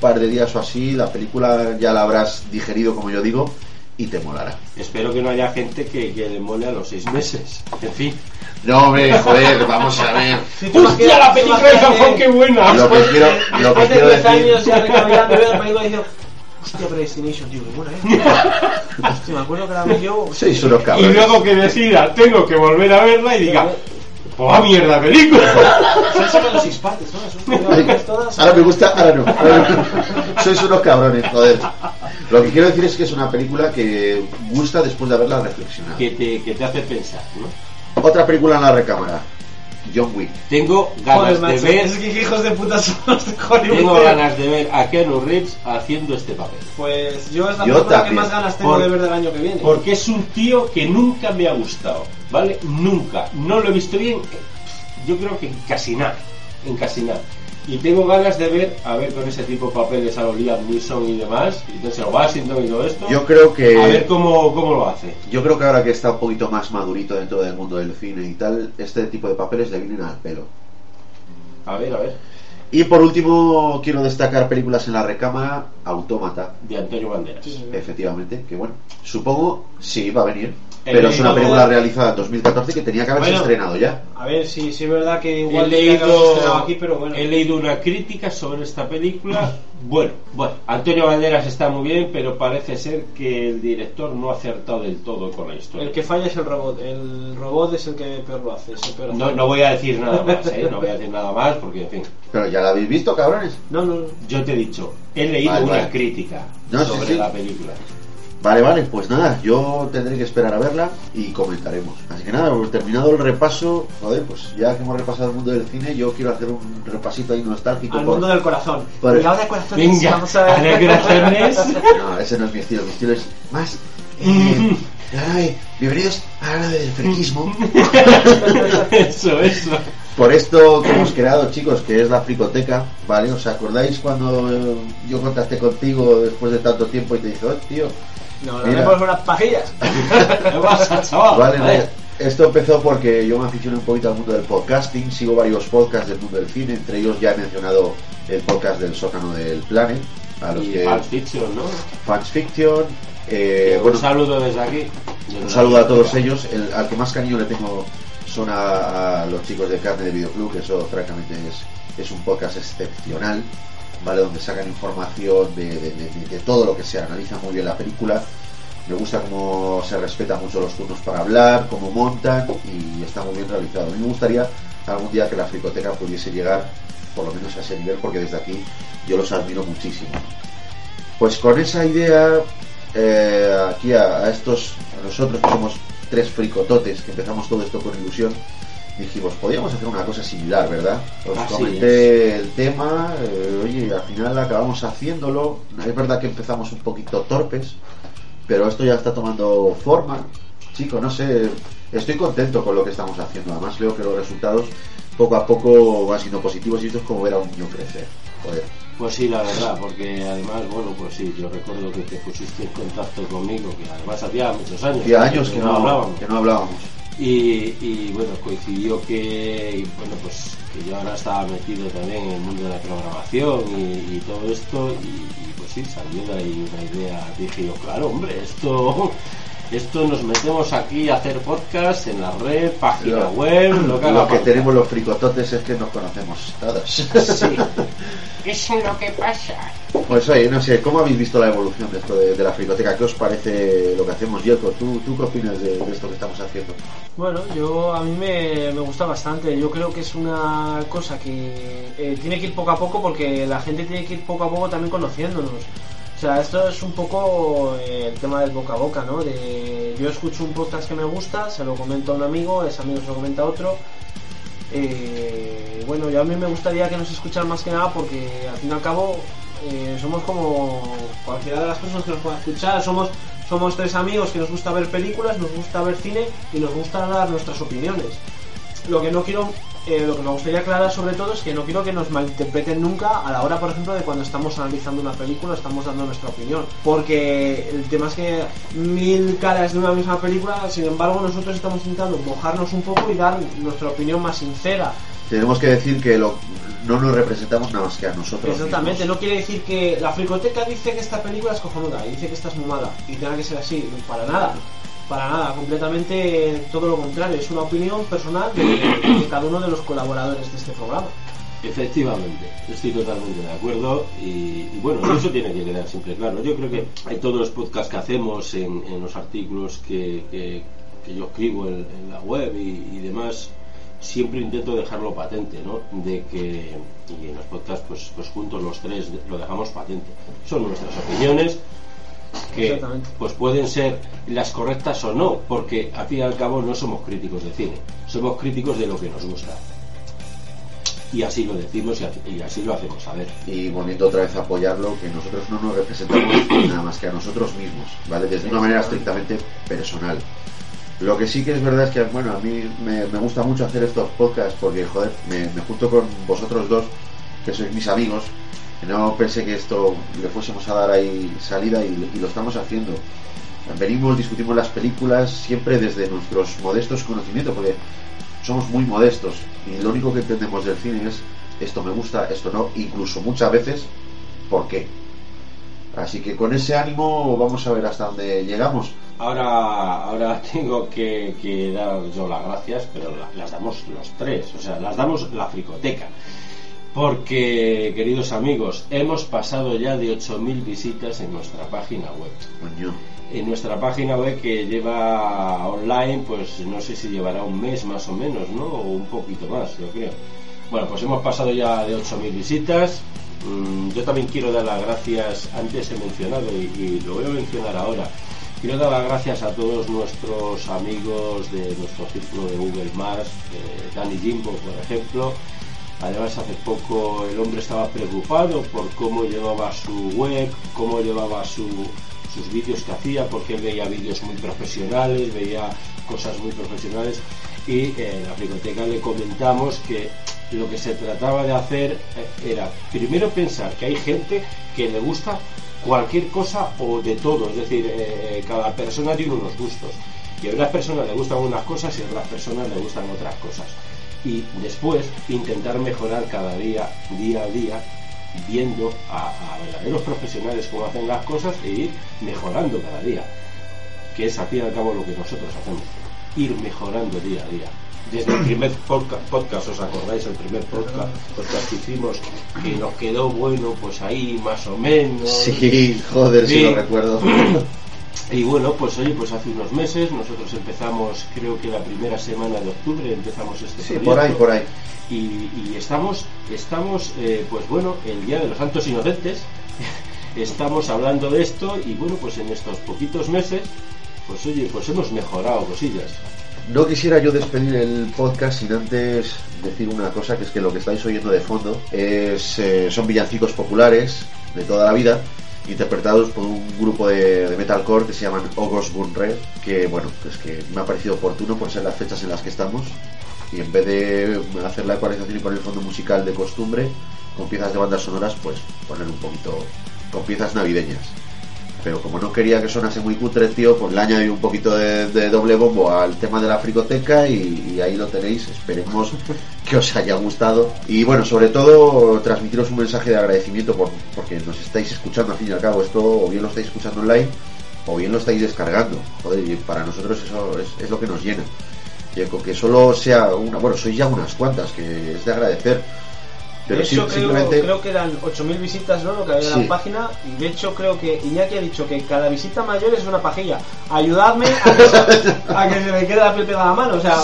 par de días o así la película ya la habrás digerido, como yo digo, y te molará. Espero que no haya gente que, que le mole a los seis meses. En fin. No, hombre, joder, vamos a ver. Si tú ¡Hostia, la película de Japón, qué buena! Lo que quiero, lo que quiero 10 decir... años ya recaminando veo la película y digo, hostia, Predestination, tío, qué buena, eh. Hostia, me acuerdo que la vi yo. Sois unos Y cabrones. luego que decida, tengo que volver a verla y diga, ¡pues a mierda película! Se han sacado seis partes, ¿no? Son películas todas. Ahora me gusta, ahora no. ahora no. Sois unos cabrones, joder. Lo que quiero decir es que es una película que gusta después de haberla reflexionado. que, te, que te hace pensar, ¿no? Otra película en la recámara. John Wick. Tengo Joder, ganas de ver, es que hijos de puta son los de Hollywood. tengo ganas de ver a Keanu Reeves haciendo este papel. Pues yo es la Yo película que más ganas tengo Por- de ver del año que viene. Porque es un tío que nunca me ha gustado, ¿vale? Nunca. No lo he visto bien, yo creo que en casi nada. En casi nada. Y tengo ganas de ver, a ver con ese tipo de papeles a Liam Neeson y demás, y entonces Washington y todo esto, Yo creo que. a ver cómo, cómo lo hace. Yo creo que ahora que está un poquito más madurito dentro del mundo del cine y tal, este tipo de papeles le vienen al pelo. A ver, a ver. Y por último, quiero destacar películas en la recámara, Autómata, De Antonio Banderas. Sí, sí. efectivamente, que bueno, supongo sí va a venir, He pero es una película realizada en 2014 que tenía que haberse Bueno. estrenado ya. A ver, sí, sí es verdad que He igual haberse leído, estrenado aquí, pero bueno. he leído una crítica sobre esta película. Bueno, bueno, Antonio Banderas está muy bien, pero parece ser que el director no ha acertado del todo con la historia. El que falla es el robot. El robot es el que peor lo hace. peor No, hace. no voy a decir nada más, ¿eh? no voy a decir nada más porque, en fin, Pero ya la habéis visto, cabrones. no, no, no. yo te he dicho, he leído Vale, una vale. crítica No, sí, sobre sí. la película. Vale, vale, pues nada, yo tendré que esperar a verla y comentaremos. Así que nada, pues terminado el repaso, joder, pues ya que hemos repasado el mundo del cine, yo quiero hacer un repasito ahí nostálgico. Al por- mundo del corazón. por- Y ahora corazón. Venga, vamos a a ver, corazones. No, ese no es mi estilo, mi estilo es más... Eh, ay, bienvenidos a la del friquismo. eso, eso. Por esto que hemos creado, chicos, que es la fricoteca, ¿vale? ¿Os acordáis cuando eh, yo contacté contigo después de tanto tiempo y te dije, oh, tío, Nos unas pajillas. ¿Qué pasa, chaval? Vale, ver. esto empezó porque yo me aficioné un poquito al mundo del podcasting, sigo varios podcasts del mundo del cine, entre ellos ya he mencionado el podcast del sótano del Planet, a los Y que Pulp Fiction, ¿no? Fans Fiction, eh, un bueno, saludo desde aquí. Desde un saludo a todos ellos, el, al que más cariño le tengo son a, a los chicos de Carne de Videoclub, que eso francamente es, es un podcast excepcional, ¿vale? Donde sacan información de, de- de- todo lo que sea, analizan muy bien la película. Me gusta cómo se respetan mucho los turnos para hablar, cómo montan y está muy bien realizado. A mí me gustaría algún día que la fricoteca pudiese llegar por lo menos a ese nivel porque desde aquí yo los admiro muchísimo. Pues con esa idea, eh, aquí a, a estos, a nosotros que somos tres fricototes, que empezamos todo esto con ilusión, dijimos, podríamos hacer una cosa similar, ¿verdad? Os Así comenté el tema, eh, oye, al final acabamos haciéndolo. Es verdad que empezamos un poquito torpes, pero esto ya está tomando forma. Chico, no sé, estoy contento con lo que estamos haciendo. Además veo que los resultados poco a poco van siendo positivos y esto es como ver a un niño crecer. Joder. Pues sí, la verdad, porque además, bueno, pues sí, yo recuerdo que te pusiste en contacto conmigo, que además hacía muchos años. Hacía años que no, hablábamos. que no hablábamos. Y, y, bueno, coincidió que, bueno, pues que yo ahora estaba metido también en el mundo de la programación y, todo esto, y, y, pues sí, salió de ahí una idea. Dije yo, claro, hombre, esto, esto nos metemos aquí a hacer podcast en la red, página Lo- web, lo que Lo que tenemos los fricototes es que nos conocemos todos. Sí. Eso es lo que pasa. Pues oye, no sé, ¿cómo habéis visto la evolución de esto de, de la fricoteca? ¿Qué os parece lo que hacemos, Yelko? ¿Tú, ¿Tú qué opinas de, de esto que estamos haciendo? Bueno, yo a mí me, me gusta bastante. Yo creo que es una cosa que eh, tiene que ir poco a poco porque la gente tiene que ir poco a poco también conociéndonos. O sea, esto es un poco eh, el tema del boca a boca, ¿no? De, yo escucho un podcast que me gusta, se lo comento a un amigo, ese amigo se lo comenta a otro. Eh, bueno, yo a mí me gustaría que nos escucharan más que nada porque al fin y al cabo eh, somos como cualquiera de las personas que nos pueda escuchar, somos somos tres amigos que nos gusta ver películas, nos gusta ver cine y nos gusta dar nuestras opiniones. Lo que no quiero, eh, lo que me gustaría aclarar sobre todo es que no quiero que nos malinterpreten nunca a la hora, por ejemplo, de cuando estamos analizando una película, estamos dando nuestra opinión. Porque el tema es que mil caras de una misma película, sin embargo, nosotros estamos intentando mojarnos un poco y dar nuestra opinión más sincera. Tenemos que decir que lo- no nos representamos nada más que a nosotros. Exactamente, mismos. no quiere decir que la fricoteca dice que esta película es cojonuda y dice que esta es muy mala y tenga que ser así, para nada, para nada, completamente todo lo contrario, es una opinión personal de, cada uno de los colaboradores de este programa. Efectivamente, estoy totalmente de acuerdo y, bueno, eso tiene que quedar siempre claro. Yo creo que hay todos los podcasts que hacemos en, en los artículos que, yo escribo en, en la web y, y demás, siempre intento dejarlo patente, ¿no? De que, y en los podcasts, pues, pues juntos los tres lo dejamos patente. Son nuestras opiniones que pues pueden ser las correctas o no, porque al fin y al cabo no somos críticos de cine, somos críticos de lo que nos gusta. Y así lo decimos y así, lo hacemos saber. Y volviendo otra vez a apoyarlo, que nosotros no nos representamos nada más que a nosotros mismos, ¿vale? Desde una manera estrictamente personal. Lo que sí que es verdad es que, bueno, a mí me, me gusta mucho hacer estos podcasts porque, joder, me, me junto con vosotros dos que sois mis amigos, no pensé que esto le fuésemos a dar ahí salida y, y lo estamos haciendo. Venimos, discutimos las películas siempre desde nuestros modestos conocimientos, porque somos muy modestos y lo único que entendemos del cine es esto me gusta, esto no, incluso muchas veces, ¿por qué? Así que con ese ánimo vamos a ver hasta dónde llegamos. Ahora, ahora tengo que, que dar yo las gracias, pero la- las damos los tres, o sea, las damos la fricoteca. Porque, queridos amigos, hemos pasado ya de 8.000 visitas en nuestra página web. Coño. En nuestra página web que lleva online, pues no sé si llevará un mes más o menos, ¿no? O un poquito más, yo creo. Bueno, pues hemos pasado ya de 8.000 visitas. Mm, yo también quiero dar las gracias, antes he mencionado y, y lo voy a mencionar ahora. Quiero dar las gracias a todos nuestros amigos de nuestro círculo de Google Mars, eh, Dani Jimbo, por ejemplo. Además, hace poco el hombre estaba preocupado por cómo llevaba su web, cómo llevaba su, sus vídeos que hacía, porque él veía vídeos muy profesionales, veía cosas muy profesionales. Y eh, en la biblioteca le comentamos que lo que se trataba de hacer eh, era primero pensar que hay gente que le gusta cualquier cosa o de todo, es decir, eh, cada persona tiene unos gustos. Y a unas personas le gustan unas cosas y a otras personas le gustan otras cosas. Y después intentar mejorar cada día, día a día, viendo a, a verdaderos profesionales cómo hacen las cosas e ir mejorando cada día. Que es al fin y al cabo lo que nosotros hacemos, ir mejorando día a día. Desde el primer podcast, podcast, ¿os acordáis? El primer podcast, podcast que hicimos, que nos quedó bueno, pues ahí más o menos. Sí, joder, sí, Sí. lo recuerdo. Y bueno, pues oye, pues hace unos meses nosotros empezamos, creo que la primera semana de octubre empezamos este Sí, proyecto. por ahí, por ahí. Y, y estamos, estamos eh, pues bueno, el Día de los Santos Inocentes, estamos hablando de esto y bueno, pues en estos poquitos meses, pues oye, pues hemos mejorado cosillas. No quisiera yo despedir el podcast sin antes decir una cosa, que es que lo que estáis oyendo de fondo es, eh, son villancicos populares de toda la vida, interpretados por un grupo de, metalcore que se llaman Ogos Red, que bueno, pues que me ha parecido oportuno por ser las fechas en las que estamos, y en vez de hacer la ecualización y poner el fondo musical de costumbre, con piezas de bandas sonoras, pues poner un poquito con piezas navideñas. Pero como no quería que sonase muy cutre, tío, pues le añadí un poquito de, de doble bombo al tema de la fricoteca y, y ahí lo tenéis. Esperemos que os haya gustado. Y bueno, sobre todo, transmitiros un mensaje de agradecimiento por, porque nos estáis escuchando al fin y al cabo. Esto o bien lo estáis escuchando online o bien lo estáis descargando. Joder, y para nosotros eso es, es lo que nos llena. Y con que solo sea una, bueno, sois ya unas cuantas, que es de agradecer. Pero de sí- hecho, creo, simplemente. creo que eran 8.000 visitas ¿no? lo que había en Sí. la página. Y de hecho, creo que Iñaki ha dicho que cada visita mayor es una pajilla. Ayudadme a que, se, a que se me quede la piel pegada a la mano. O sea,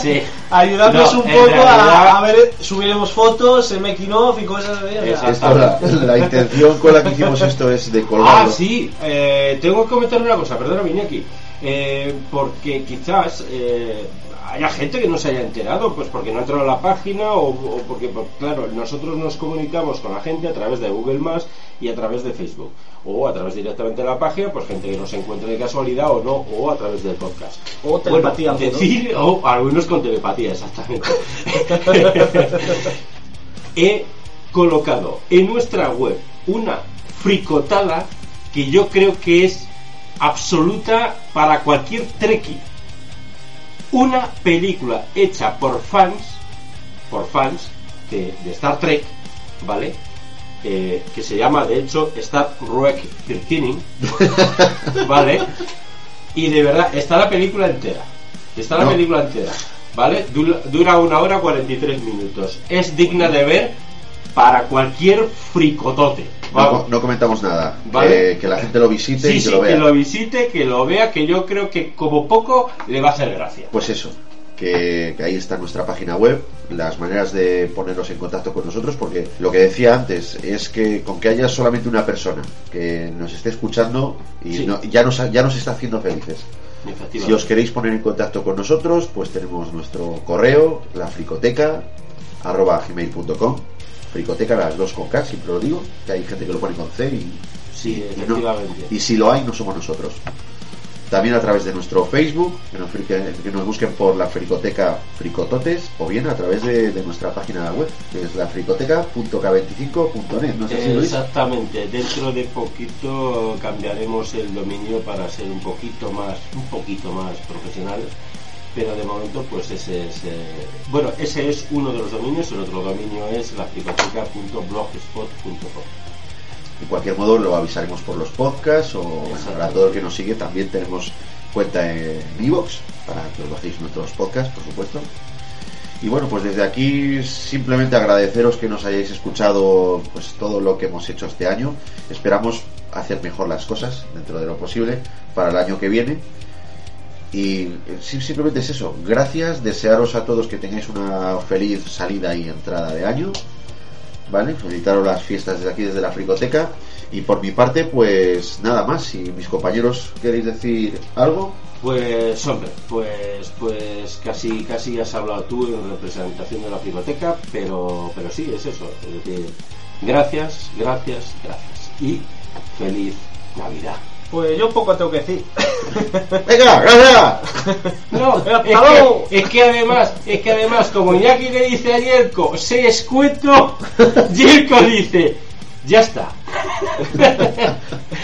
Sí. ayudadnos No, un poco realidad- a, a ver, subiremos fotos, making of y cosas Exacto. Esto, la, la intención con la que hicimos esto es de Ah, colgarlo. sí, eh, tengo que comentar una cosa, perdona, Iñaki. Eh, porque quizás eh, haya gente que no se haya enterado, pues porque no ha entrado a la página o, o porque, pues, claro, nosotros nos comunicamos con la gente a través de Google Más y a través de Facebook. O a través directamente de la página, pues gente que nos encuentre de casualidad o no, o a través del podcast. O telepatía, Bueno, ¿no? decir, o algunos con telepatía, exactamente. He colocado en nuestra web una fricotada que yo creo que es absoluta para cualquier treki. Una película hecha por fans, por fans de, de Star Trek, ¿vale? Eh, que se llama de hecho Star Trek 13, ¿vale? Y de verdad, está la película entera. Está la No. película entera, ¿vale? Dura, dura una hora 43 minutos. Es digna de ver para cualquier fricotote. No, Vamos. no comentamos nada. Vale. Que, que la gente lo visite Sí, y sí, que lo vea. que lo visite, que lo vea, que yo creo que como poco le va a hacer gracia. Pues eso, que, que ahí está nuestra página web, las maneras de ponernos en contacto con nosotros, porque lo que decía antes es que con que haya solamente una persona que nos esté escuchando y Sí. no- ya, nos, ya nos está haciendo felices. Si os queréis poner en contacto con nosotros, pues tenemos nuestro correo, la fricoteca, arroba gmail.com. Fricoteca, las dos con K, siempre lo digo, que hay gente que lo pone con C y, Sí, y no- y si lo hay, no somos nosotros. También a través de nuestro Facebook, que nos, que- que nos busquen por la fricoteca Fricototes, o bien a través de, de nuestra página web, que es la fricoteca.k25.net. No sé si Luis. Exactamente, dentro de poquito cambiaremos el dominio para ser un poquito más, un poquito más profesionales, pero de momento pues ese es, eh, bueno, ese es uno de los dominios, el otro dominio es la fricoteca.blogspot.com. De cualquier modo lo avisaremos por los podcasts o para todo el que nos sigue también tenemos cuenta en Evox para que os bajéis nuestros podcasts, por supuesto. Y bueno, pues desde aquí simplemente agradeceros que nos hayáis escuchado pues todo lo que hemos hecho este año. Esperamos hacer mejor las cosas dentro de lo posible para el año que viene. Y eh, sim- simplemente es eso. Gracias, desearos a todos que tengáis una feliz salida y entrada de año. ¿Vale? Felicitaros las fiestas desde aquí, desde la Fricoteca. Y por mi parte, pues nada más. Si mis compañeros queréis decir algo, Pues hombre, pues pues casi casi has hablado tú en representación de la biblioteca, pero pero sí es eso, es decir, gracias, gracias, gracias y feliz Navidad. Pues yo un poco tengo que decir. ¡venga, gracias! No, es que, es que además, es que además, como Iñaki le dice a Yerko, se escueto, Yerko dice, ya está.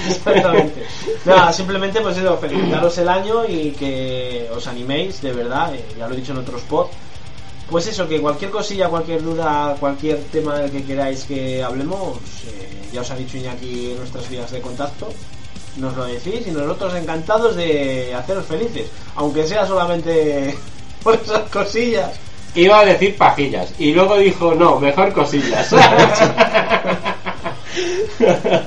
Exactamente. Nada, simplemente pues eso, felicitaros el año y que os animéis, de verdad, eh, ya lo he dicho en otros pod. Pues eso, que cualquier cosilla, cualquier duda, cualquier tema del que queráis que hablemos, eh, ya os ha dicho Iñaki en nuestras vías de contacto, nos lo decís y nosotros encantados de haceros felices, aunque sea solamente por esas cosillas. Iba a decir pajillas y luego dijo, no, mejor cosillas.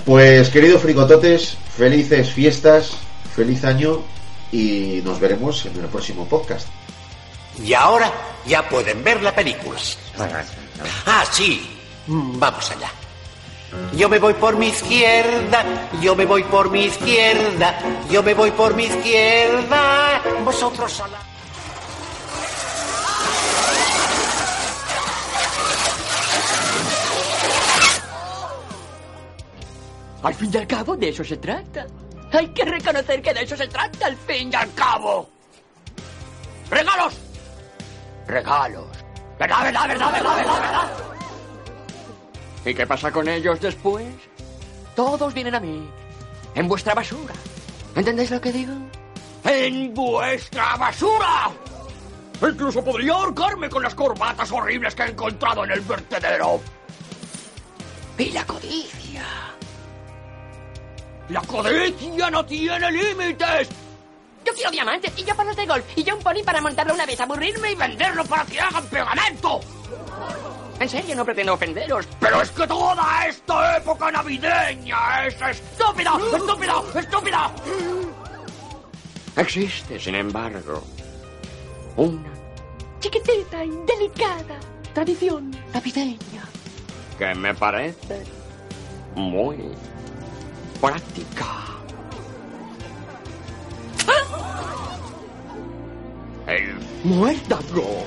Pues queridos fricototes, felices fiestas, feliz año y nos veremos en el próximo podcast. Y ahora ya pueden ver la película. Ah, sí. Vamos allá. Yo me voy por mi izquierda, yo me voy por mi izquierda, yo me voy por mi izquierda. Vosotros a la... Al fin y al cabo, de eso se trata. Hay que reconocer que de eso se trata, al fin y al cabo. ¡Regalos! ¡Regalos! ¿Verdad, verdad, verdad, verdad, verdad, verdad? ¿Y qué pasa con ellos después? Todos vienen a mí. En vuestra basura. ¿Entendéis lo que digo? ¡En vuestra basura! Incluso podría ahorcarme con las corbatas horribles que he encontrado en el vertedero. Y la codicia. La codicia no tiene límites. Yo quiero diamantes y yo palos de golf y yo un pony para montarlo una vez, aburrirme y venderlo para que hagan pegamento. En serio, no pretendo ofenderos. Pero es que toda esta época navideña es estúpida, estúpida, estúpida. Existe, sin embargo, una chiquitita y delicada tradición navideña que me parece muy práctica. El muérdago.